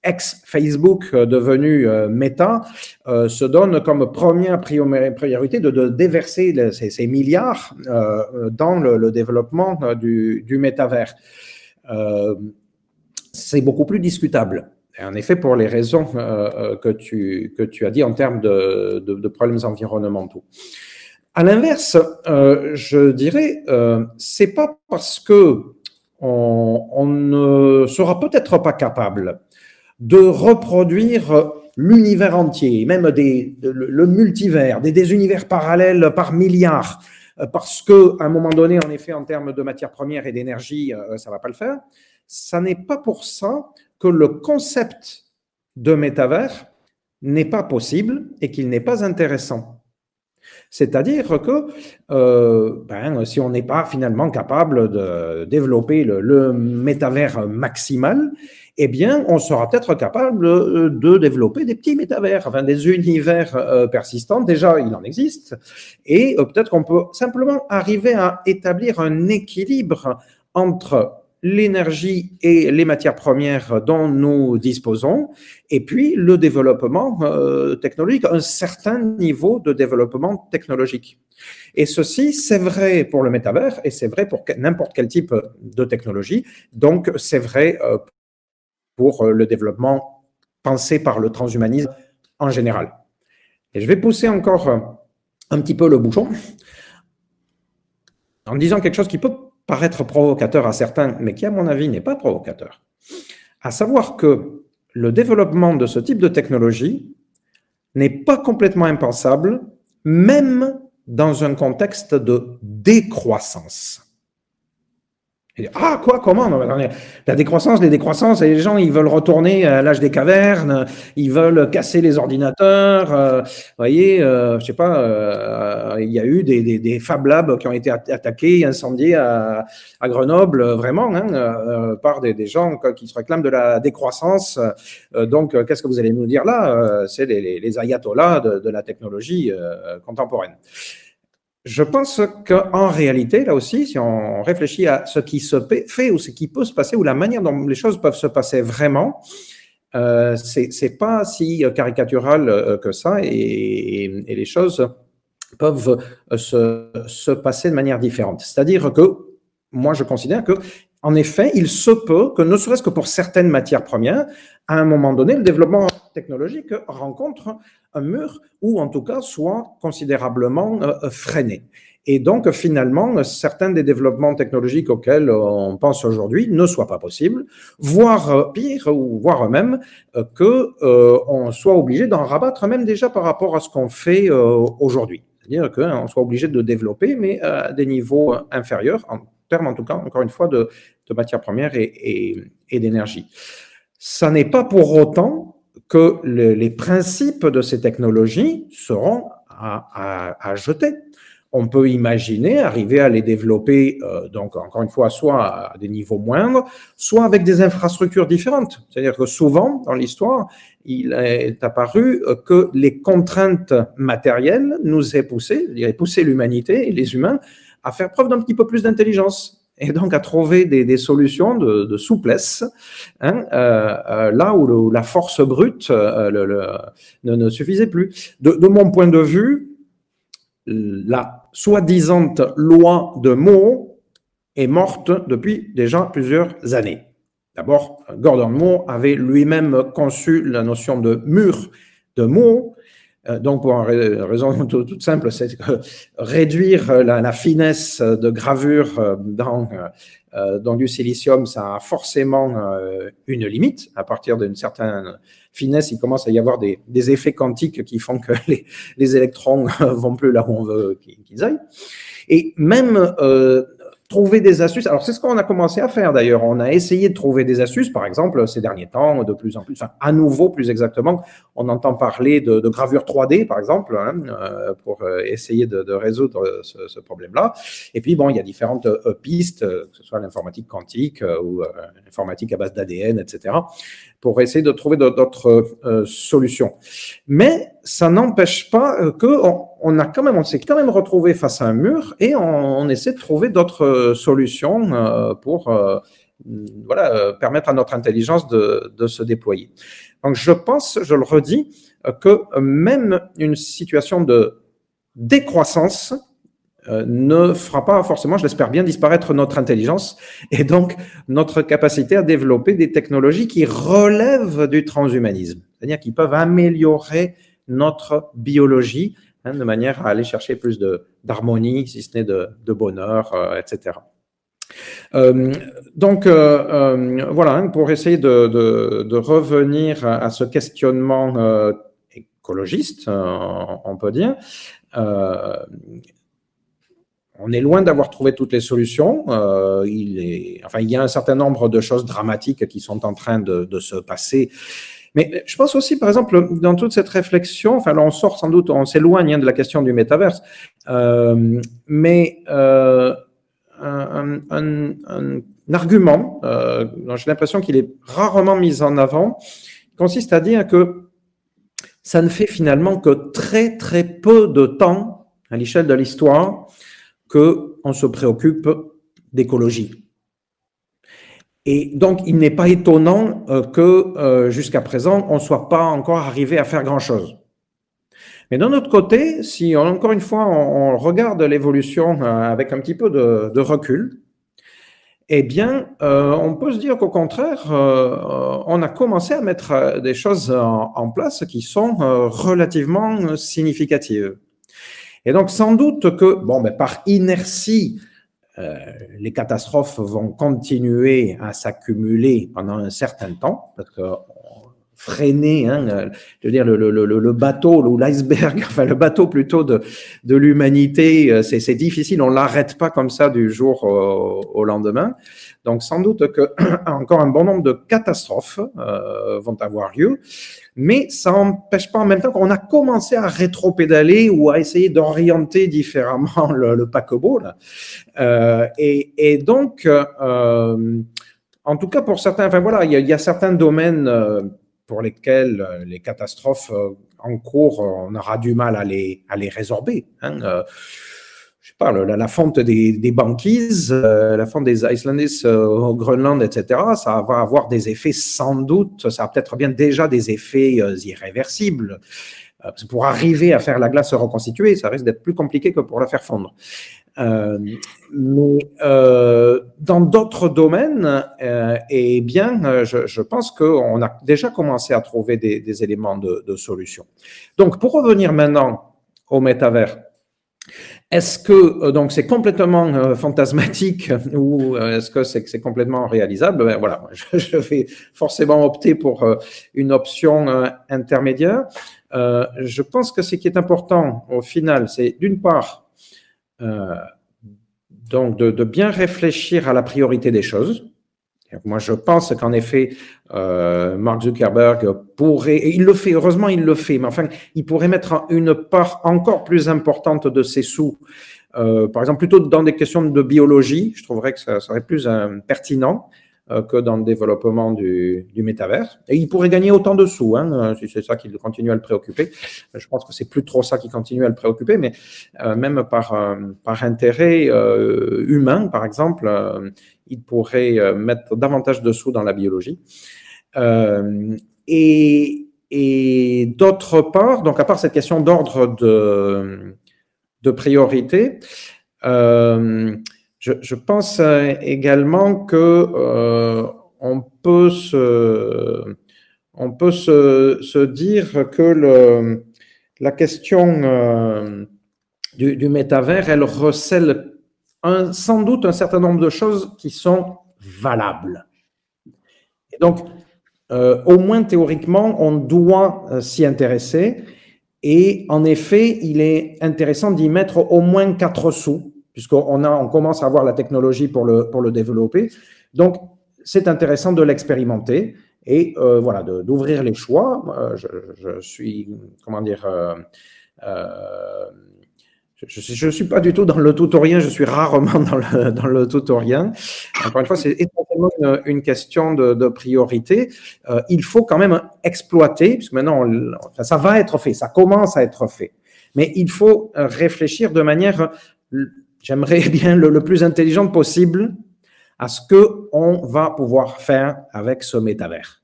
ex-Facebook euh, devenu euh, Meta euh, se donne comme première priorité de, déverser ces, milliards dans le, le développement du, du métavers? C'est beaucoup plus discutable. En effet, pour les raisons euh, euh, que, tu, que tu as dit en termes de, de, problèmes environnementaux. À l'inverse, euh, je dirais, euh, c'est pas parce que on, ne sera peut-être pas capable de reproduire l'univers entier, même des, le multivers, des, des, univers parallèles par milliards, parce que à un moment donné, en effet, en termes de matières premières et d'énergie, ça va pas le faire ça n'est pas pour ça que le concept de métavers n'est pas possible et qu'il n'est pas intéressant. C'est-à-dire que euh, ben, si on n'est pas finalement capable de développer le, métavers maximal, eh bien, on sera peut-être capable de développer des petits métavers, enfin des univers euh, persistants. Déjà, il en existe, et euh, peut-être qu'on peut simplement arriver à établir un équilibre entre l'énergie et les matières premières dont nous disposons, et puis le développement euh, technologique, un certain niveau de développement technologique. Et ceci, c'est vrai pour le métavers et c'est vrai pour n'importe quel type de technologie. Donc, c'est vrai euh, pour le développement pensé par le transhumanisme en général. Et je vais pousser encore un petit peu le bouchon en disant quelque chose qui peut paraître provocateur à certains, mais qui, à mon avis, n'est pas provocateur. À savoir que le développement de ce type de technologie n'est pas complètement impensable, même dans un contexte de décroissance ah, quoi, comment? La décroissance, les décroissances, et les gens, ils veulent retourner à l'âge des cavernes, ils veulent casser les ordinateurs. Euh, vous voyez, euh, je sais pas, euh, il y a eu des, des, Fab Labs qui ont été attaqués, incendiés à, Grenoble, vraiment, hein, euh, par des, gens qui se réclament de la décroissance. donc, qu'est-ce que vous allez nous dire là? C'est les, ayatollahs de la technologie contemporaine. Je pense qu'en réalité, là aussi, si on réfléchit à ce qui se fait ou ce qui peut se passer ou la manière dont les choses peuvent se passer vraiment, euh, c'est pas si caricatural euh, que ça et, les choses peuvent se, se, passer de manière différente. C'est-à-dire que moi, je considère que en effet, il se peut que, ne serait-ce que pour certaines matières premières, à un moment donné, le développement technologique rencontre un mur ou en tout cas soit considérablement euh, freiné. Et donc, finalement, certains des développements technologiques auxquels on pense aujourd'hui ne soient pas possibles, voire euh, pire, ou voire même euh, que euh, on soit obligé d'en rabattre même déjà par rapport à ce qu'on fait euh, aujourd'hui. C'est-à-dire qu'on soit obligé de développer, mais à des niveaux inférieurs, en termes en tout cas, encore une fois, de, matières premières et d'énergie. Ça n'est pas pour autant que le, les principes de ces technologies seront à, jeter. On peut imaginer arriver à les développer, euh, donc encore une fois, soit à des niveaux moindres, soit avec des infrastructures différentes. C'est-à-dire que souvent, dans l'histoire, il est apparu que les contraintes matérielles nous aient poussé, poussé l'humanité et les humains à faire preuve d'un petit peu plus d'intelligence et donc à trouver des, solutions de, souplesse, hein, euh, euh, là où, la force brute euh, ne, suffisait plus. De, de, mon point de vue, la soi-disant loi de Moore est morte depuis déjà plusieurs années. D'abord, Gordon Moore avait lui-même conçu la notion de mur de Moore, donc, pour une raison toute simple, c'est que réduire la, finesse de gravure dans, dans du silicium, ça a forcément une limite. À partir d'une certaine finesse, il commence à y avoir des, effets quantiques qui font que les, les électrons vont plus là où on veut qu'ils aillent. Et même euh, trouver des astuces. Alors, c'est ce qu'on a commencé à faire d'ailleurs. On a essayé de trouver des astuces, par exemple, ces derniers temps, de plus en plus, enfin, à nouveau, plus exactement, on entend parler de, gravure 3D, par exemple, hein, euh, pour euh, essayer de, résoudre ce, problème-là. Et puis, bon, il y a différentes euh, pistes, que ce soit l'informatique quantique ou l'informatique à base d'ADN, etc pour essayer de trouver d'autres solutions. Mais ça n'empêche pas que a quand même, on s'est quand même retrouvé face à un mur et on, essaie de trouver d'autres euh, solutions euh, pour voilà permettre à notre intelligence de, se déployer. Donc je pense, je le redis, que même une situation de décroissance euh, ne fera pas forcément, je l'espère bien, disparaître notre intelligence et donc notre capacité à développer des technologies qui relèvent du transhumanisme, c'est-à-dire qui peuvent améliorer notre biologie hein, de manière à aller chercher plus d'harmonie, si ce n'est de, bonheur, euh, etc. Euh, donc euh, voilà, hein, pour essayer de, revenir à ce questionnement écologiste, on peut dire, on est loin d'avoir trouvé toutes les solutions. Il y a un certain nombre de choses dramatiques qui sont en train de, se passer. Mais je pense aussi, par exemple, dans toute cette réflexion, enfin, là, on sort sans doute, on s'éloigne hein, de la question du métaverse, euh, mais euh, un, un, un, argument euh, j'ai l'impression qu'il est rarement mis en avant consiste à dire que ça ne fait finalement que très très peu de temps à l'échelle de l'histoire qu'on se préoccupe d'écologie. Et donc, il n'est pas étonnant euh, que euh, jusqu'à présent, on ne soit pas encore arrivé à faire grand-chose. Mais d'un autre côté, si encore une fois on, regarde l'évolution euh, avec un petit peu de, recul, eh bien, on peut se dire qu'au contraire, on a commencé à mettre des choses en place qui sont relativement significatives. Et donc, sans doute que, bon, ben, par inertie, euh, les catastrophes vont continuer à s'accumuler pendant un certain temps, parce que freiner, hein, je veux dire, le, le, le bateau ou l'iceberg, enfin le bateau plutôt de, de l'humanité, euh, c'est difficile, on l'arrête pas comme ça du jour au, au, lendemain. Donc sans doute que encore un bon nombre de catastrophes euh, vont avoir lieu mais ça n'empêche pas en même temps qu'on a commencé à rétro-pédaler ou à essayer d'orienter différemment le, le paquebot. Euh, et, donc, euh, en tout cas pour certains, enfin voilà, il y a, certains domaines euh, pour lesquels euh, les catastrophes euh, en cours, on aura du mal à les, à les résorber. Hein la, fonte des, banquises, euh, la fonte des Icelandis euh, au Groenland, etc., ça va avoir des effets sans doute, ça a peut-être bien déjà des effets euh, irréversibles. pour arriver à faire la glace se reconstituer, ça risque d'être plus compliqué que pour la faire fondre. mais dans d'autres domaines, eh bien, je, je pense qu'on a déjà commencé à trouver des, des éléments de, de solution. Donc, pour revenir maintenant au métavers, est-ce que euh, donc c'est complètement euh, fantasmatique ou euh, est-ce que c'est complètement réalisable? Ben, Voilà, je, vais forcément opter pour une option intermédiaire. je pense que ce qui est important au final, c'est d'une part donc de, de, bien réfléchir à la priorité des choses. Moi, je pense qu'en effet, euh, Mark Zuckerberg pourrait, et il le fait, heureusement il le fait, mais enfin, il pourrait mettre une part encore plus importante de ses sous, euh, par exemple, plutôt dans des questions de biologie, je trouverais que ça serait plus euh, pertinent que dans le développement du, du métavers. Et il pourrait gagner autant de sous, hein, euh, si c'est ça qui continue à le préoccuper. Je pense que c'est plus trop ça qui continue à le préoccuper, mais euh, même par, par intérêt humain, par exemple, il pourrait mettre davantage de sous dans la biologie. et d'autre part, donc à part cette question d'ordre de, de priorité, euh, je, pense également que euh, on peut se, dire que la question euh, du, métavers, elle recèle sans doute un certain nombre de choses qui sont valables. Donc, euh, au moins théoriquement, on doit euh, s'y intéresser. Et en effet, il est intéressant d'y mettre au moins quatre sous, puisqu'on on commence à avoir la technologie pour le, pour le développer. Donc, c'est intéressant de l'expérimenter et euh, voilà, d'ouvrir les choix. Je, je, suis, comment dire, euh, euh je ne suis pas du tout dans le tutorien, je suis rarement dans le, dans le tutorien. Encore une fois, c'est essentiellement une, question de, de priorité. Euh, il faut quand même exploiter, puisque maintenant, ça va être fait, ça commence à être fait. Mais il faut réfléchir de manière, j'aimerais bien le, plus intelligente possible à ce que on va pouvoir faire avec ce métavers.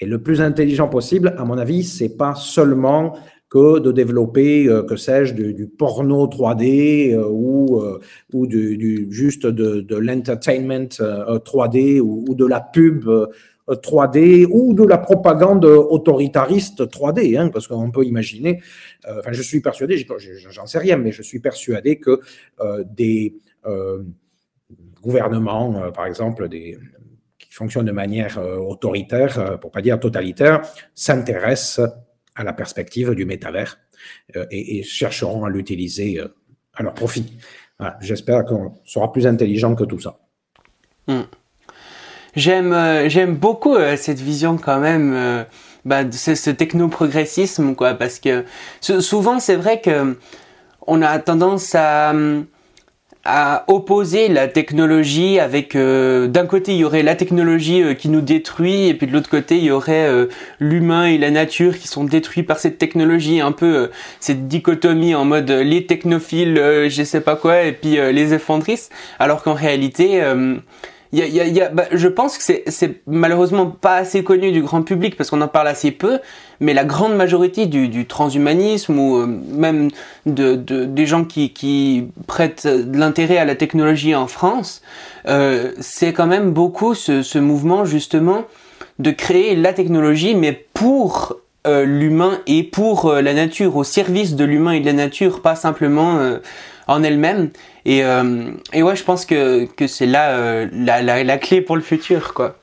Et le plus intelligent possible, à mon avis, c'est pas seulement que de développer, euh, que sais-je, du, porno 3D euh, ou, euh, ou du, juste de, de l'entertainment 3D ou, ou, de la pub 3D ou de la propagande autoritariste 3D, hein, parce qu'on peut imaginer, enfin je suis persuadé, j'en sais rien, mais je suis persuadé que des gouvernements, par exemple, qui fonctionnent de manière autoritaire, pour pas dire totalitaire, s'intéressent à la perspective du métavers euh, et, chercheront à l'utiliser euh, à leur profit. J'espère qu'on sera plus intelligent que tout ça. Hmm. J'aime euh, j'aime beaucoup euh, cette vision quand même euh, bah, ce, ce techno-progressisme quoi parce que souvent c'est vrai que on a tendance à à opposer la technologie avec d'un côté il y aurait la technologie qui nous détruit et puis de l'autre côté il y aurait l'humain et la nature qui sont détruits par cette technologie un peu cette dichotomie en mode les technophiles je sais pas quoi et puis les effondristes alors qu'en réalité y a, y y a bah, je pense que c'est malheureusement pas assez connu du grand public parce qu'on en parle assez peu, mais la grande majorité du, du transhumanisme ou euh, même de, de, des gens qui, qui prêtent de l'intérêt à la technologie en France, euh, c'est quand même beaucoup ce, ce, mouvement justement de créer la technologie, mais pour euh, l'humain et pour euh, la nature, au service de l'humain et de la nature, pas simplement euh, en elle-même. Et, euh, et ouais, je pense que, que c'est là euh, la, la, la, clé pour le futur, quoi.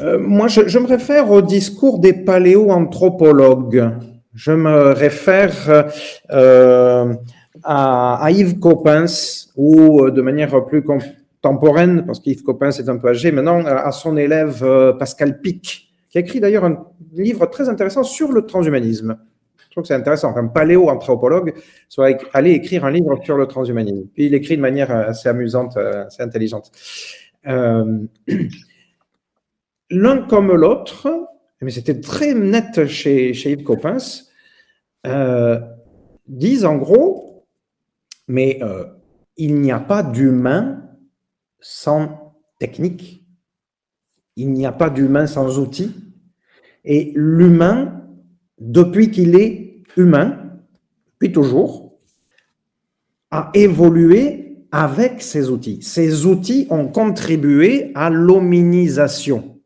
Euh, moi, je, je, me réfère au discours des paléoanthropologues. Je me réfère euh, à, à, Yves Coppens, ou de manière plus contemporaine, parce qu'Yves Coppens est un peu âgé maintenant, à son élève Pascal Pic, qui a écrit d'ailleurs un livre très intéressant sur le transhumanisme. Je trouve que c'est intéressant qu'un paléo-anthropologue soit allé écrire un livre sur le transhumanisme. Puis il écrit de manière assez amusante, euh, assez intelligente. Euh, L'un comme l'autre, mais c'était très net chez, chez Yves Coppens, euh, disent en gros, mais euh, il n'y a pas d'humain sans technique, il n'y a pas d'humain sans outils, et l'humain depuis qu'il est humain, puis toujours, a évolué avec ces outils. Ces outils ont contribué à l'hominisation.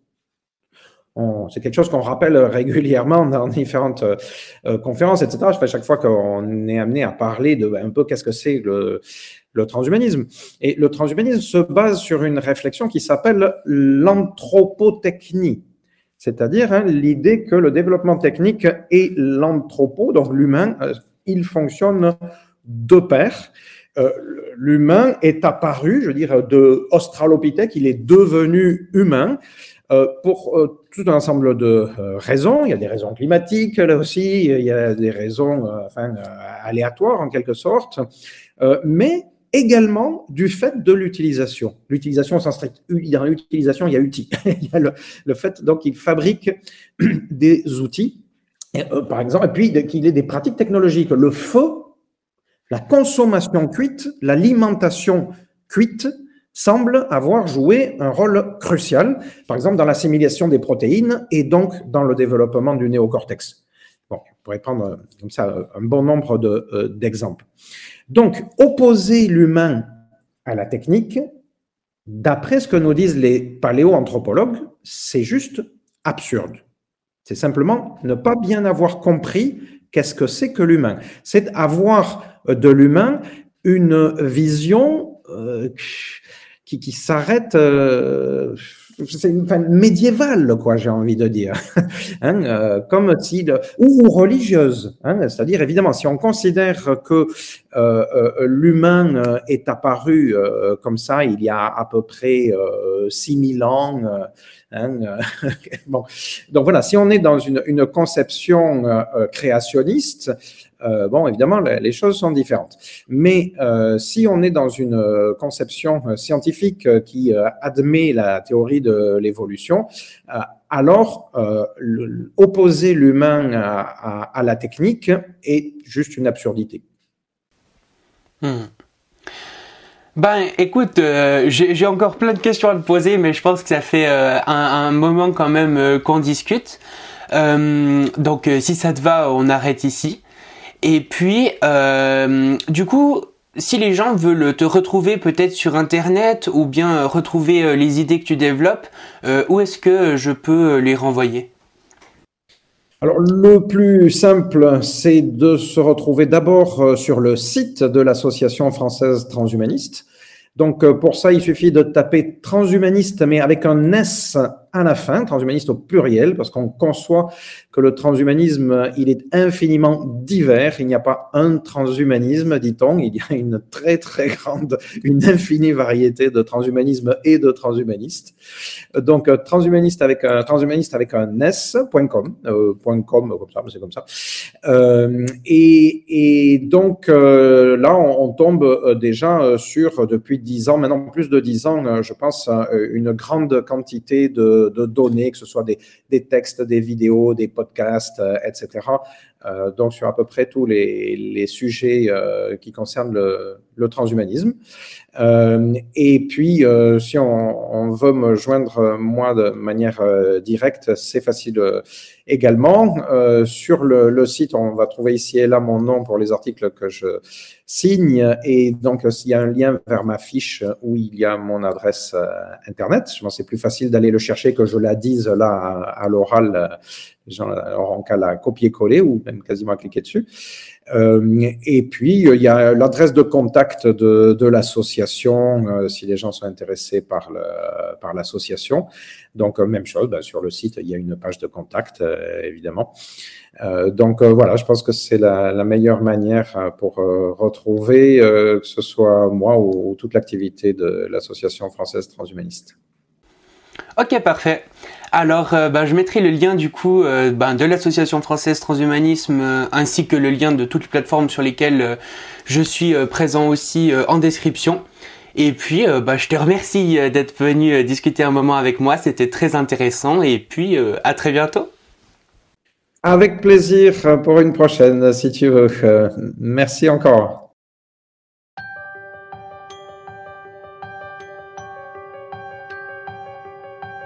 C'est quelque chose qu'on rappelle régulièrement dans différentes euh, conférences, etc. Chaque fois qu'on est amené à parler de un peu qu'est-ce que c'est le transhumanisme. Et le transhumanisme se base sur une réflexion qui s'appelle l'anthropotechnie c'est-à-dire hein, l'idée que le développement technique et l'anthropo, donc l'humain, euh, ils fonctionnent de pair. Euh, l'humain est apparu, je veux dire, de Australopithèque, il est devenu humain euh, pour tout un ensemble de raisons. Il y a des raisons climatiques, là aussi, il y a des raisons aléatoires en quelque sorte, mais également du fait de l'utilisation. L'utilisation au sens strict. Dans l'utilisation, il y a outil. il y a le, fait, donc, fabrique des outils, euh, par exemple, et puis qu'il ait des pratiques technologiques. Le feu, la consommation cuite, l'alimentation cuite, semble avoir joué un rôle crucial, par exemple dans l'assimilation des protéines et donc dans le développement du néocortex. Bon, on pourrait prendre euh, comme ça un bon nombre d'exemples. De, euh, donc, opposer l'humain à la technique, d'après ce que nous disent les paléoanthropologues, c'est juste absurde. C'est simplement ne pas bien avoir compris qu'est-ce que c'est que l'humain. C'est avoir de l'humain une vision euh, qui, s'arrête, euh, c'est une fin médiévale, quoi, j'ai envie de dire, hein, euh, comme si ou, religieuse, hein, c'est-à-dire évidemment, si on considère que euh, euh l'humain est apparu comme ça il y a à peu près 6000 ans. Hein, bon. Donc voilà, si on est dans une, une conception créationniste, euh, bon, évidemment, les choses sont différentes. Mais euh, si on est dans une euh, conception scientifique qui admet la théorie de l'évolution, alors opposer l'humain à, la technique est juste une absurdité. Hmm. Ben, écoute, j'ai encore plein de questions à te poser, mais je pense que ça fait un, moment quand même qu'on discute. donc, si ça te va, on arrête ici. Et puis, euh, du coup, si les gens veulent te retrouver peut-être sur Internet ou bien euh, retrouver euh, les idées que tu développes, où est-ce que je peux les renvoyer? Alors, le plus simple, c'est de se retrouver d'abord sur le site de l'Association française transhumaniste. Donc, pour ça, il suffit de taper transhumaniste, mais avec un S à la fin, transhumaniste au pluriel, parce qu'on conçoit que le transhumanisme, il est infiniment divers. Il n'y a pas un transhumanisme, dit-on. Il y a une très, très grande, une infinie variété de transhumanisme et de transhumanistes. Donc, transhumaniste avec un, transhumaniste avec un S.com, euh, .com, comme ça, c'est comme ça. Euh, et, donc, euh, là, on, on, tombe euh, déjà sur, depuis dix ans, maintenant plus de dix ans, je pense, une grande quantité de de, données, que ce soit des, textes, des vidéos, des podcasts, euh, etc. Euh, donc sur à peu près tous les, sujets euh, qui concernent le, transhumanisme. et puis, si on, veut me joindre moi de manière directe, c'est facile également. sur le, site, on va trouver ici et là mon nom pour les articles que je signe. Et donc, il y a un lien vers ma fiche où il y a mon adresse Internet. Je pense c'est plus facile d'aller le chercher que je la dise là à, l'oral. Les gens auront qu'à la copier-coller ou même quasiment à cliquer dessus. Euh, et puis, il y a l'adresse de contact de, l'association, euh, si les gens sont intéressés par, l'association. Donc, euh, même chose, ben, sur le site, il y a une page de contact, évidemment. donc, voilà, je pense que c'est la, meilleure manière pour retrouver, que ce soit moi ou toute l'activité de l'association française transhumaniste. Ok, parfait. Alors, euh, bah, je mettrai le lien du coup euh, bah, de l'association française Transhumanisme euh, ainsi que le lien de toutes les plateformes sur lesquelles je suis présent aussi en description. Et puis, bah, je te remercie d'être venu discuter un moment avec moi. C'était très intéressant. Et puis, à très bientôt. Avec plaisir pour une prochaine, si tu veux. merci encore.